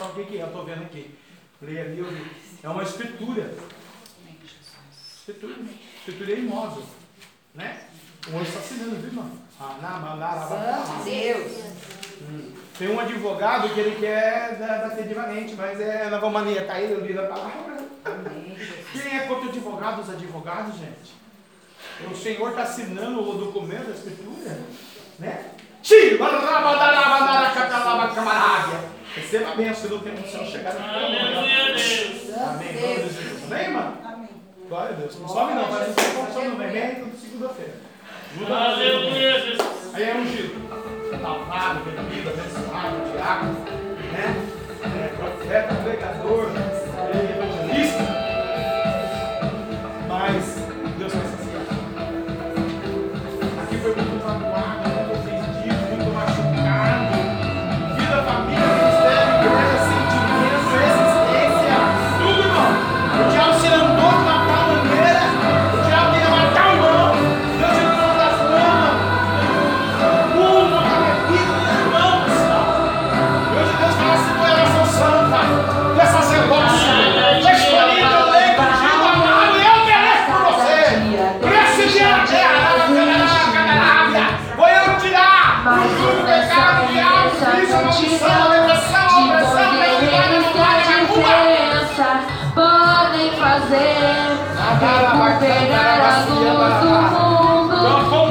sabe o que, que é, eu estou vendo aqui. Leia ali, eu vi. É uma escritura. Escritura, escritura é imóvel. Né? O anjo está assinando, viu, irmão? Santo Deus. Tem um advogado que ele quer dar da mas é nova mania, tá aí, eu li na palavra. Quem é contra advogado, os advogados, gente? O Senhor está assinando o documento da escritura, né? Tira, camarada. Receba a bênção do tempo do Senhor chegar. Aleluia, Deus. Amém. Glória Jesus. Amém, mano Glória a Deus. Não sobe não, mas você pode sobe no mérito de segunda-feira. Aleluia, Jesus. Aí é ungido. Salvado, bebido, abençoado, diácono, né? É, profeta, pregador. Né?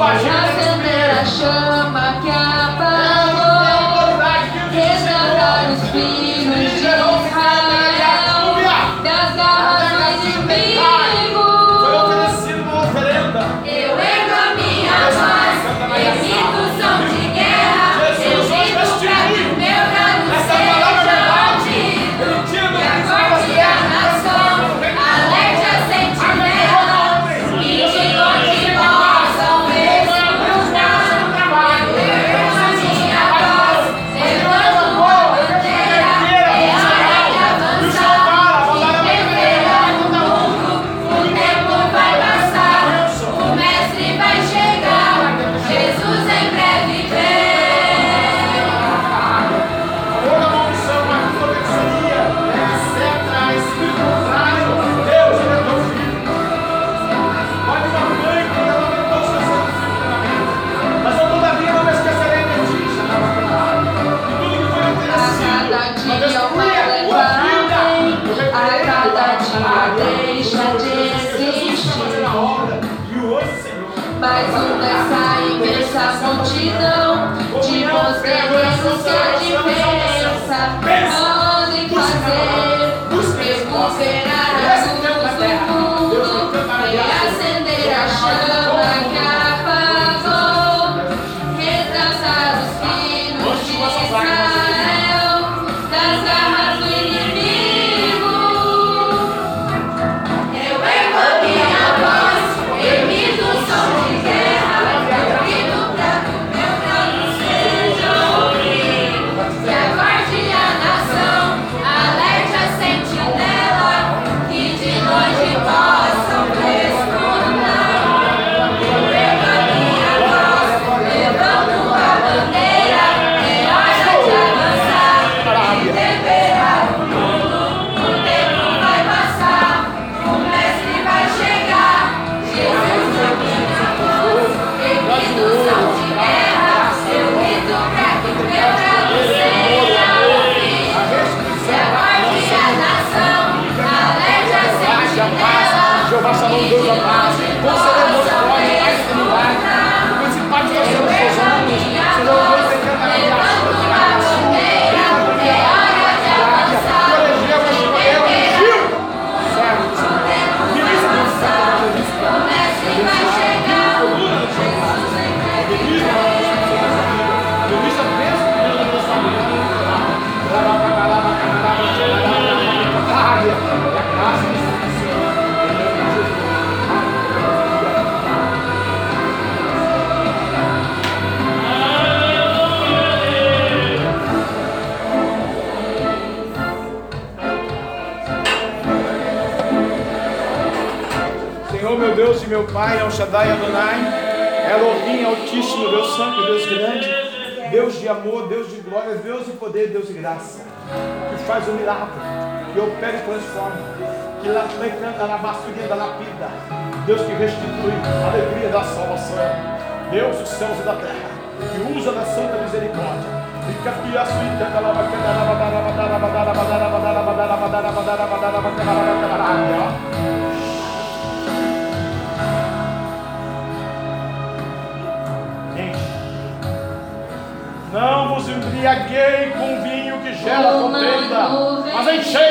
Roger! Não vos embriaguei com vinho que gera contenda, mas enchei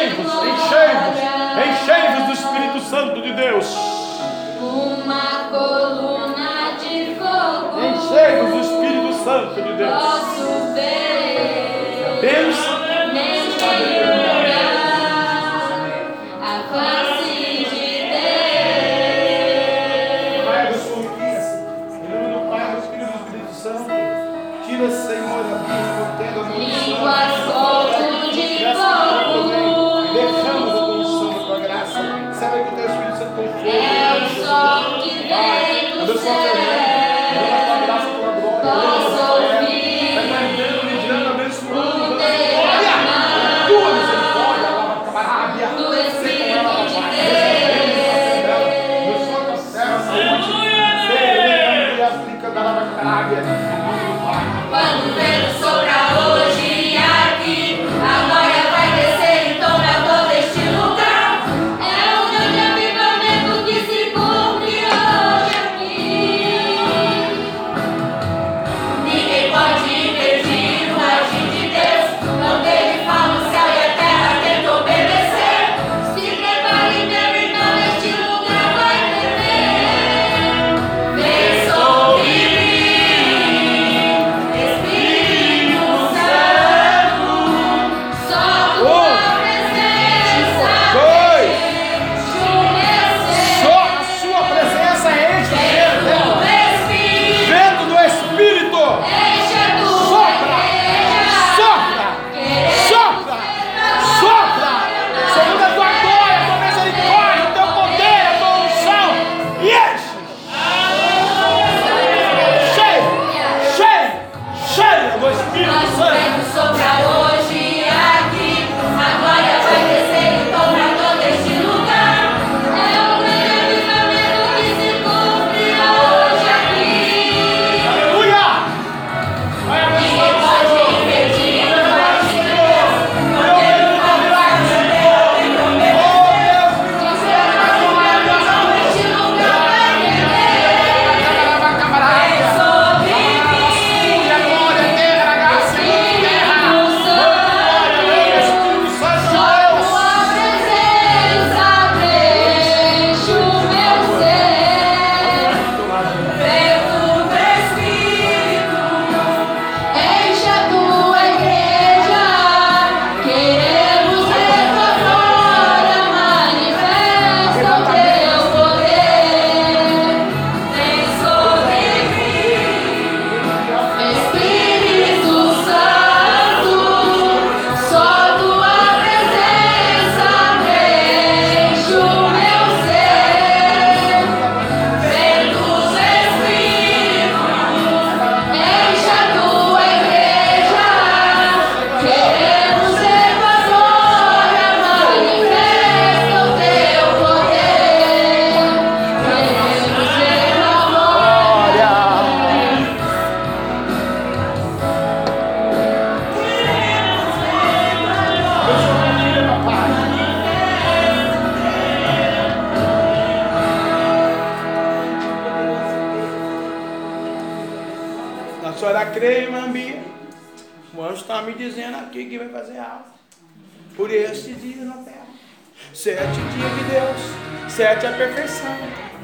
Sete dias de Deus, sete é a perfeição.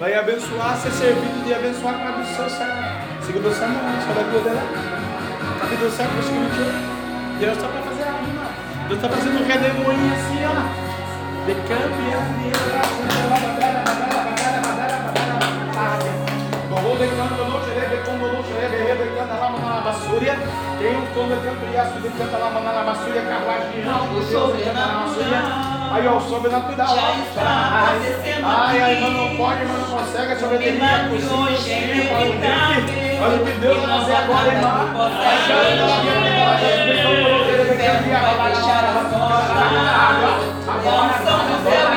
Vai abençoar, ser servido de abençoar cada do seu servo. Segundo o Senhor, só vai poder. Capítulo 7, versículo 21. Deus está para fazer algo, não. Deus está fazendo um redemoinho assim, ó. De campo e assim, Vou decando, eu não cheguei, decando, eu não cheguei, decando, a lama na basura. Entona cambriaço de canta lá mana massuia carlagiana. Aí ó, sobrenatural. Ai, ai, mano, não pode, mas não consegue, é sobrenatural. Olha o que Deus vai fazer agora, irmão. Agora, agora, agora.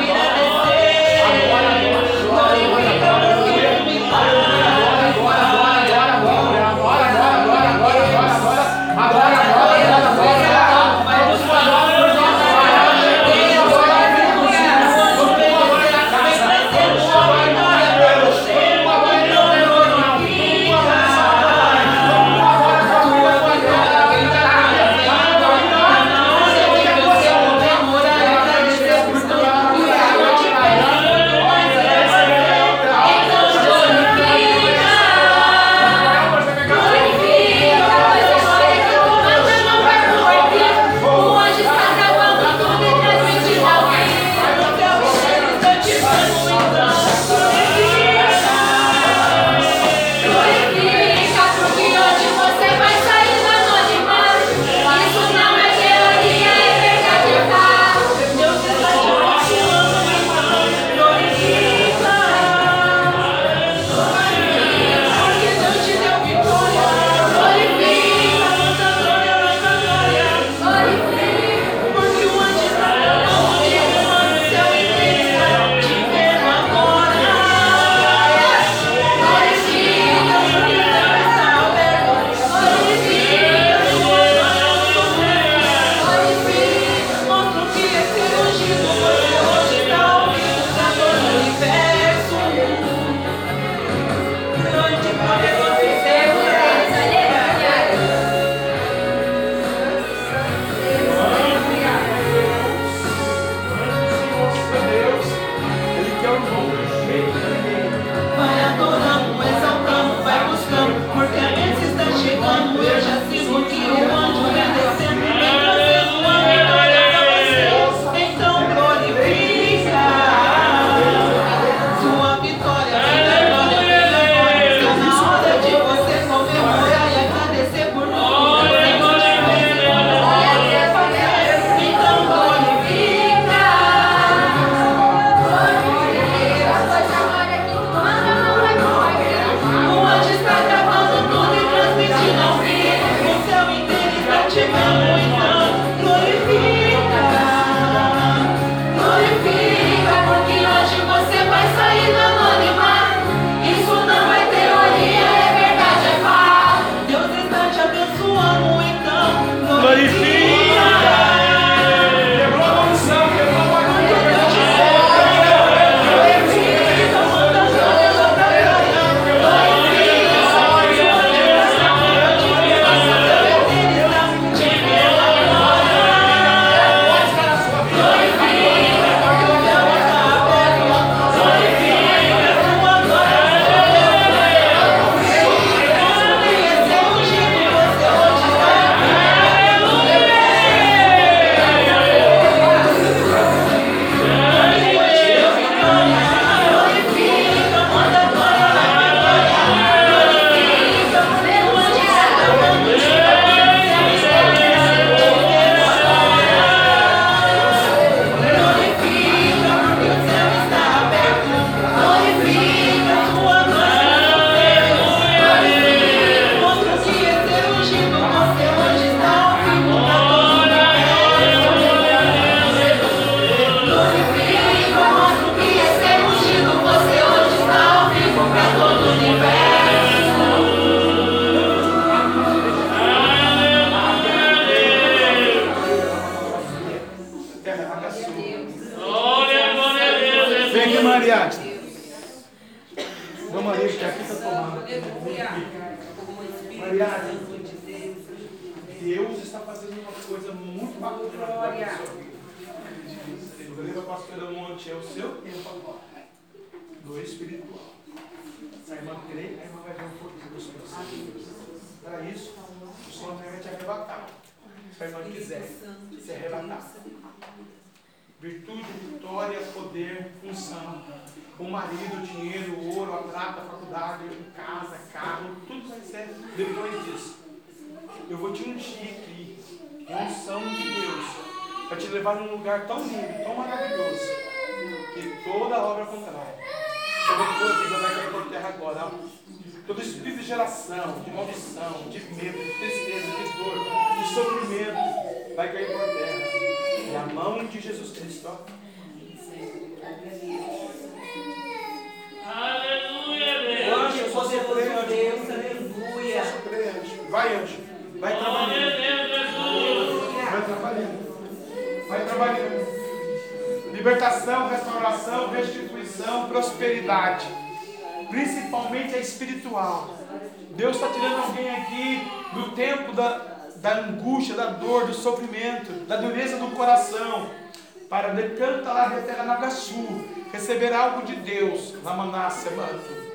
Algo de Deus. Lamanácia, manto.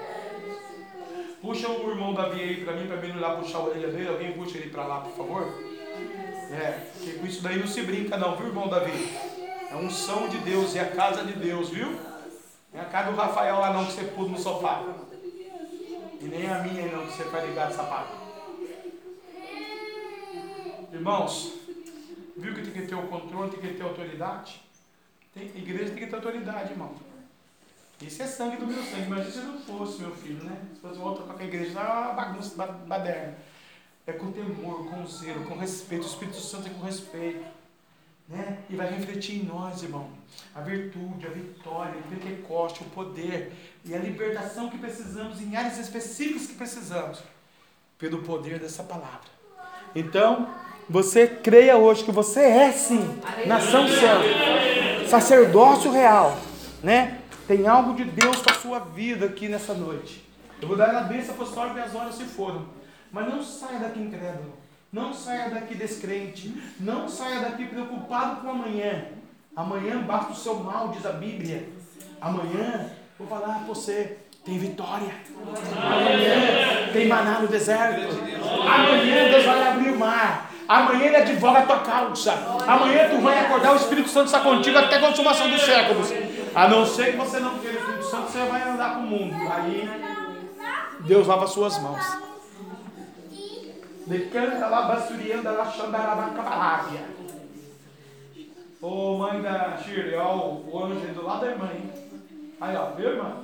Puxa o irmão Davi aí para mim, para mim não ir lá puxar a orelha dele. Alguém puxa ele para lá, por favor. É, porque com isso daí não se brinca não, viu, irmão Davi? É som de Deus, é a casa de Deus, viu? Não é a casa do Rafael lá não, que você pôs no sofá. E nem a minha não, que você vai ligar de sapato. Irmãos, viu que tem que ter o controle, tem que ter autoridade? Tem, igreja tem que ter autoridade, irmão. Isso é sangue do meu sangue. Imagina se não fosse, meu filho, né? Se fosse outra qualquer igreja, é uma bagunça ba- baderna. É com temor, com zelo, com respeito. O Espírito Santo é com respeito. Né? E vai refletir em nós, irmão. A virtude, a vitória, o Pentecoste, o poder e a libertação que precisamos em áreas específicas que precisamos. Pelo poder dessa palavra. Então, você creia hoje que você é sim nação santa, sacerdócio real, né? Tem algo de Deus para a sua vida aqui nessa noite. Eu vou dar a bênção apostólica e as horas se foram. Mas não saia daqui incrédulo. Não saia daqui descrente. Não saia daqui preocupado com amanhã. Amanhã basta o seu mal, diz a Bíblia. Amanhã, vou falar para você, tem vitória. Amanhã tem maná no deserto. Amanhã Deus vai abrir o mar. Amanhã Ele advoga a tua causa. Amanhã tu vai acordar, o Espírito Santo está contigo até a consumação dos séculos. A não ser que você não queira o Espírito Santo, você vai andar com o mundo. Aí Deus lava as suas mãos. Decanta lá, lá. Ô mãe da Shirley, ó, o anjo do lado da irmã, hein? Aí, ó, viu, irmã?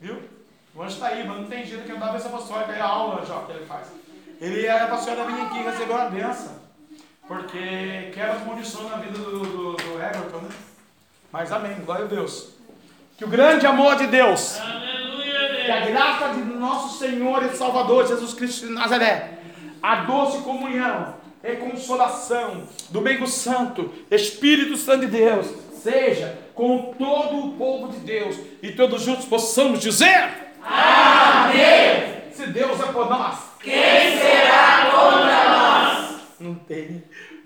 Viu? O anjo está aí, mas não tem jeito que eu dava essa apostólica aí, a aula, ó, que ele faz. Ele era para a senhora vir aqui receber uma benção. Porque quebra as maldições na vida do, do, do Everton, né? Mas amém, glória a Deus. Que o grande amor de Deus, Aleluia, que a graça de nosso Senhor e Salvador Jesus Cristo de Nazaré, a doce comunhão e consolação do meio santo, Espírito Santo de Deus, seja com todo o povo de Deus e todos juntos possamos dizer: Amém. Se Deus é por nós, quem será contra nós? Não tem.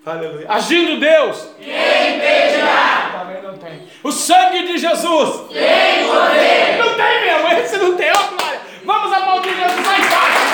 Aleluia. Agindo Deus, quem impedirá? Também não tem. O sangue de Jesus, tem poder? Não tem mesmo, esse não tem, ó glória. Vamos aplaudir Jesus lá embaixo.